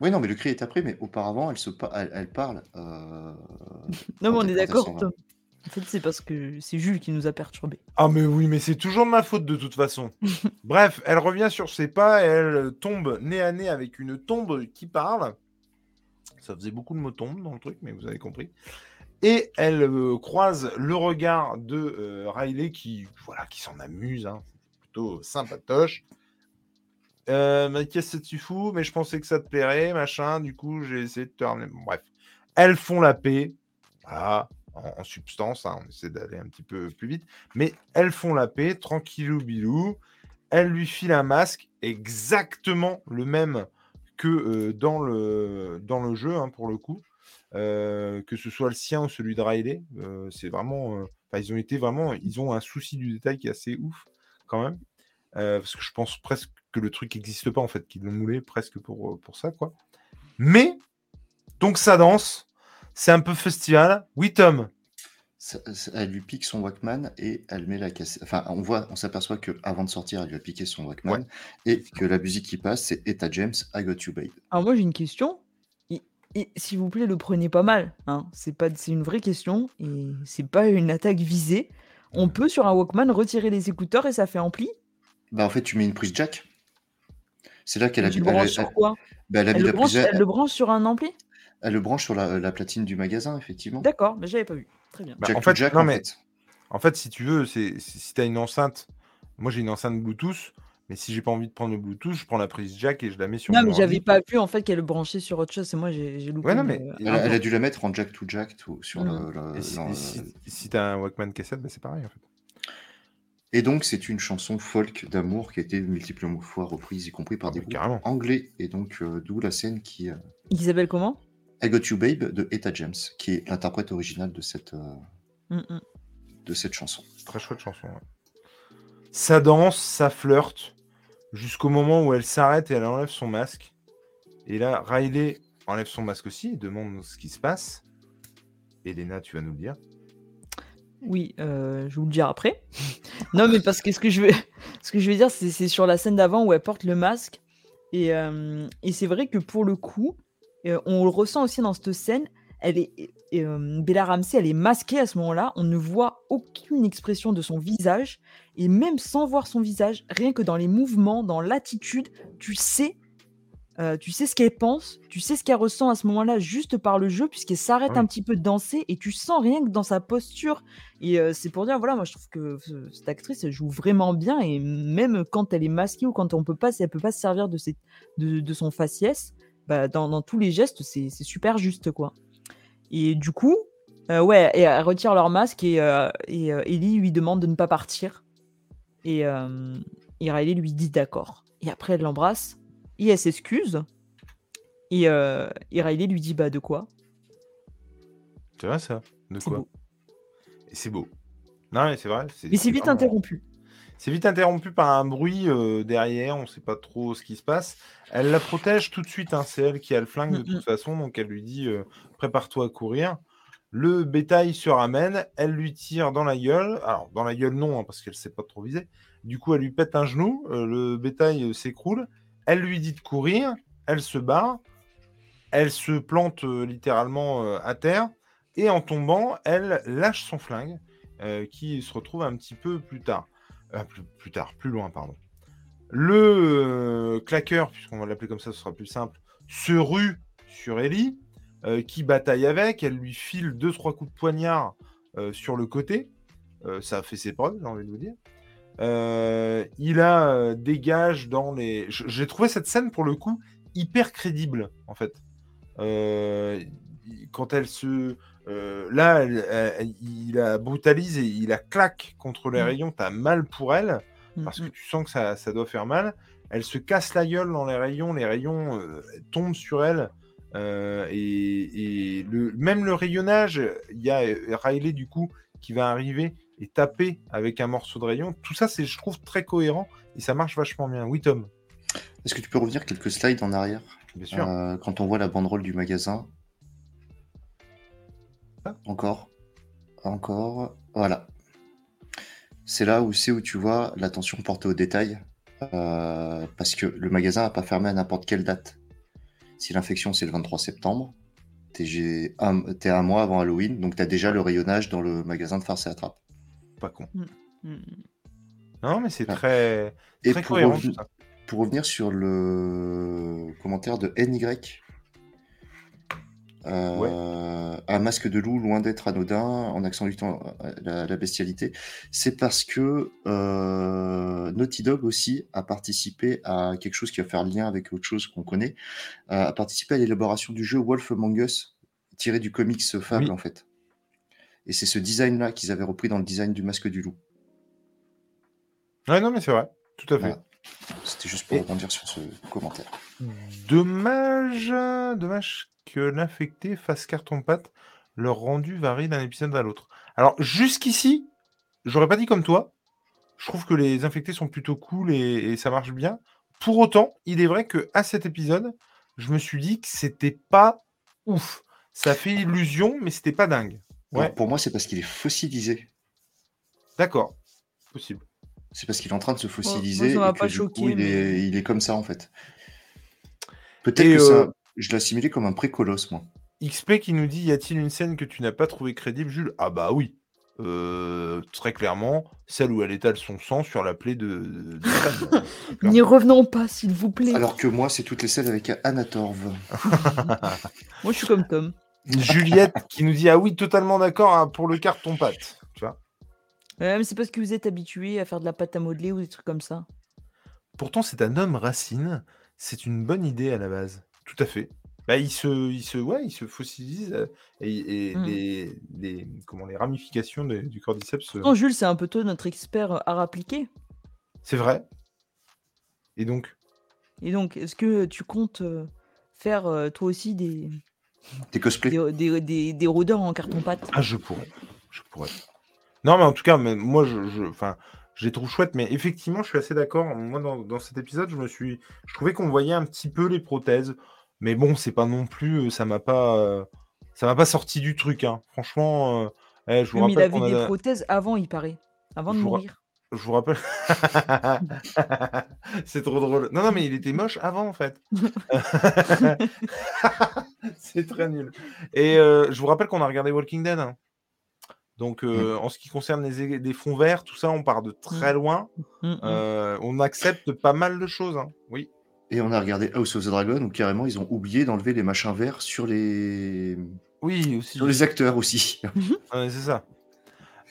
Oui, non, mais le cri est après, mais auparavant, elle, se pa- elle, elle parle. euh, Non, mais Quand on elle- est quand elle d'accord, s'en va. Tom. En fait, c'est parce que c'est Jules qui nous a perturbés. Ah mais oui, mais c'est toujours de ma faute de toute façon. Bref, elle revient sur ses pas et elle tombe nez à nez avec une tombe qui parle. Ça faisait beaucoup de mots tombes dans le truc, mais vous avez compris. Et elle euh, croise le regard de euh, Riley qui, voilà, qui s'en amuse, hein. plutôt sympatoche. Euh, mais qu'est-ce que tu fous Mais je pensais que ça te plairait, machin. Du coup, j'ai essayé de te ramener. Bref, elles font la paix. En, substance, hein, on essaie d'aller un petit peu plus vite. Mais elles font la paix, tranquillou bilou. Elle lui file un masque exactement le même que euh, dans, le, dans le jeu, hein, pour le coup. Euh, que ce soit le sien ou celui de Riley. euh, c'est vraiment. ils ont été vraiment. Ils ont un souci du détail qui est assez ouf, quand même. Parce que je pense presque que le truc n'existe pas, en fait, qu'ils l'ont moulé presque pour, euh, pour ça, quoi. Mais, donc ça danse. C'est un peu festival. Oui, Tom. Ça- ça- Elle lui pique son Walkman et elle met la cassette. Enfin, on voit, on s'aperçoit que avant de sortir, elle lui a piqué son Walkman et que la musique qui passe, c'est Etta James, I Got You Babe. Alors moi j'ai une question. Et s'il vous plaît, le prenez pas mal. Hein. C'est pas, c'est une vraie question et c'est pas une attaque visée. On peut sur un Walkman retirer les écouteurs et ça fait ampli? Bah, en fait, tu mets une prise jack. C'est là qu'elle a, le sur quoi? bah, elle a elle mis le, la branche, prise jack- elle le branche sur un ampli? Elle le branche sur la, la platine du magasin, effectivement. D'accord, mais j'avais pas vu. Très bien. Bah, Jack en to fait, jack, non, en mais- fait. En fait, si tu veux, c'est si, si tu as une enceinte. Moi, j'ai une enceinte Bluetooth. Mais si j'ai pas envie de prendre le Bluetooth, je prends la prise jack et je la mets sur Non, mon mais j'avais pas vu en fait qu'elle le branchait sur autre chose. C'est moi, j'ai j'ai loupé. Ouais, non, le- mais- Elle, a- elle a peu. dû la mettre en jack to jack sur Mm. le- le- Et si, le- et si, si t'as un Walkman cassette, bah, c'est pareil en fait. Et donc, c'est une chanson folk d'amour qui a été multiples fois reprise, y compris par Ah, des groupes carrément. anglais. Et donc, euh, d'où la scène qui. euh, Isabelle, comment? I Got You Babe de Etta James, qui est l'interprète originale de cette, euh, Mm, mm. de cette chanson. Très chouette chanson. ouais. Ça danse, ça flirte, jusqu'au moment où elle s'arrête et elle enlève son masque. Et là, Riley enlève son masque aussi et demande ce qui se passe. Elena, tu vas nous le dire. Oui, euh, je vous le dire après. non, mais parce que ce que je veux, ce que je veux dire, c'est c'est sur la scène d'avant où elle porte le masque. Et, euh, c'est vrai que pour le coup, euh, on le ressent aussi dans cette scène. Elle est, Bella Ramsey, elle est masquée à ce moment-là. On ne voit aucune expression de son visage. Et même sans voir son visage, rien que dans les mouvements, dans l'attitude, tu sais, euh, tu sais ce qu'elle pense, tu sais ce qu'elle ressent à ce moment-là juste par le jeu, puisqu'elle s'arrête Oui. un petit peu de danser et tu sens rien que dans sa posture. Et euh, c'est pour dire, voilà, moi je trouve que ce- cette actrice elle joue vraiment bien et même quand elle est masquée ou quand on peut pas, elle peut pas se servir de, ses, de, de son faciès, bah, dans, dans tous les gestes, c'est super juste quoi. Et du coup, euh, ouais, et elle retire leur masque et, et Ellie lui demande de ne pas partir. Et, et Riley lui dit d'accord. Et après, elle l'embrasse et elle s'excuse. Et, euh, et Riley lui dit bah de quoi? C'est vrai ça De quoi? c'est beau. Non, mais c'est vrai. Mais c'est vite vraiment- interrompu. C'est vite interrompu par un bruit euh, derrière, on ne sait pas trop ce qui se passe. Elle la protège tout de suite, hein, c'est elle qui a le flingue de Mm, toute façon, donc elle lui dit euh, prépare-toi à courir. Le bétail se ramène, elle lui tire dans la gueule. Alors, dans la gueule, non, hein, parce qu'elle ne sait pas trop viser. Du coup, elle lui pète un genou, euh, le bétail s'écroule. Elle lui dit de courir, elle se barre, elle se plante euh, littéralement euh, à terre, et en tombant, elle lâche son flingue, euh, qui se retrouve un petit peu plus tard. Plus, tard, plus loin, pardon. Le claqueur, puisqu'on va l'appeler comme ça, ce sera plus simple, se rue sur Ellie, qui bataille avec. Elle lui file deux, trois coups de poignard sur le côté. Ça a fait ses preuves, j'ai envie de vous dire. Euh, il a euh, dégage dans les. J'ai trouvé cette scène pour le coup hyper crédible en fait. Euh, quand elle se, euh, là, elle- elle- il la brutalise et il la claque contre les Mm. rayons. T'as mal pour elle Mm, parce que mm. tu sens que ça, ça doit faire mal. Elle se casse la gueule dans les rayons, les rayons euh, tombent sur elle. euh, et et le, même le rayonnage, il y a Riley du coup qui va arriver et taper avec un morceau de rayon. Tout ça, c'est, je trouve, très cohérent et ça marche vachement bien. Oui, Tom, Est-ce que tu peux revenir quelques slides en arrière bien sûr. Euh, quand on voit la banderole du magasin Ah. Encore. Encore. Voilà. C'est là où c'est où tu vois l'attention portée au détail. euh, parce que le magasin n'a pas fermé à n'importe quelle date. Si l'infection c'est le 23 septembre, t'es un, un mois avant Halloween, donc tu as déjà le rayonnage dans le magasin de farce et attrape. Pas con. Mm. Non, mais c'est Ah. très, Et très pour, cohérent reven- tout ça. pour revenir sur le commentaire de NY, Euh, un masque de loup, loin d'être anodin, en accent du temps, euh, la, la bestialité, c'est parce que euh, Naughty Dog aussi a participé à quelque chose qui va faire lien avec autre chose qu'on connaît, euh, a participé à l'élaboration du jeu Wolf Among Us, tiré du comics Fable Oui. en fait. Et c'est ce design-là qu'ils avaient repris dans le design du masque du loup. Ouais, non, mais c'est vrai. Tout à fait. Voilà. C'était juste pour Et- rebondir sur ce commentaire. Dommage, dommage que l'infecté fasse carton-pâte. Leur rendu varie d'un épisode à l'autre. Alors, jusqu'ici, j'aurais pas dit comme toi. Je trouve que les infectés sont plutôt cool et, et ça marche bien. Pour autant, il est vrai que à cet épisode, je me suis dit que c'était pas ouf. Ça fait illusion, mais c'était pas dingue. Ouais, Alors, pour moi, c'est parce qu'il est fossilisé. d'accord. Possible. C'est parce qu'il est en train de se moi, fossiliser ça m'a et que pas du choqué, coup, il, est, il est comme ça en fait. Peut-être que euh, ça, je l'assimilais comme un pré-colosse, moi. XP qui nous dit Y a-t-il une scène que tu n'as pas trouvé crédible, Jules? Ah bah oui. Euh, très clairement, celle où elle étale son sang sur la plaie de. N'y revenons pas, s'il vous plaît. Alors que moi, c'est toutes les scènes avec Anatorv. Moi, je suis comme Tom. Juliette qui nous dit Ah oui, totalement d'accord hein, pour le carton pâte. Tu vois Ouais, mais c'est parce que vous êtes habitué à faire de la pâte à modeler ou des trucs comme ça. Pourtant, c'est un homme racine. C'est une bonne idée à la base. Tout à fait. Bah, il se, il se, ouais, il se fossilise euh, et, et Mm. les, les, comment, les ramifications de- du cordyceps. euh, Non, Jules, c'est un peu toi notre expert euh, art appliqué. C'est vrai. Et donc, Et donc, est-ce que tu comptes faire toi aussi des, Des cosplays. des, des, des- des rôdeurs en carton-pâte Ah, je pourrais. Je pourrais. Non, mais en tout cas, mais moi, je, je, enfin, je les trouve chouettes, mais effectivement, je suis assez d'accord. Moi, dans, dans cet épisode, je me suis, je trouvais qu'on voyait un petit peu les prothèses, mais bon, c'est pas non plus, euh, ça m'a pas, euh, ça m'a pas sorti du truc, hein. Franchement, euh, eh, je vous mais il avait qu'on des a- prothèses avant, il paraît. Avant de Je mourir. Je vous rappelle. c'est trop drôle. Non, non, mais il était moche avant, en fait. c'est très nul. Et euh, je vous rappelle qu'on a regardé Walking Dead. hein. Donc, euh, en ce qui concerne les, fonds verts, tout ça, on part de très loin. Mm, mm. Euh, on accepte pas mal de choses. hein. Oui. Et on a regardé House of the Dragon où carrément ils ont oublié d'enlever les machins verts sur les Oui, aussi. sur les acteurs aussi. Ouais, c'est ça.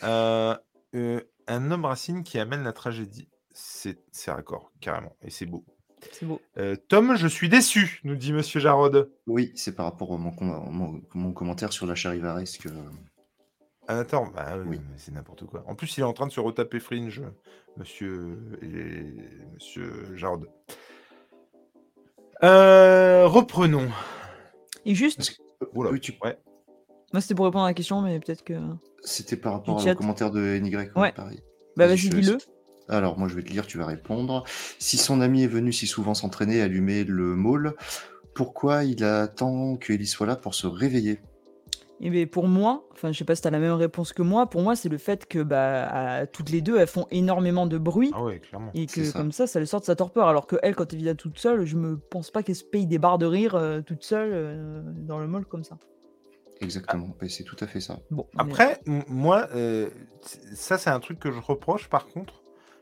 Euh, euh, un homme racine qui amène la tragédie. C'est c'est raccord, carrément. Et c'est beau. C'est beau. Euh, Tom, je suis déçu, nous dit Monsieur Jarod. oui, c'est par rapport à mon, com- mon, mon commentaire sur la charivaresque. Ah, attends, bah, oui, Oui. mais c'est n'importe quoi. En plus, il est en train de se retaper Fringe, Monsieur, et... Monsieur Jarod. Euh, reprenons. Et juste, que- Oui, tu- ouais. moi c'était pour répondre à la question, mais peut-être que. C'était par rapport au commentaire de NY. ouais, Ouais. pareil. Bah Vas-y, dis-le. Alors, moi, je vais te lire, tu vas répondre. Si son ami est venu si souvent s'entraîner et allumer le môle, pourquoi il attend que Ellie soit là pour se réveiller? Et bien pour moi, enfin je sais pas si t'as la même réponse que moi, pour moi c'est le fait que bah à- toutes les deux elles font énormément de bruit Ah ouais, clairement. et que ça. comme ça ça les sort de sa torpeur. Alors que elle quand elle vient toute seule, je me pense pas qu'elle se paye des barres de rire euh, toute seule euh, dans le mall comme ça. Exactement, Ouais, c'est tout à fait ça. Bon. Après, moi, euh, ça, c'est un truc que je reproche, par contre.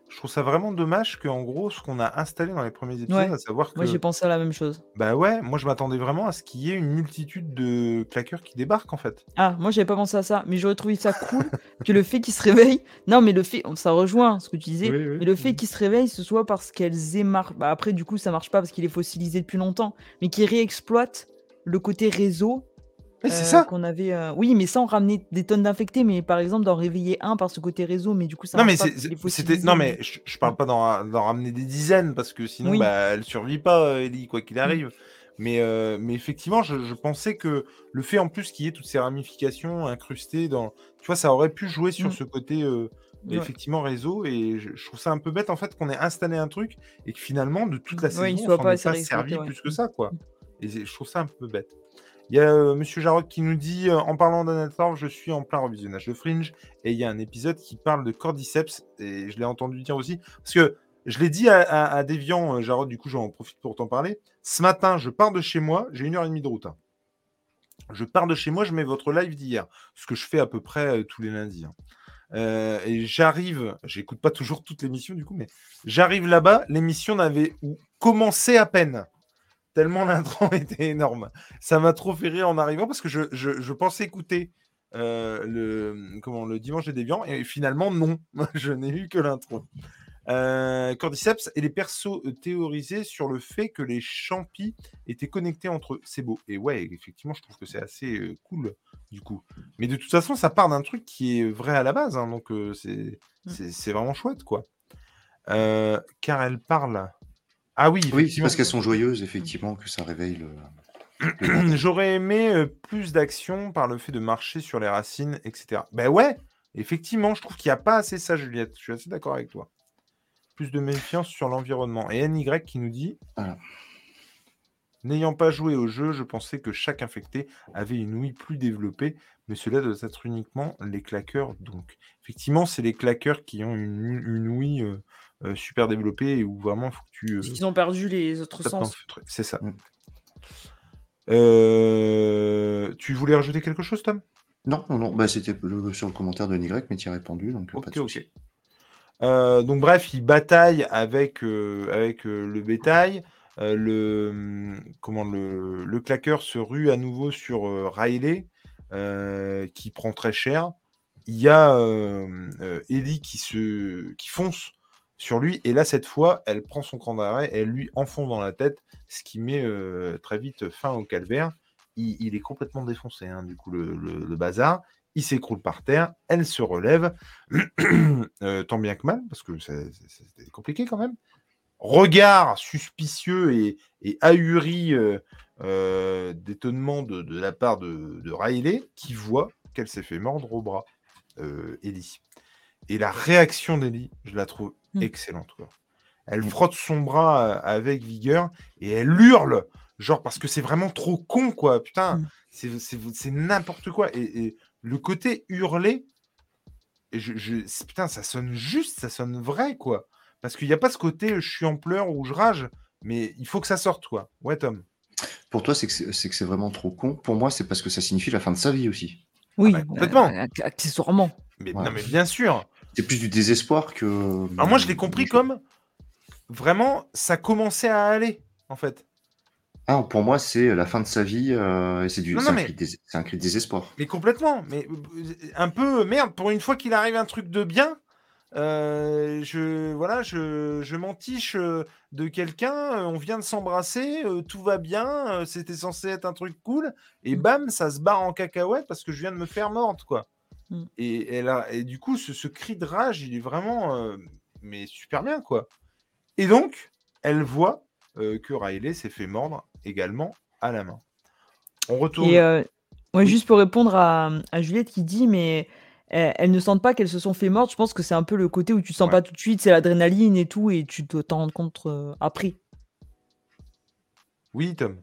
Je trouve ça vraiment dommage qu'en gros, ce qu'on a installé dans les premiers épisodes, Ouais. à savoir que. moi j'ai pensé à la même chose. Bah ouais, moi, je m'attendais vraiment à ce qu'il y ait une multitude de claqueurs qui débarquent, en fait. Ah, moi j'avais pas pensé à ça, mais j'aurais trouvé ça cool que le fait qu'ils se réveillent. Non, mais le fait, ça rejoint ce que tu disais. Oui, oui. Mais le fait qu'ils se réveillent, ce soit parce qu'elles émarrent. Bah, après, du coup, ça marche pas parce qu'il est fossilisé depuis longtemps, mais qu'ils réexploitent le côté réseau Mais c'est euh, ça qu'on avait. euh, Oui, mais sans ramener des tonnes d'infectés, mais par exemple d'en réveiller un par ce côté réseau, mais du coup ça Non mais, c'était non mais je, je parle pas d'en ramener des dizaines parce que sinon Oui. bah elle survit pas euh, Ellie quoi qu'il arrive. Mais euh, mais effectivement je, je pensais que le fait en plus qu'il y ait toutes ces ramifications incrustées dans tu vois ça aurait pu jouer sur Mm. ce côté euh, Ouais. effectivement réseau et je, je trouve ça un peu bête en fait qu'on ait installé un truc et que finalement de toute la Ouais, il saison soit on s'en pas servi ouais. plus que ça quoi. Et c'est- je trouve ça un peu bête. Il y a euh, Monsieur Jarod qui nous dit euh, en parlant d'Anator, je suis en plein revisionnage de Fringe et il y a un épisode qui parle de cordyceps et je l'ai entendu dire aussi parce que je l'ai dit à, à, Deviant, euh, Jarod, du coup j'en profite pour t'en parler. Ce matin, je pars de chez moi, j'ai une heure et demie de route. hein. Je pars de chez moi, je mets votre live d'hier, ce que je fais à peu près euh, tous les lundis. hein. Et j'arrive, j'écoute pas toujours toute l'émission du coup, mais j'arrive là-bas, l'émission n'avait commencé à peine. Tellement l'intro était énorme. Ça m'a trop fait rire en arrivant parce que je, je, je pensais écouter euh, le, comment, le Dimanche des Déviants et finalement, non, je n'ai eu que l'intro. Euh, Cordyceps et les persos théorisaient sur le fait que les champis étaient connectés entre eux. C'est beau. Et ouais, effectivement, je trouve que c'est assez euh, cool du coup. Mais de toute façon, ça part d'un truc qui est vrai à la base, hein, donc euh, c'est Mm. c'est c'est vraiment chouette, quoi. Car elle parle. Ah oui, Oui, parce qu'elles sont joyeuses, effectivement, que ça réveille le. J'aurais aimé euh, plus d'action par le fait de marcher sur les racines, etc. Ben ouais, effectivement, je trouve qu'il n'y a pas assez ça, Juliette. Je suis assez d'accord avec toi. Plus de méfiance sur l'environnement. Et NY qui nous dit Voilà. N'ayant pas joué au jeu, je pensais que chaque infecté avait une ouïe plus développée, mais cela doit être uniquement les claqueurs. Donc, effectivement, c'est les claqueurs qui ont une, une ouïe euh, euh, super développée et où vraiment il faut que tu. euh, qu'ils ont perdu les autres sens. C'est ça. Mm. Euh, Tu voulais rajouter quelque chose, Tom? Non, non, non, bah, c'était sur le commentaire de Y, mais tu as répondu, donc pas Ok, de souci. ok. Euh, donc bref, il bataille avec, euh, avec euh, le bétail. Euh, le, hum, comment, le, le claqueur se rue à nouveau sur euh, Riley, euh, qui prend très cher. Il y a euh, euh, Ellie qui, se, qui fonce sur lui, et là, cette fois, elle prend son cran d'arrêt, elle lui enfonce dans la tête, ce qui met euh, très vite fin au calvaire. Il, est complètement défoncé, hein, du coup, le, bazar. Il s'écroule par terre, elle se relève, euh, tant bien que mal, parce que c'était compliqué quand même. Regard suspicieux et, ahuri euh, d'étonnement de, la part de, de Riley, qui voit qu'elle s'est fait mordre au bras, Ellie. Et la réaction d'Ellie, je la trouve. Excellente. quoi. Elle frotte son bras euh, avec vigueur et elle hurle, genre parce que c'est vraiment trop con, quoi. Putain, Mm. c'est- n'importe quoi. Et, et le côté hurler, et je, putain, ça sonne juste, ça sonne vrai, quoi. Parce qu'il n'y a pas ce côté je suis en pleurs ou je rage, mais il faut que ça sorte, quoi. Ouais, Tom. Pour toi, c'est que c'est vraiment trop con. Pour moi, c'est parce que ça signifie la fin de sa vie aussi. Oui, bah, complètement. euh, ac- accessoirement. Mais, Ouais. non, mais bien sûr. C'est plus du désespoir que. Alors moi, je l'ai compris comme vraiment, ça commençait à aller, en fait. Ah, pour moi, c'est la fin de sa vie. euh, et c'est du- un, mais- cri de dés- un cri de désespoir. Mais complètement. Mais euh, un peu merde. Pour une fois qu'il arrive un truc de bien, euh, je voilà, je, je m'entiche euh, de quelqu'un. euh, On vient de s'embrasser, euh, tout va bien. euh, C'était censé être un truc cool, et Mm. bam, ça se barre en cacahuète parce que je viens de me faire mordre, quoi. Mm. Et, elle a- et du coup, ce, ce cri de rage, il est vraiment, euh, mais super bien, quoi. Et donc, elle voit euh, que Riley s'est fait mordre également à la main. On retourne. Et euh, ouais, Oui. juste pour répondre à, à Juliette qui dit, mais euh, elles ne sentent pas qu'elles se sont fait mortes. Je pense que c'est un peu le côté où tu sens Ouais. pas tout de suite, c'est l'adrénaline et tout, et tu t'en rendre compte après. Oui, Tom.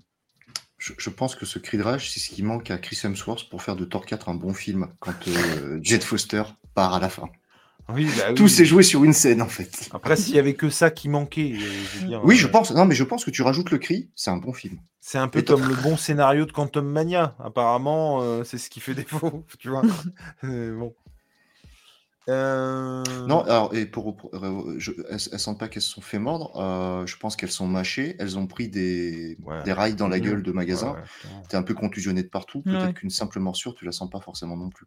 Je, je pense que ce cri de rage, c'est ce qui manque à Chris Hemsworth pour faire de Thor 4 un bon film quand euh, Jet Foster part à la fin. Oui, bah oui. Tout s'est joué sur une scène en fait. Après, s'il y avait que ça qui manquait, euh, je veux dire, Oui, euh, je pense. Non, mais je pense que tu rajoutes le cri, c'est un bon film. c'est un peu Et comme le bon scénario de Quantum Mania. Apparemment, euh, c'est ce qui fait défaut, tu vois. Bon. Euh, Non, alors, et pour, pour- euh, je- elles, elles sentent pas qu'elles se sont fait mordre. euh, je pense qu'elles sont mâchées. Elles ont pris des, Ouais. des rails dans la Mmh. gueule de magasin. ouais, ouais. T'es un peu contusionné de partout. Peut-être Ouais. qu'une simple morsure, tu la sens pas forcément non plus.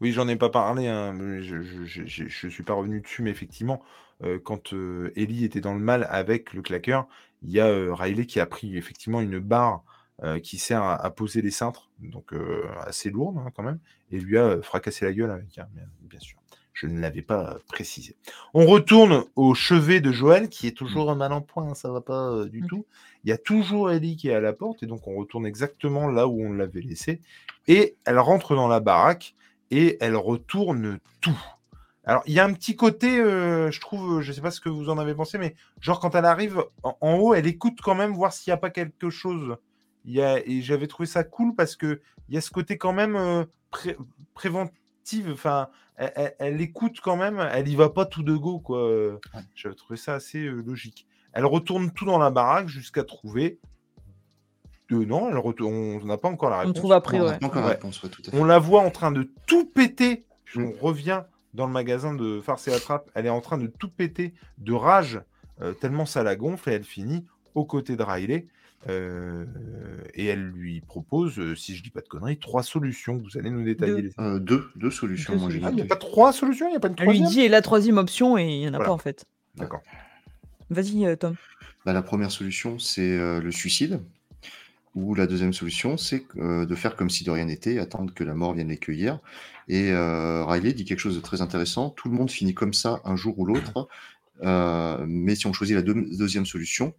Oui, j'en ai pas parlé, hein, je, je, je, je- suis pas revenu dessus, mais effectivement, euh, quand euh, Ellie était dans le mal avec le claqueur, il y a euh, Riley qui a pris effectivement une barre euh, qui sert à, à poser les cintres, donc euh, assez lourde hein, quand même, et lui a euh, fracassé la gueule avec, hein, bien, bien sûr. Je ne l'avais pas précisé. On retourne au chevet de Joël, qui est toujours un mal en point, hein, ça va pas euh, du Mm. tout. Il y a toujours Ellie qui est à la porte, et donc on retourne exactement là où on l'avait laissé, et elle rentre dans la baraque, et elle retourne tout. Alors, il y a un petit côté, euh, je trouve, je sais pas ce que vous en avez pensé, mais genre quand elle arrive en, en haut, elle écoute quand même voir s'il n'y a pas quelque chose. Il y a, et j'avais trouvé ça cool parce que il y a ce côté quand même euh, pré- préventive. Enfin, elle, elle- elle écoute quand même. Elle y va pas tout de go, quoi. Ouais. J'avais trouvé ça assez euh, logique. Elle retourne tout dans la baraque jusqu'à trouver. Euh, non, elle retourne. On n'a pas encore la On réponse. trouve après, Non, on ouais. la Ouais. réponse, ouais, tout à fait. On la voit en train de tout péter. Mm. On revient dans le magasin de Farce et Attrape. Elle est en train de tout péter de rage, euh, tellement ça la gonfle, et elle finit aux côtés de Riley. Euh, et elle lui propose, euh, si je dis pas de conneries, trois solutions. Vous allez nous détailler. Deux. les- Euh, deux, deux solutions, Deux moi j'ai Ah, il n'y a pas trois solutions, il n'y a pas une Elle lui troisième dit et la troisième option et il n'y en a Voilà. pas en fait. D'accord. Vas-y, Tom. Bah, la première solution, c'est euh, le suicide. Ou la deuxième solution, c'est euh, de faire comme si de rien n'était, attendre que la mort vienne les cueillir. Et euh, Riley dit quelque chose de très intéressant. Tout le monde finit comme ça un jour ou l'autre. Euh, mais si on choisit la deux- deuxième solution,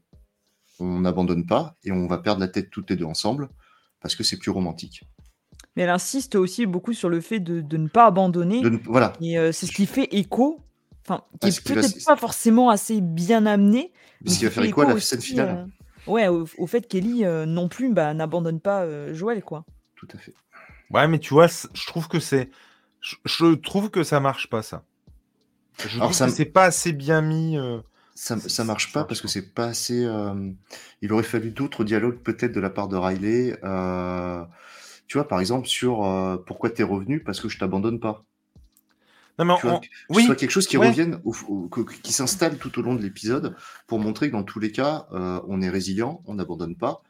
on n'abandonne pas et on va perdre la tête toutes les deux ensemble parce que c'est plus romantique. Mais elle insiste aussi beaucoup sur le fait de, de ne pas abandonner. De ne- voilà, Et euh, c'est ce qui fait écho, enfin, qui Parce est que là, peut-être pas forcément assez bien amené. mais ce qui va faire écho à la aussi, scène finale. euh, ouais, au, au fait qu'Ellie euh, non plus bah, n'abandonne pas euh, Joël, quoi. Tout à fait. Ouais, mais tu vois, je trouve que c'est. Je, je trouve que ça marche pas, ça. Je Alors, trouve ça que c'est pas assez bien mis. Ça, ça marche pas parce que c'est pas assez. euh, Il aurait fallu d'autres dialogues peut-être de la part de Riley. euh, Tu vois, par exemple, sur euh, pourquoi t'es revenu parce que je t'abandonne pas. Non, mais Tu vois, en- que ce oui, soit quelque chose qui ouais. revienne, au- au- que- qui s'installe tout au long de l'épisode pour montrer que dans tous les cas, euh, on est résilient, on n'abonne pas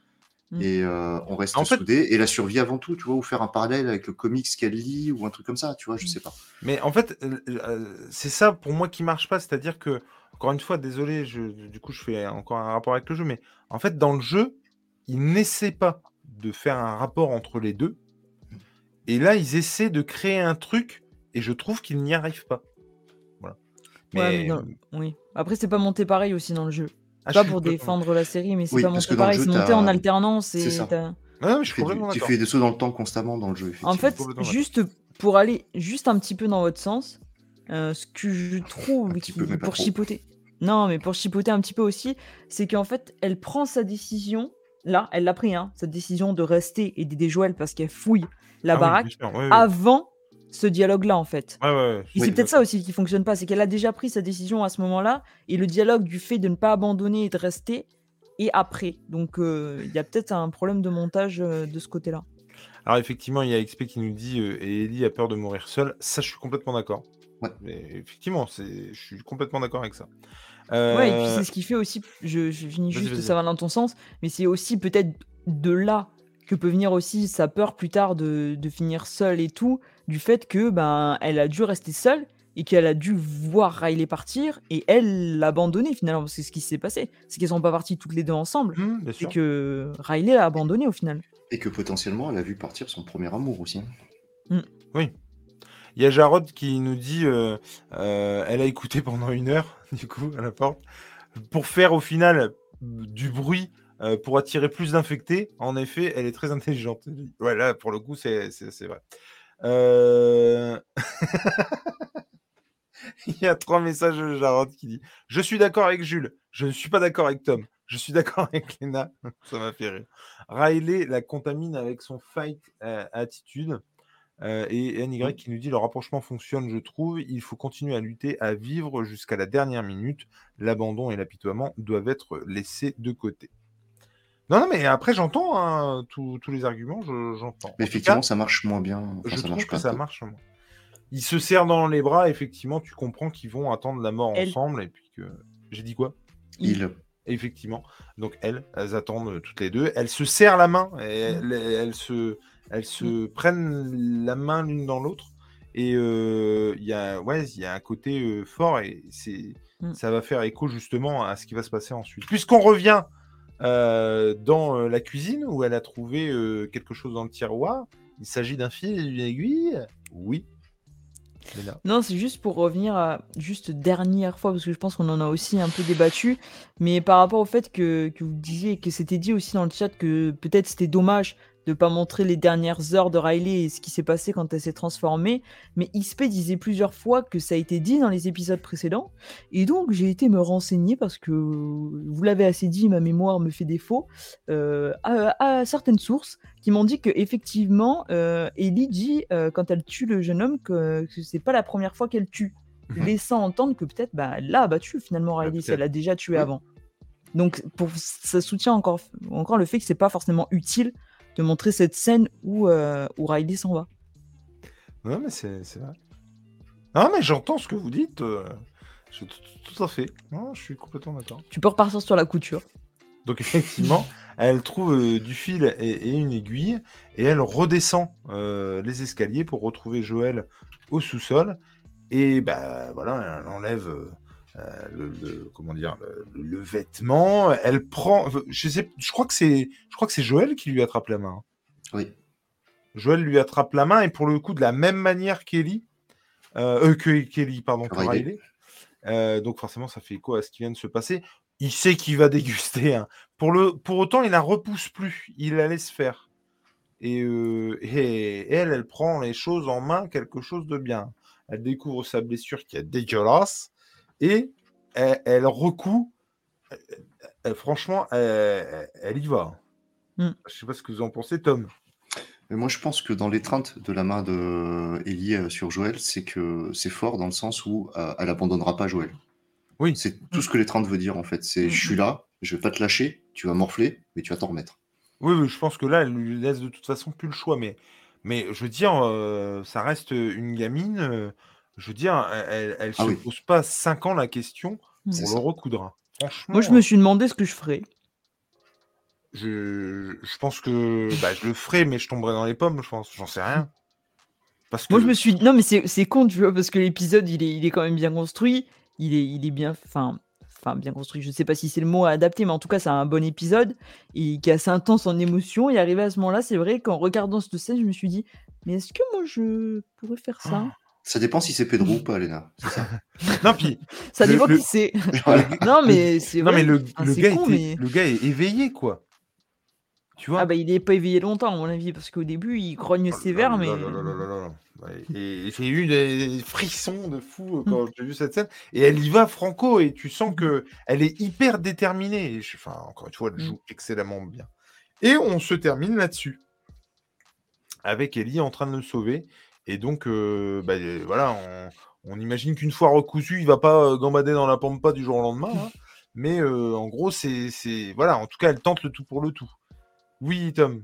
Mm. et euh, on reste En fait- soudé et la survie avant tout, tu vois, ou faire un parallèle avec le comics qu'elle lit ou un truc comme ça, tu vois, je Mm. sais pas. Mais en fait, euh, euh, c'est ça pour moi qui marche pas. C'est-à-dire que, encore une fois, désolé, je, du coup, je fais encore un rapport avec le jeu, mais en fait, dans le jeu, ils n'essaient pas de faire un rapport entre les deux. Et là, ils essaient de créer un truc, et je trouve qu'ils n'y arrivent pas. Voilà. Ouais, mais non, oui. Après, c'est pas monté pareil aussi dans le jeu. Ah, pas pour défendre la série, mais c'est Oui, pas monté pareil. C'est monté en alternance et non, mais je Tu fais, du- tu fais des sauts dans le temps constamment dans le jeu, En fait, juste pour aller juste un petit peu dans votre sens, euh, ce que je trouve qui- peu, pour chipoter. Non, mais pour chipoter un petit peu aussi, c'est qu'en fait, elle prend sa décision. Là, elle l'a pris, hein, cette décision de rester et d'aider Joël parce qu'elle fouille la Ah baraque bien sûr, ouais, ouais. avant ce dialogue-là, en fait. Ouais. Et c'est peut-être ça aussi qui fonctionne pas, c'est qu'elle a déjà pris sa décision à ce moment-là, et le dialogue du fait de ne pas abandonner et de rester est après. Donc euh, il y a peut-être un problème de montage euh, de ce côté-là. Alors effectivement, il y a XP qui nous dit et Ellie a peur de mourir seule. Ça, je suis complètement d'accord. Ouais. Mais effectivement, c'est, je suis complètement d'accord avec ça. Ouais, et puis Euh, c'est ce qui fait aussi, je, je finis juste, ça va dans ton sens, mais c'est aussi peut-être de là que peut venir aussi sa peur plus tard de, de finir seule et tout, du fait que ben elle a dû rester seule et qu'elle a dû voir Riley partir et elle l'abandonner finalement, parce que ce qui s'est passé, c'est qu'elles sont pas parties toutes les deux ensemble, c'est sûr. que Riley l'a abandonné au final. Et que potentiellement, elle a vu partir son premier amour aussi. Oui. Il y a Jarod qui nous dit euh, euh, elle a écouté pendant une heure, du coup, à la porte, pour faire au final du bruit euh, pour attirer plus d'infectés. En effet, elle est très intelligente. Ouais, là, pour le coup, c'est, vrai. Il y a trois messages de Jarod qui dit Je suis d'accord avec Jules, je ne suis pas d'accord avec Tom, je suis d'accord avec Lena. Ça m'a fait rire. Riley la contamine avec son fight attitude. Euh, et NY qui nous dit le rapprochement fonctionne, je trouve. Il faut continuer à lutter, à vivre jusqu'à la dernière minute. L'abandon et l'apitoiement doivent être laissés de côté. Non, non, mais après, j'entends hein, tous les arguments, je- j'entends. Mais effectivement, cas, ça marche moins bien. Enfin, je ça trouve marche que pas. ça marche. moi. Ils se serrent dans les bras, effectivement, tu comprends qu'ils vont attendre la mort Elle. ensemble. Et puis que. J'ai dit quoi? Il. Effectivement. Donc elles, elles attendent toutes les deux. Elles se serrent la main. Et elles, elles se, elles se prennent la main l'une dans l'autre. Et euh, il y a, ouais, y a un côté euh, fort et c'est, Mm. ça va faire écho justement à ce qui va se passer ensuite. Puisqu'on revient euh, dans la cuisine où elle a trouvé quelque chose dans le tiroir. Il s'agit d'un fil et d'une aiguille. Oui. Non, c'est juste pour revenir à juste dernière fois, parce que je pense qu'on en a aussi un peu débattu, mais par rapport au fait que, que vous disiez, que c'était dit aussi dans le chat que peut-être c'était dommage de pas montrer les dernières heures de Riley et ce qui s'est passé quand elle s'est transformée, mais XP disait plusieurs fois que ça a été dit dans les épisodes précédents, et donc j'ai été me renseigner parce que vous l'avez assez dit, ma mémoire me fait défaut, euh, à, à certaines sources qui m'ont dit que effectivement, euh, Ellie dit euh, quand elle tue le jeune homme que, que c'est pas la première fois qu'elle tue, Mhm. laissant entendre que peut-être bah, elle l'a abattu finalement Bah, Riley si elle l'a déjà tué Oui. avant. Donc pour ça soutient encore encore le fait que c'est pas forcément utile de montrer cette scène où euh, où Riley s'en va. Non, mais c'est vrai. Non, mais j'entends ce que vous dites. euh, je- tout, tout à fait. Non, je suis complètement d'accord. Tu peux repartir sur la couture. Donc effectivement, elle trouve euh, du fil et, et une aiguille et elle redescend les escaliers pour retrouver Joël au sous-sol. Et bah voilà, elle enlève le, le- comment dire le, le vêtement. Elle prend, je sais, je crois que c'est, je crois que c'est Joël qui lui attrape la main. Oui. Joël lui attrape la main et pour le coup de la même manière qu'Ellie, euh, euh, que Kelly, pardon, que Riley. Euh, donc forcément, ça fait écho à ce qui vient de se passer? Il sait qu'il va déguster. hein. Pour, le, pour autant, il la repousse plus. Il la laisse faire. Et, euh, et- et elle, elle prend les choses en main, quelque chose de bien. Elle découvre sa blessure qui est dégueulasse et elle, elle recoue. Elle- elle- franchement, elle, elle y va. Mm. Je sais pas ce que vous en pensez, Tom. Mais moi, je pense que dans l'étreinte de la main de Ellie euh, sur Joël, c'est que c'est fort dans le sens où euh, elle abandonnera pas Joël. Oui. C'est tout ce que l'étreinte veut dire en fait. C'est je suis là, je vais pas te lâcher, tu vas morfler, mais tu vas t'en remettre. Oui, oui, je pense que là, elle lui laisse de toute façon plus le choix. Mais, mais je veux dire, euh, ça reste une gamine. euh, je veux dire, elle, elle Ah se oui. pose pas 5 ans la question C'est pour ça. le recoudre. Franchement, Moi, je me suis demandé ce que je ferais. je, je pense que bah, je le ferai, mais je tomberai dans les pommes, je pense. J'en sais rien. Parce que Moi, je me suis non, mais c'est c'est con, tu vois, parce que l'épisode, il est, il est quand même bien construit. Il est, il est bien, enfin, enfin, bien construit. Je sais pas si c'est le mot à adapter, mais en tout cas, c'est un bon épisode et qui est assez intense en émotion. Et arrivé à ce moment-là, c'est vrai qu'en regardant cette scène, je me suis dit, mais est-ce que moi, je pourrais faire ça? Ça dépend si c'est Pedro ou pas, Léna. Ça. Non, puis, Ça Le- dépend le- qui c'est. Voilà. non, mais c'est non, vrai. mais le, Enfin, le gars con, était- mais- le gars est éveillé, quoi. Tu vois? Ah bah, il est pas éveillé longtemps, à mon avis, parce qu'au début, il grogne Oh sévère, là mais. là là là là là là. Ouais, Et j'ai eu des frissons de fou euh, quand j'ai vu cette scène. Et elle y va franco et tu sens que elle est hyper déterminée. Et je- Enfin, encore une fois, elle Mm. joue excellemment bien. Et on se termine là-dessus. Avec Ellie en train de le sauver. Et donc, euh, bah, euh, voilà, on, on imagine qu'une fois recousu, il va pas euh, gambader dans la pampa du jour au lendemain. hein. Mais euh, en gros, c'est. Voilà, en tout cas, elle tente le tout pour le tout. Oui, Tom.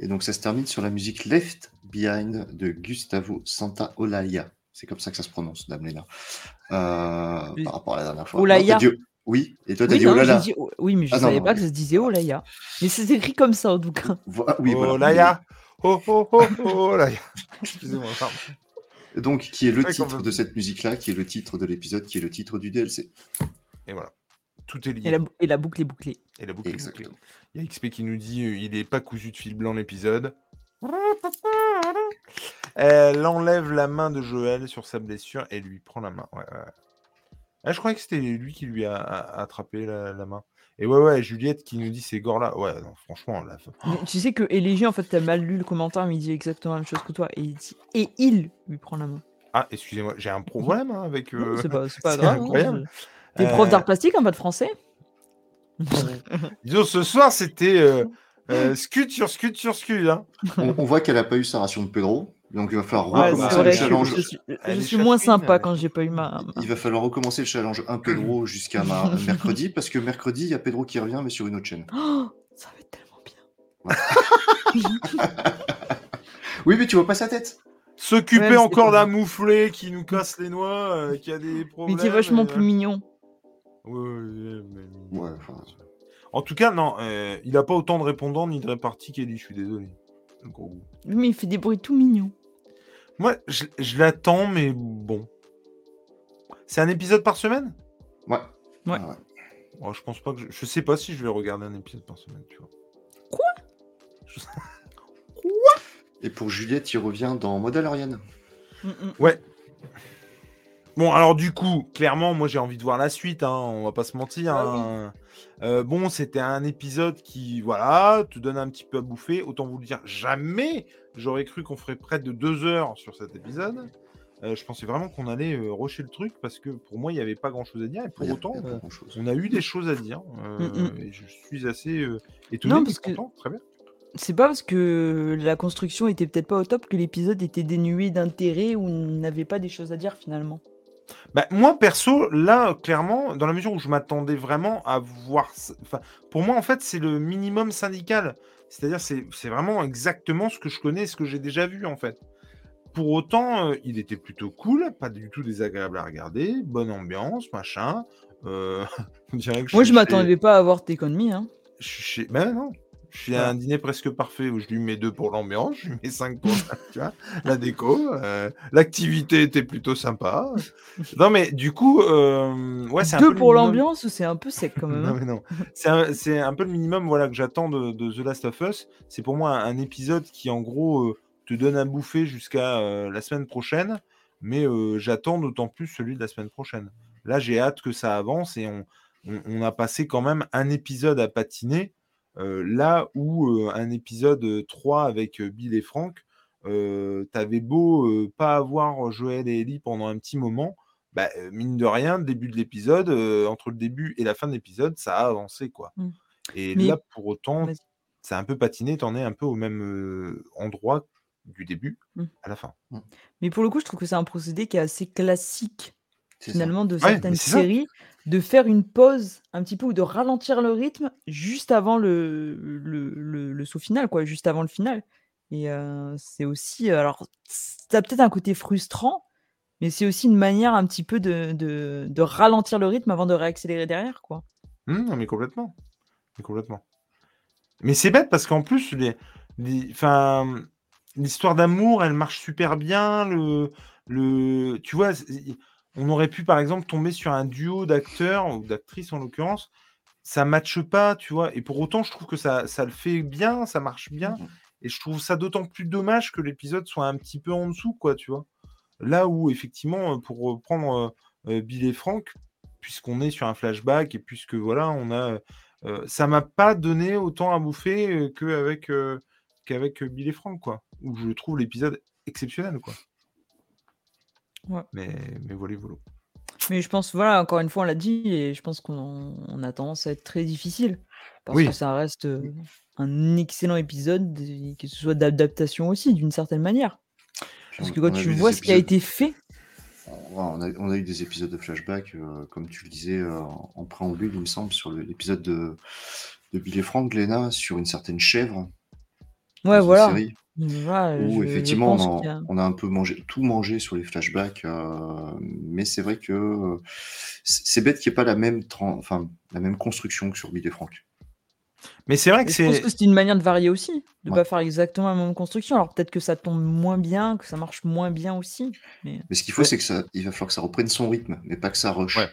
Et donc ça se termine sur la musique Left Behind de Gustavo Santaolalla. C'est comme ça que ça se prononce, Dame Léna. Euh, Oui. par rapport à la dernière fois. Olaya. Non, Oui, et toi t'as Oui, dit Olala. dit- oui, mais je Ah, non, savais non, pas que ça se disait Olaya. Mais c'est écrit comme ça, en tout cas. Oui, voilà. Laïa. Oh, oh, oh, oh, Laïa. Excusez-moi, pardon. Donc, qui est le titre de cette musique-là, qui est le titre de l'épisode, qui est le titre du DLC. Et voilà. Tout est lié. Et la, bou- et la boucle est bouclée. Et la boucle est bouclée. Exactement. Il y a XP qui nous dit euh, il est pas cousu de fil blanc l'épisode. Elle enlève la main de Joël sur sa blessure et lui prend la main. Ouais, ouais. Ah, je croyais que c'était lui qui lui a, a- attrapé la, la main. Et ouais, ouais, Juliette qui nous dit c'est gore là. Ouais, non, franchement, là. Mais tu sais que Élégie, en fait, t'as mal lu le commentaire, mais il dit exactement la même chose que toi. Et il, dit- et il lui prend la main. Ah, excusez-moi, j'ai un problème hein, avec. Euh, c'est pas, c'est pas c'est grave. hein, incroyable. T'es Euh, prof d'art plastique, en pas de français Disons, ce soir, c'était euh, euh, scud sur scud sur scud. Hein. On, on voit qu'elle n'a pas eu sa ration de Pedro, donc il va falloir Ouais, recommencer le challenge. je suis, je moins sympa quand j'ai pas eu ma. Il va falloir recommencer le challenge un Pedro jusqu'à ma- mercredi, parce que mercredi, il y a Pedro qui revient, mais sur une autre chaîne. Oh, ça va être tellement bien. Oui, mais tu vois pas sa tête. S'occuper encore d'un mouflé qui nous casse les noix, euh, qui a des Mais problèmes. qui est vachement euh, plus mignon. ouais, ouais, mais- Ouais, enfin, En tout cas, non, euh, il a pas autant de répondants ni de répartis qu'Ellie, je suis désolé. Le gros goût. Oui, Mais il fait des bruits tout mignons. Moi, je, je l'attends, mais bon. C'est un épisode par semaine? Ouais. Ouais. Oh, Je pense pas que je... je sais pas si je vais regarder un épisode par semaine, tu vois. Et pour Juliette, il revient dans Mandalorian. Mm, mm. Ouais. Bon, alors du coup, clairement, moi j'ai envie de voir la suite, hein, on va pas se mentir. Ah oui. hein. Euh, bon, c'était un épisode qui, voilà, te donne un petit peu à bouffer. Autant vous le dire, jamais j'aurais cru qu'on ferait près de deux heures sur cet épisode. Euh, je pensais vraiment qu'on allait euh, rusher le truc parce que pour moi, il n'y avait pas grand chose à dire. Et pour autant, on, a eu des choses à dire. euh, Mm, mm. Et je suis assez euh, étonné, Non, parce que- content. Très bien. C'est pas parce que la construction était peut-être pas au top que l'épisode était dénué d'intérêt ou n'avait pas des choses à dire finalement. Bah, moi, perso, là, clairement, dans la mesure où je m'attendais vraiment à voir. Enfin, pour moi, en fait, c'est le minimum syndical. C'est-à-dire, c'est vraiment exactement ce que je connais, ce que j'ai déjà vu, en fait. Pour autant, euh, il était plutôt cool, pas du tout désagréable à regarder, bonne ambiance, machin. Euh, on dirait que Moi, suis je m'attendais pas à voir Take On Me. Hein. je suis... Ben non, je à un dîner presque parfait où je lui mets deux pour l'ambiance, je lui mets cinq pour tu vois, la déco. euh, L'activité était plutôt sympa. Non, mais du coup, euh, ouais, c'est un peu Deux le pour minimum. l'ambiance, c'est un peu sec quand même. Non, hein. mais non. C'est un, un peu le minimum voilà, que j'attends de, de The Last of Us. C'est pour moi un, un épisode qui, en gros, euh, te donne à bouffer jusqu'à euh, la semaine prochaine. Mais j'attends d'autant plus celui de la semaine prochaine. Là, j'ai hâte que ça avance et on, on, on a passé quand même un épisode à patiner. Là où euh, un épisode euh, 3 avec Bill et Frank, euh, t'avais beau euh, pas avoir Joël et Ellie pendant un petit moment, bah, mine de rien, le début de l'épisode, euh, entre le début et la fin de l'épisode, ça a avancé, quoi. Mm. Et Mais- là, pour autant, a un peu patiné, t'en es un peu au même euh, endroit du début Mm. à la fin. Mais pour le coup, je trouve que c'est un procédé qui est assez classique C'est ça. finalement de Ouais, certaines c'est ça. De faire une pause un petit peu ou de ralentir le rythme juste avant le, le, le- saut final, quoi, juste avant le final. Et euh, c'est aussi, alors, ça a peut-être un côté frustrant, mais c'est aussi une manière un petit peu de, de, ralentir le rythme avant de réaccélérer derrière, quoi. Non, mais complètement. Mais complètement. Mais c'est bête parce qu'en plus, les, les- l'histoire d'amour, elle marche super bien. Le, le, tu vois, on aurait pu par exemple tomber sur un duo d'acteurs ou d'actrices en l'occurrence. Ça matche pas, tu vois. Et pour autant, je trouve que ça, ça le fait bien, ça marche bien. Mhm. Et je trouve ça d'autant plus dommage que l'épisode soit un petit peu en dessous, quoi, tu vois. Là où, effectivement, euh, pour reprendre euh, euh, Bill et Frank, puisqu'on est sur un flashback et puisque voilà, on a. euh, ça m'a pas donné autant à bouffer euh, qu'avec qu'avec Bill et Frank, quoi. Où je trouve l'épisode exceptionnel, quoi. Ouais. Mais, mais voilà, voilà. Mais je pense, voilà, encore une fois, on l'a dit, et je pense qu'on on a tendance à être très difficile. Parce Oui. que ça reste euh, un excellent épisode, que ce soit d'adaptation aussi, d'une certaine manière. Parce que quand tu vois ce qui a été fait, on a, on a eu des épisodes de flashback, euh, comme tu le disais euh, en préambule, il me semble, sur l'épisode de, de Bill et Frank, Glenna, sur une certaine chèvre. Ouais, voilà. série, où je- je effectivement pense on qu'il y a, a- on a un peu mangé, tout mangé sur les flashbacks, euh, mais c'est vrai que euh, c'est c'est bête qu'il n'y ait pas la même, tran- enfin, la même construction que sur Bill et Frank. Mais c'est vrai que Et je pense c'est. que c'est une manière de varier aussi, de Ouais. pas faire exactement la même construction. Alors peut-être que ça tombe moins bien, que ça marche moins bien aussi. Mais Mais ce qu'il faut, Ouais. c'est que ça, il va falloir que ça reprenne son rythme, mais pas que ça rush. Ouais.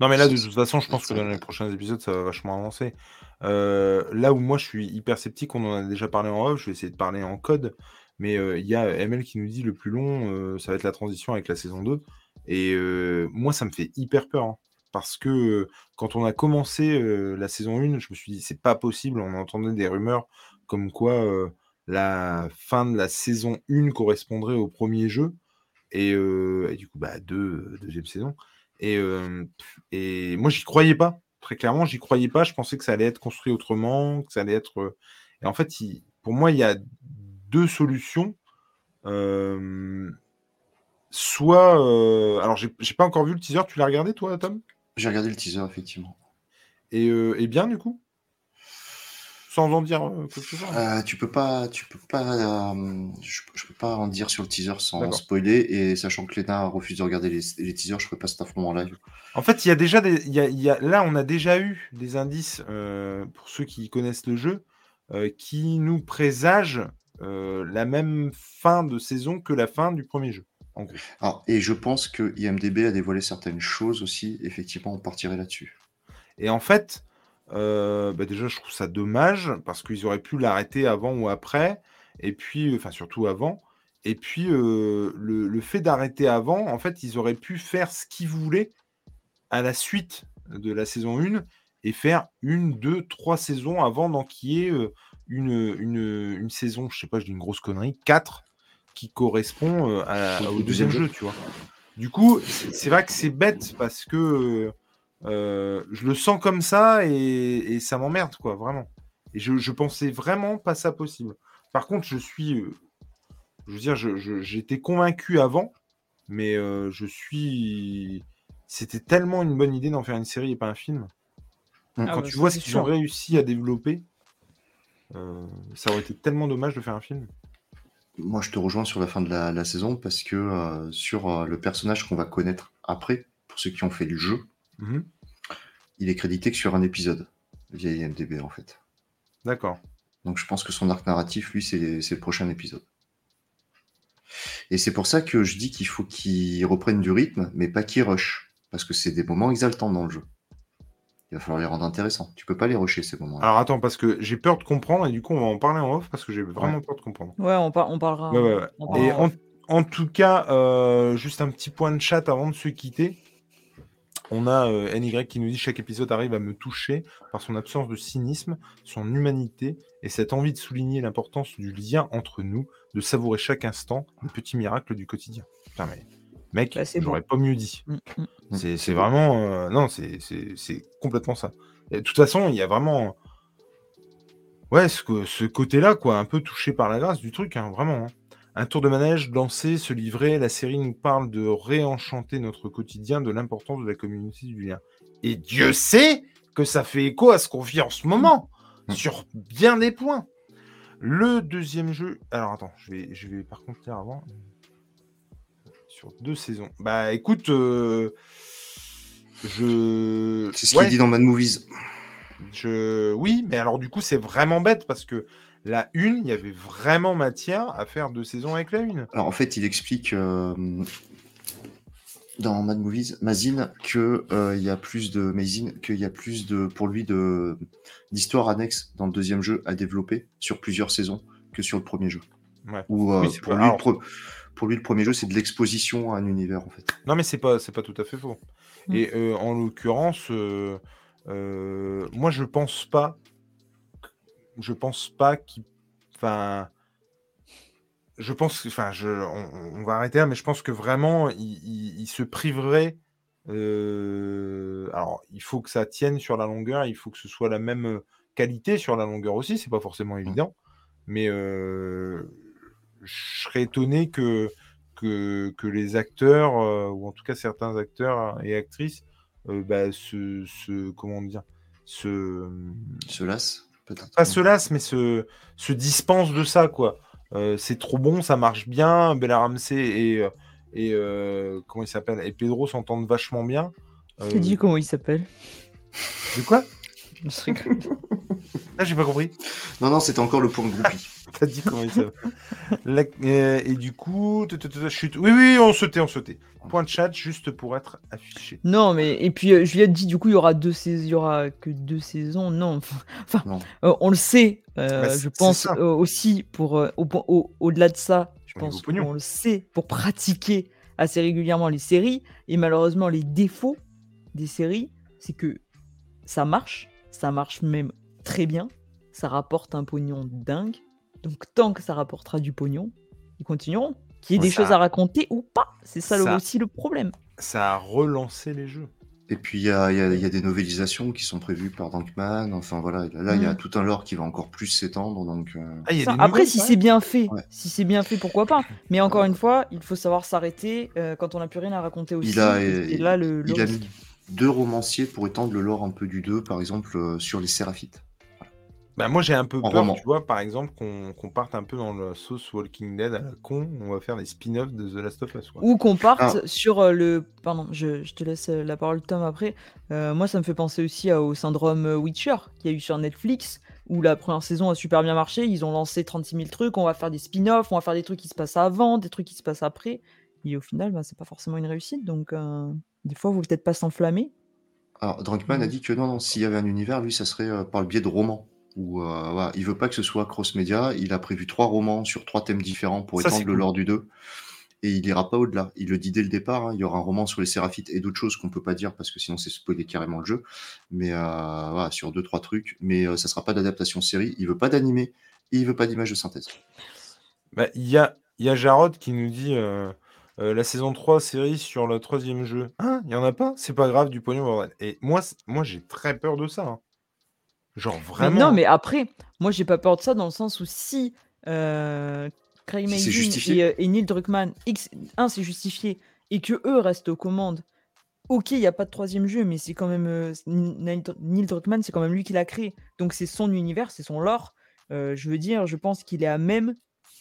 Non, mais là, de toute façon, je pense que dans les prochains épisodes, ça va vachement avancer. Euh, là où moi, je suis hyper sceptique, on en a déjà parlé en off, je vais essayer de parler en code, mais euh, il y a ML qui nous dit le plus long, euh, ça va être la transition avec la saison 2. Et moi, ça me fait hyper peur. hein, parce que quand on a commencé la saison 1, je me suis dit, c'est pas possible. On entendait des rumeurs comme quoi la fin de la saison 1 correspondrait au premier jeu. Et, du coup, bah, deux, deuxième saison. Et moi, j'y croyais pas. Très clairement, j'y croyais pas. Je pensais que ça allait être construit autrement, que ça allait être. euh, Et en fait, il- pour moi, il y a deux solutions. Euh, Soit. euh, Alors, j'ai j'ai pas encore vu le teaser. Tu l'as regardé, toi, Tom? J'ai regardé le teaser, effectivement. et, euh, et bien, du coup? Sans en dire euh. Euh, tu peux pas, tu peux pas, euh, je, je peux pas en dire sur le teaser sans spoiler et sachant que Lena refuse de regarder les, les teasers, je ferai pas cet affront en live. En fait, il y a déjà des, il y a- il y a- là, on a déjà eu des indices euh, pour ceux qui connaissent le jeu qui nous présagent la même fin de saison que la fin du premier jeu. En gros. Ah, et je pense que IMDB a dévoilé certaines choses aussi. Effectivement, on partirait là-dessus. Et en fait, euh, bah déjà, je trouve ça dommage parce qu'ils auraient pu l'arrêter avant ou après, et puis, enfin, surtout avant. Et puis, euh, le, le fait d'arrêter avant, en fait, ils auraient pu faire ce qu'ils voulaient à la suite de la saison 1 et faire une, deux, trois saisons avant d'enquiller une, une, une saison, je sais pas, je dis une grosse connerie, 4 qui correspond à- Au deuxième jeu, tu vois. Du coup, c'est vrai que c'est bête parce que euh, je le sens comme ça et, et ça m'emmerde, quoi, vraiment. Et je, je pensais vraiment pas ça possible. Par contre, je suis. euh, je veux dire, j'étais convaincu avant, mais euh, je suis. C'était tellement une bonne idée d'en faire une série et pas un film. Ah Quand bah, tu vois ce qu'ils ont réussi à développer, euh, ça aurait été tellement dommage de faire un film. Moi, je te rejoins sur la fin de la, la saison parce que euh, sur euh, le personnage qu'on va connaître après, pour ceux qui ont fait du jeu, Mhm. Il est crédité que sur un épisode. via IMDB en fait. D'accord. Donc je pense que son arc narratif, lui, c'est le prochain épisode. Et c'est pour ça que je dis qu'il faut qu'il reprenne du rythme, mais pas qu'il rush. Parce que c'est des moments exaltants dans le jeu. Il va falloir les rendre intéressants. Tu peux pas les rusher ces moments-là. Alors attends, parce que j'ai peur de comprendre, et du coup on va en parler en off, parce que j'ai vraiment peur de comprendre. Ouais, on, on parlera. Ouais, ouais, ouais. on parlera Et en tout cas, euh, juste un petit point de chat avant de se quitter. On a euh, NY qui nous dit chaque épisode arrive à me toucher par son absence de cynisme, son humanité et cette envie de souligner l'importance du lien entre nous, de savourer chaque instant les petits miracles du quotidien. Putain, mais mec, Bah, c'est j'aurais pas mieux dit. Mm, mm. C'est c'est vraiment. euh, non, c'est- complètement ça. Et de toute façon, il y a vraiment. Ouais, ce côté-là, quoi, un peu touché par la grâce du truc, hein, vraiment. hein. Un tour de manège, danser, se livrer, la série nous parle de réenchanter notre quotidien, de l'importance de la communauté du lien. Et Dieu sait que ça fait écho à ce qu'on vit en ce moment, Mm. sur bien des points. Le deuxième jeu. Alors attends, je vais, je vais par contre lire avant. Sur deux saisons. Bah écoute, euh, je. C'est ce qu'il dit dans Mad Movies. je... Oui, mais alors du coup, c'est vraiment bête parce que la une, il y avait vraiment matière à faire deux saisons avec la une. Alors en fait, il explique euh, dans Mad Movies, Mazin, que euh, il y a plus de Mazin, qu'il y a plus de pour lui de d'histoires annexes dans le deuxième jeu à développer sur plusieurs saisons que sur le premier jeu. Ouais. Ou euh, Oui, pour, lui, alors- le pro- pour lui, le premier jeu, c'est de l'exposition à un univers en fait. Non, mais c'est pas, c'est pas tout à fait faux. Mm. Et euh, en l'occurrence, euh, euh, moi, je pense pas. Je pense pas qu'il. Enfin. Je pense. Enfin, je, on, on va arrêter là, mais je pense que vraiment, il, il- il se priverait. euh, alors, il faut que ça tienne sur la longueur, il faut que ce soit la même qualité sur la longueur aussi, c'est pas forcément évident. Mais euh, je serais étonné que, que, que les acteurs, euh, ou en tout cas certains acteurs et actrices, bah, se, se- comment dire, se, Se lasse peut-être. Pas se lassent, mais se, se dispensent de ça, quoi. Euh, c'est trop bon, ça marche bien. Bella Ramsey et, euh, et euh, comment il s'appelle? Et Pedro s'entendent vachement bien. Euh, T'as dit comment il s'appelle de quoi? Je. Là, j'ai pas compris. Non, non, c'était encore le point groupie. T'as dit comment il s'appelle euh, Et du coup, chute. Oui, oui, on sautait, on sautait. Point de chat juste pour être affiché. Non, mais et puis euh, Juliette dit du coup il y aura deux saisons, il y aura que deux saisons. Non, enfin, Non. euh, on le sait. euh, Bah, je pense aussi pour au point- au- au-delà de ça, je pense qu'on le sait pour pratiquer assez régulièrement les séries et malheureusement les défauts des séries, c'est que ça marche, ça marche même très bien, ça rapporte un pognon dingue. Donc tant que ça rapportera du pognon, ils continueront. Qu'il y ait des ça- choses à raconter ou pas, c'est ça, aussi le problème. Ça a relancé les jeux. Et puis il y a, il y a- il y a des novélisations qui sont prévues par Dankman. Enfin voilà, là il y a Mm. tout un lore qui va encore plus s'étendre. Donc euh, Ah, Ça, après, nouvelles, si ouais. c'est bien fait, Ouais. si c'est bien fait, pourquoi pas. Mais encore une fois, il faut savoir s'arrêter euh, quand on n'a plus rien à raconter aussi. il a, et c'est là le, le il a risque. mis deux romanciers pour étendre le lore un peu du 2, par exemple euh, sur les Séraphites. Bah, moi, j'ai un peu En peur, roman. tu vois, par exemple, qu'on qu'on parte un peu dans le sauce Walking Dead à la con. On va faire des spin-offs de The Last of Us. quoi. Ou qu'on parte Ah. sur euh, le. Pardon, je, je te laisse euh, la parole, Tom, après. Euh, moi, ça me fait penser aussi au syndrome Witcher qu'il y a eu sur Netflix, où la première saison a super bien marché. Ils ont lancé 36 000 trucs. On va faire des spin-offs, on va faire des trucs qui se passent avant, des trucs qui se passent après. Et au final, bah, c'est pas forcément une réussite. Donc, euh, des fois, il faut peut-être pas s'enflammer. Alors Drunkman a dit que non, non, s'il y avait un univers, lui, ça serait euh, par le biais de romans. Ou euh, voilà, il veut pas que ce soit cross-média. Il a prévu trois romans sur trois thèmes différents pour Ça, étendre le cool. lore du 2. Et il ira pas au-delà. Il le dit dès le départ. hein, il y aura un roman sur les Séraphites et d'autres choses qu'on peut pas dire parce que sinon c'est spoiler carrément le jeu. Mais euh, voilà, sur deux trois trucs. Mais euh, ça sera pas d'adaptation série. Il veut pas d'animé et il veut pas d'image de synthèse. Bah, Il y, a, il y a Jarod qui nous dit euh, la saison 3 série sur le troisième jeu. Hein? Il y en a pas? C'est pas grave, du pognon. bordel. Et moi, moi j'ai très peur de ça. hein. Genre vraiment. non, mais après, moi, j'ai pas peur de ça dans le sens où si euh, Craig Mazin et, euh, et Neil Druckmann, X, un, c'est justifié, et que eux restent aux commandes, ok, il n'y a pas de troisième jeu, mais c'est quand même. euh, Neil Druckmann, c'est quand même lui qui l'a créé. Donc, c'est son univers, c'est son lore. Euh, je veux dire, je pense qu'il est à même,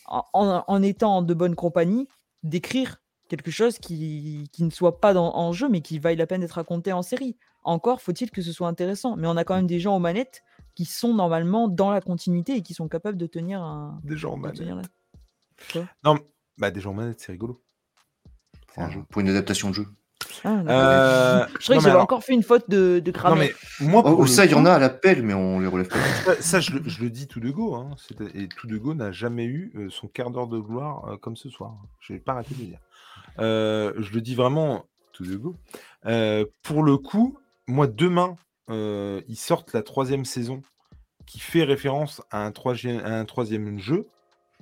en, en- en étant en de bonne compagnie, d'écrire quelque chose qui, qui ne soit pas dans, en jeu, mais qui vaille la peine d'être raconté en série. Encore faut-il que ce soit intéressant. Mais on a quand même des gens aux manettes qui sont normalement dans la continuité et qui sont capables de tenir un. Des gens aux manettes. tenir la- Quoi? Non, bah des gens aux manettes, c'est rigolo. Pour un Pour, jeu. pour une adaptation de jeu. Ah, d'accord. Euh, Je croyais non, que j'avais alors- encore fait une faute de, de Non, grammaire. mais moi, Oh, ça, il y en a à l'appel, mais on les relève pas. Ça, ça, je, le- je le dis tout de go. Hein. Et tout de go n'a jamais eu euh, son quart d'heure de gloire euh, comme ce soir. Je vais pas arrêter de le dire. Euh, je le dis vraiment tout de go. Euh, pour le coup, moi, demain, euh, ils sortent la troisième saison qui fait référence à un troisième, à un troisième jeu.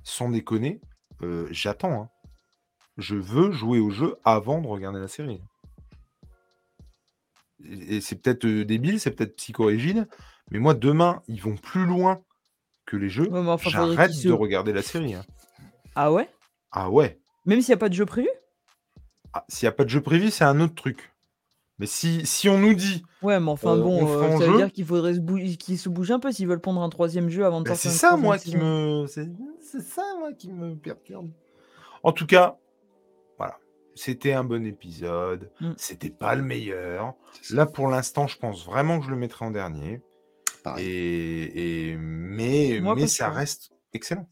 Sans déconner, euh, j'attends. hein. Je veux jouer au jeu avant de regarder la série. Et, et c'est peut-être euh, débile, c'est peut-être psychorigide, mais moi, demain, ils vont plus loin que les jeux. Ouais, mais enfin, faudrait J'arrête de se- regarder la série. hein. Ah ouais? Ah ouais. Même s'il n'y a pas de jeu prévu? Ah, S'il n'y a pas de jeu prévu, c'est un autre truc. Mais si, si on nous dit, Ouais, mais enfin On- bon, on euh, ça veut jeu dire qu'il faudrait se, bouger, qu'ils se bougent un peu s'ils veulent pondre un troisième jeu avant de bah, c'est ça, moi, qui me, c'est ça, moi, qui me perturbe. En tout cas, voilà, c'était un bon épisode. Mm. C'était pas le meilleur. Là, pour l'instant, je pense vraiment que je le mettrai en dernier. Pareil. Et, et- mais, Moi, mais ça sûr. reste excellent.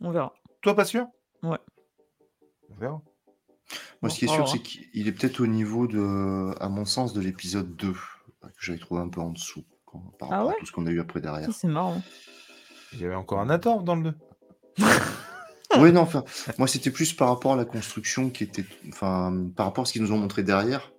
On verra. Toi, pas sûr? Ouais. On verra. Moi, ce qui est sûr, c'est qu'il est peut-être au niveau, de, à mon sens, de l'épisode 2, que j'avais trouvé un peu en dessous quand- par Ah rapport ouais à tout ce qu'on a eu après derrière. C'est marrant. Il y avait encore un Ator dans le 2. Oui, non, enfin, moi, c'était plus par rapport à la construction qui était. Enfin, par rapport à ce qu'ils nous ont montré derrière.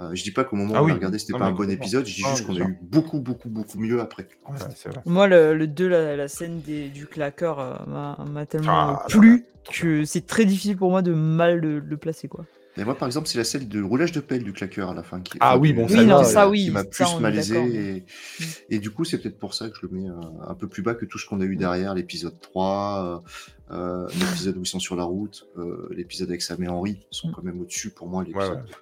Euh, je dis pas qu'au moment Ah où on a regardé, c'était Non, pas un bon épisode, je dis Ah, juste qu'on a eu beaucoup, beaucoup, beaucoup mieux après. Ouais, c'est vrai. Moi, le, le 2, la, la scène des, du claqueur euh, m'a m'a tellement Ah, là, plu que c'est très difficile pour moi de mal le, le placer. quoi. Et moi, par exemple, c'est la scène de roulage de pelle du claqueur à la fin qui, Ah enfin, oui, du- bon, Oui, ça, non, là, ça, oui, qui m'a ça, plus malaisé. Et, et du coup, c'est peut-être pour ça que je le mets euh, un peu plus bas que tout ce qu'on a eu derrière, l'épisode 3, euh, euh, l'épisode où ils sont sur la route, euh, l'épisode avec Sam et Henry sont Mm. quand même au-dessus pour moi. Ouais, l'épisode ouais.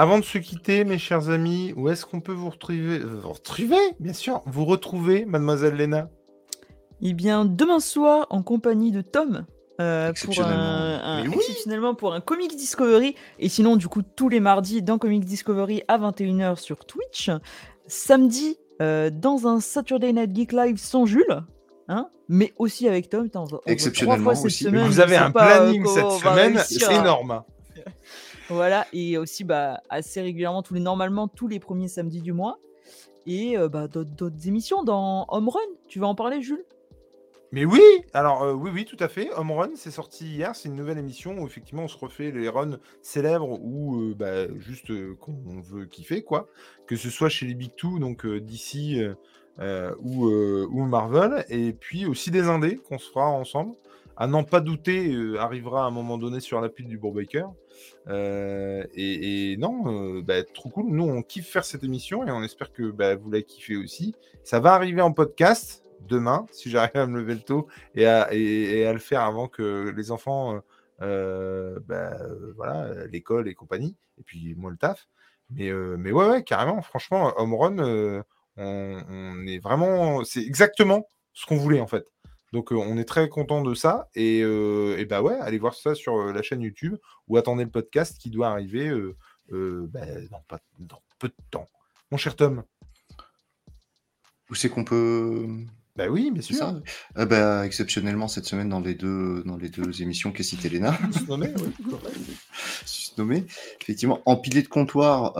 Avant de se quitter, mes chers amis, où est-ce qu'on peut vous retrouver euh, Vous retrouver, bien sûr. Vous retrouver, mademoiselle Léna? Eh bien, demain soir, en compagnie de Tom, euh, pour Exceptionnellement. un, un- Mais oui. exceptionnellement pour un Comics Discovery, et sinon, du coup, tous les mardis dans Comics Discovery à 21h sur Twitch. Samedi, euh, dans un Saturday Night Geek Live sans Jules. Hein mais aussi avec Tom. On va- on va Exceptionnellement trois fois cette aussi. semaine, Vous avez un planning cette semaine, c'est énorme. Voilà, et aussi bah, assez régulièrement, tous les, normalement tous les premiers samedis du mois. Et euh, bah, d'autres émissions dans Home Run. Tu vas en parler, Jules? Mais oui, alors euh, oui, oui, tout à fait. Home Run, c'est sorti hier. C'est une nouvelle émission où effectivement on se refait les runs célèbres ou euh, bah, juste qu'on veut kiffer, quoi. Que ce soit chez les Big Two, donc euh, ou, ou Marvel, et puis aussi des indés qu'on se fera ensemble. À n'en pas douter, euh, arrivera à un moment donné sur la pile du Bourbaker. Euh, et, non, euh, bah, trop cool. Nous, on kiffe faire cette émission et on espère que bah, vous la kiffez aussi. Ça va arriver en podcast demain, si j'arrive à me lever le tôt et à, le faire avant que les enfants, bah, voilà, l'école et compagnie, et puis moi le taf. Mais, mais ouais, ouais, carrément, franchement, Home Run, on est vraiment, c'est exactement ce qu'on voulait en fait. Donc euh, on est très content de ça et, euh, et bah ouais, allez voir ça sur euh, la chaîne YouTube ou attendez le podcast qui doit arriver bah, dans, pas- dans peu de temps. Mon cher Tom. Où c'est qu'on peut. Bah oui, bien C'est sûr. ça Ah bah, Exceptionnellement, cette semaine, dans les deux, dans les deux émissions qu'a cité Léna. Se nommer, ouais. nommé, effectivement, empilé de comptoir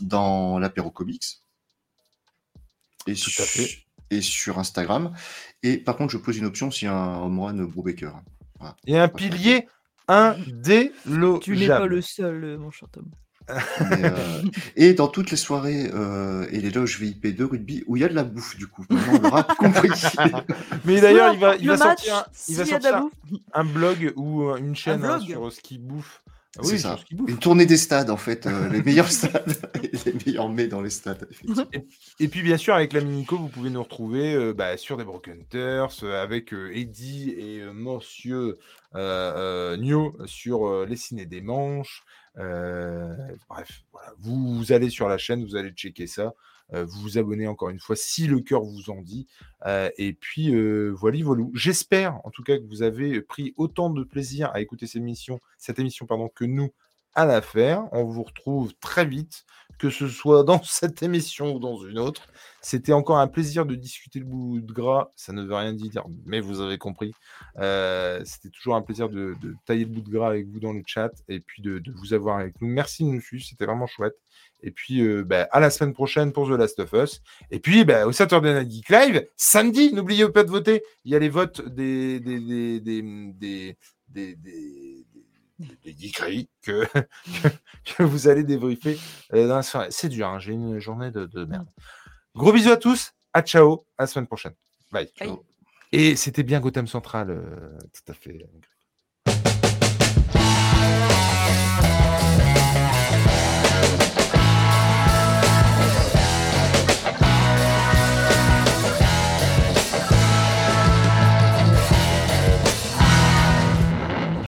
dans l'apéro comics et, Tout à fait. Et sur Instagram. Et par contre, je pose une option si un home run Brubaker. Et un pilier indélogeable. Tu n'es pas le seul, mon cher Tom. Mais, euh, et dans toutes les soirées euh, et les loges VIP de rugby où il y a de la bouffe, du coup. Maintenant, on aura compris. Mais d'ailleurs, il va, il va match, sortir, un- il va s'il y a de la sortir bouffe, un blog ou une chaîne hein, sur ce qui bouffe. Ah oui, ça. Une tournée des stades, en fait. euh, les meilleurs stades et les meilleurs mets dans les stades. Et puis, bien sûr, avec la Minico, vous pouvez nous retrouver euh, bah, sur des Broken Hunters, euh, avec euh, Eddie et Monsieur Nio sur les ciné des manches. Bref, voilà. vous, vous allez sur la chaîne, vous allez checker ça. Euh, vous vous abonnez encore une fois si le cœur vous en dit. Euh, et puis, euh, voilà, voilà. J'espère en tout cas que vous avez pris autant de plaisir à écouter cette émission, pardon, que nous à la faire. On vous retrouve très vite, que ce soit dans cette émission ou dans une autre. C'était encore un plaisir de discuter le bout de gras. Ça ne veut rien dire, mais vous avez compris. C'était toujours un plaisir de, tailler le bout de gras avec vous dans le chat et puis de vous avoir avec nous. Merci de nous suivre, c'était vraiment chouette. Et puis, euh, bah, à la semaine prochaine pour The Last of Us. Et puis, bah, au Saturday Night Geek Live, samedi, n'oubliez pas de voter. Il y a les votes des, des, des, des, des, des, des des geekeries que, que, que, vous allez débriefer euh, dans la soirée. C'est dur, hein, j'ai une journée de, de, merde. Gros bisous à tous, à ciao, à la semaine prochaine. Bye. Bye. Et c'était bien Gotham Central, euh, tout à fait.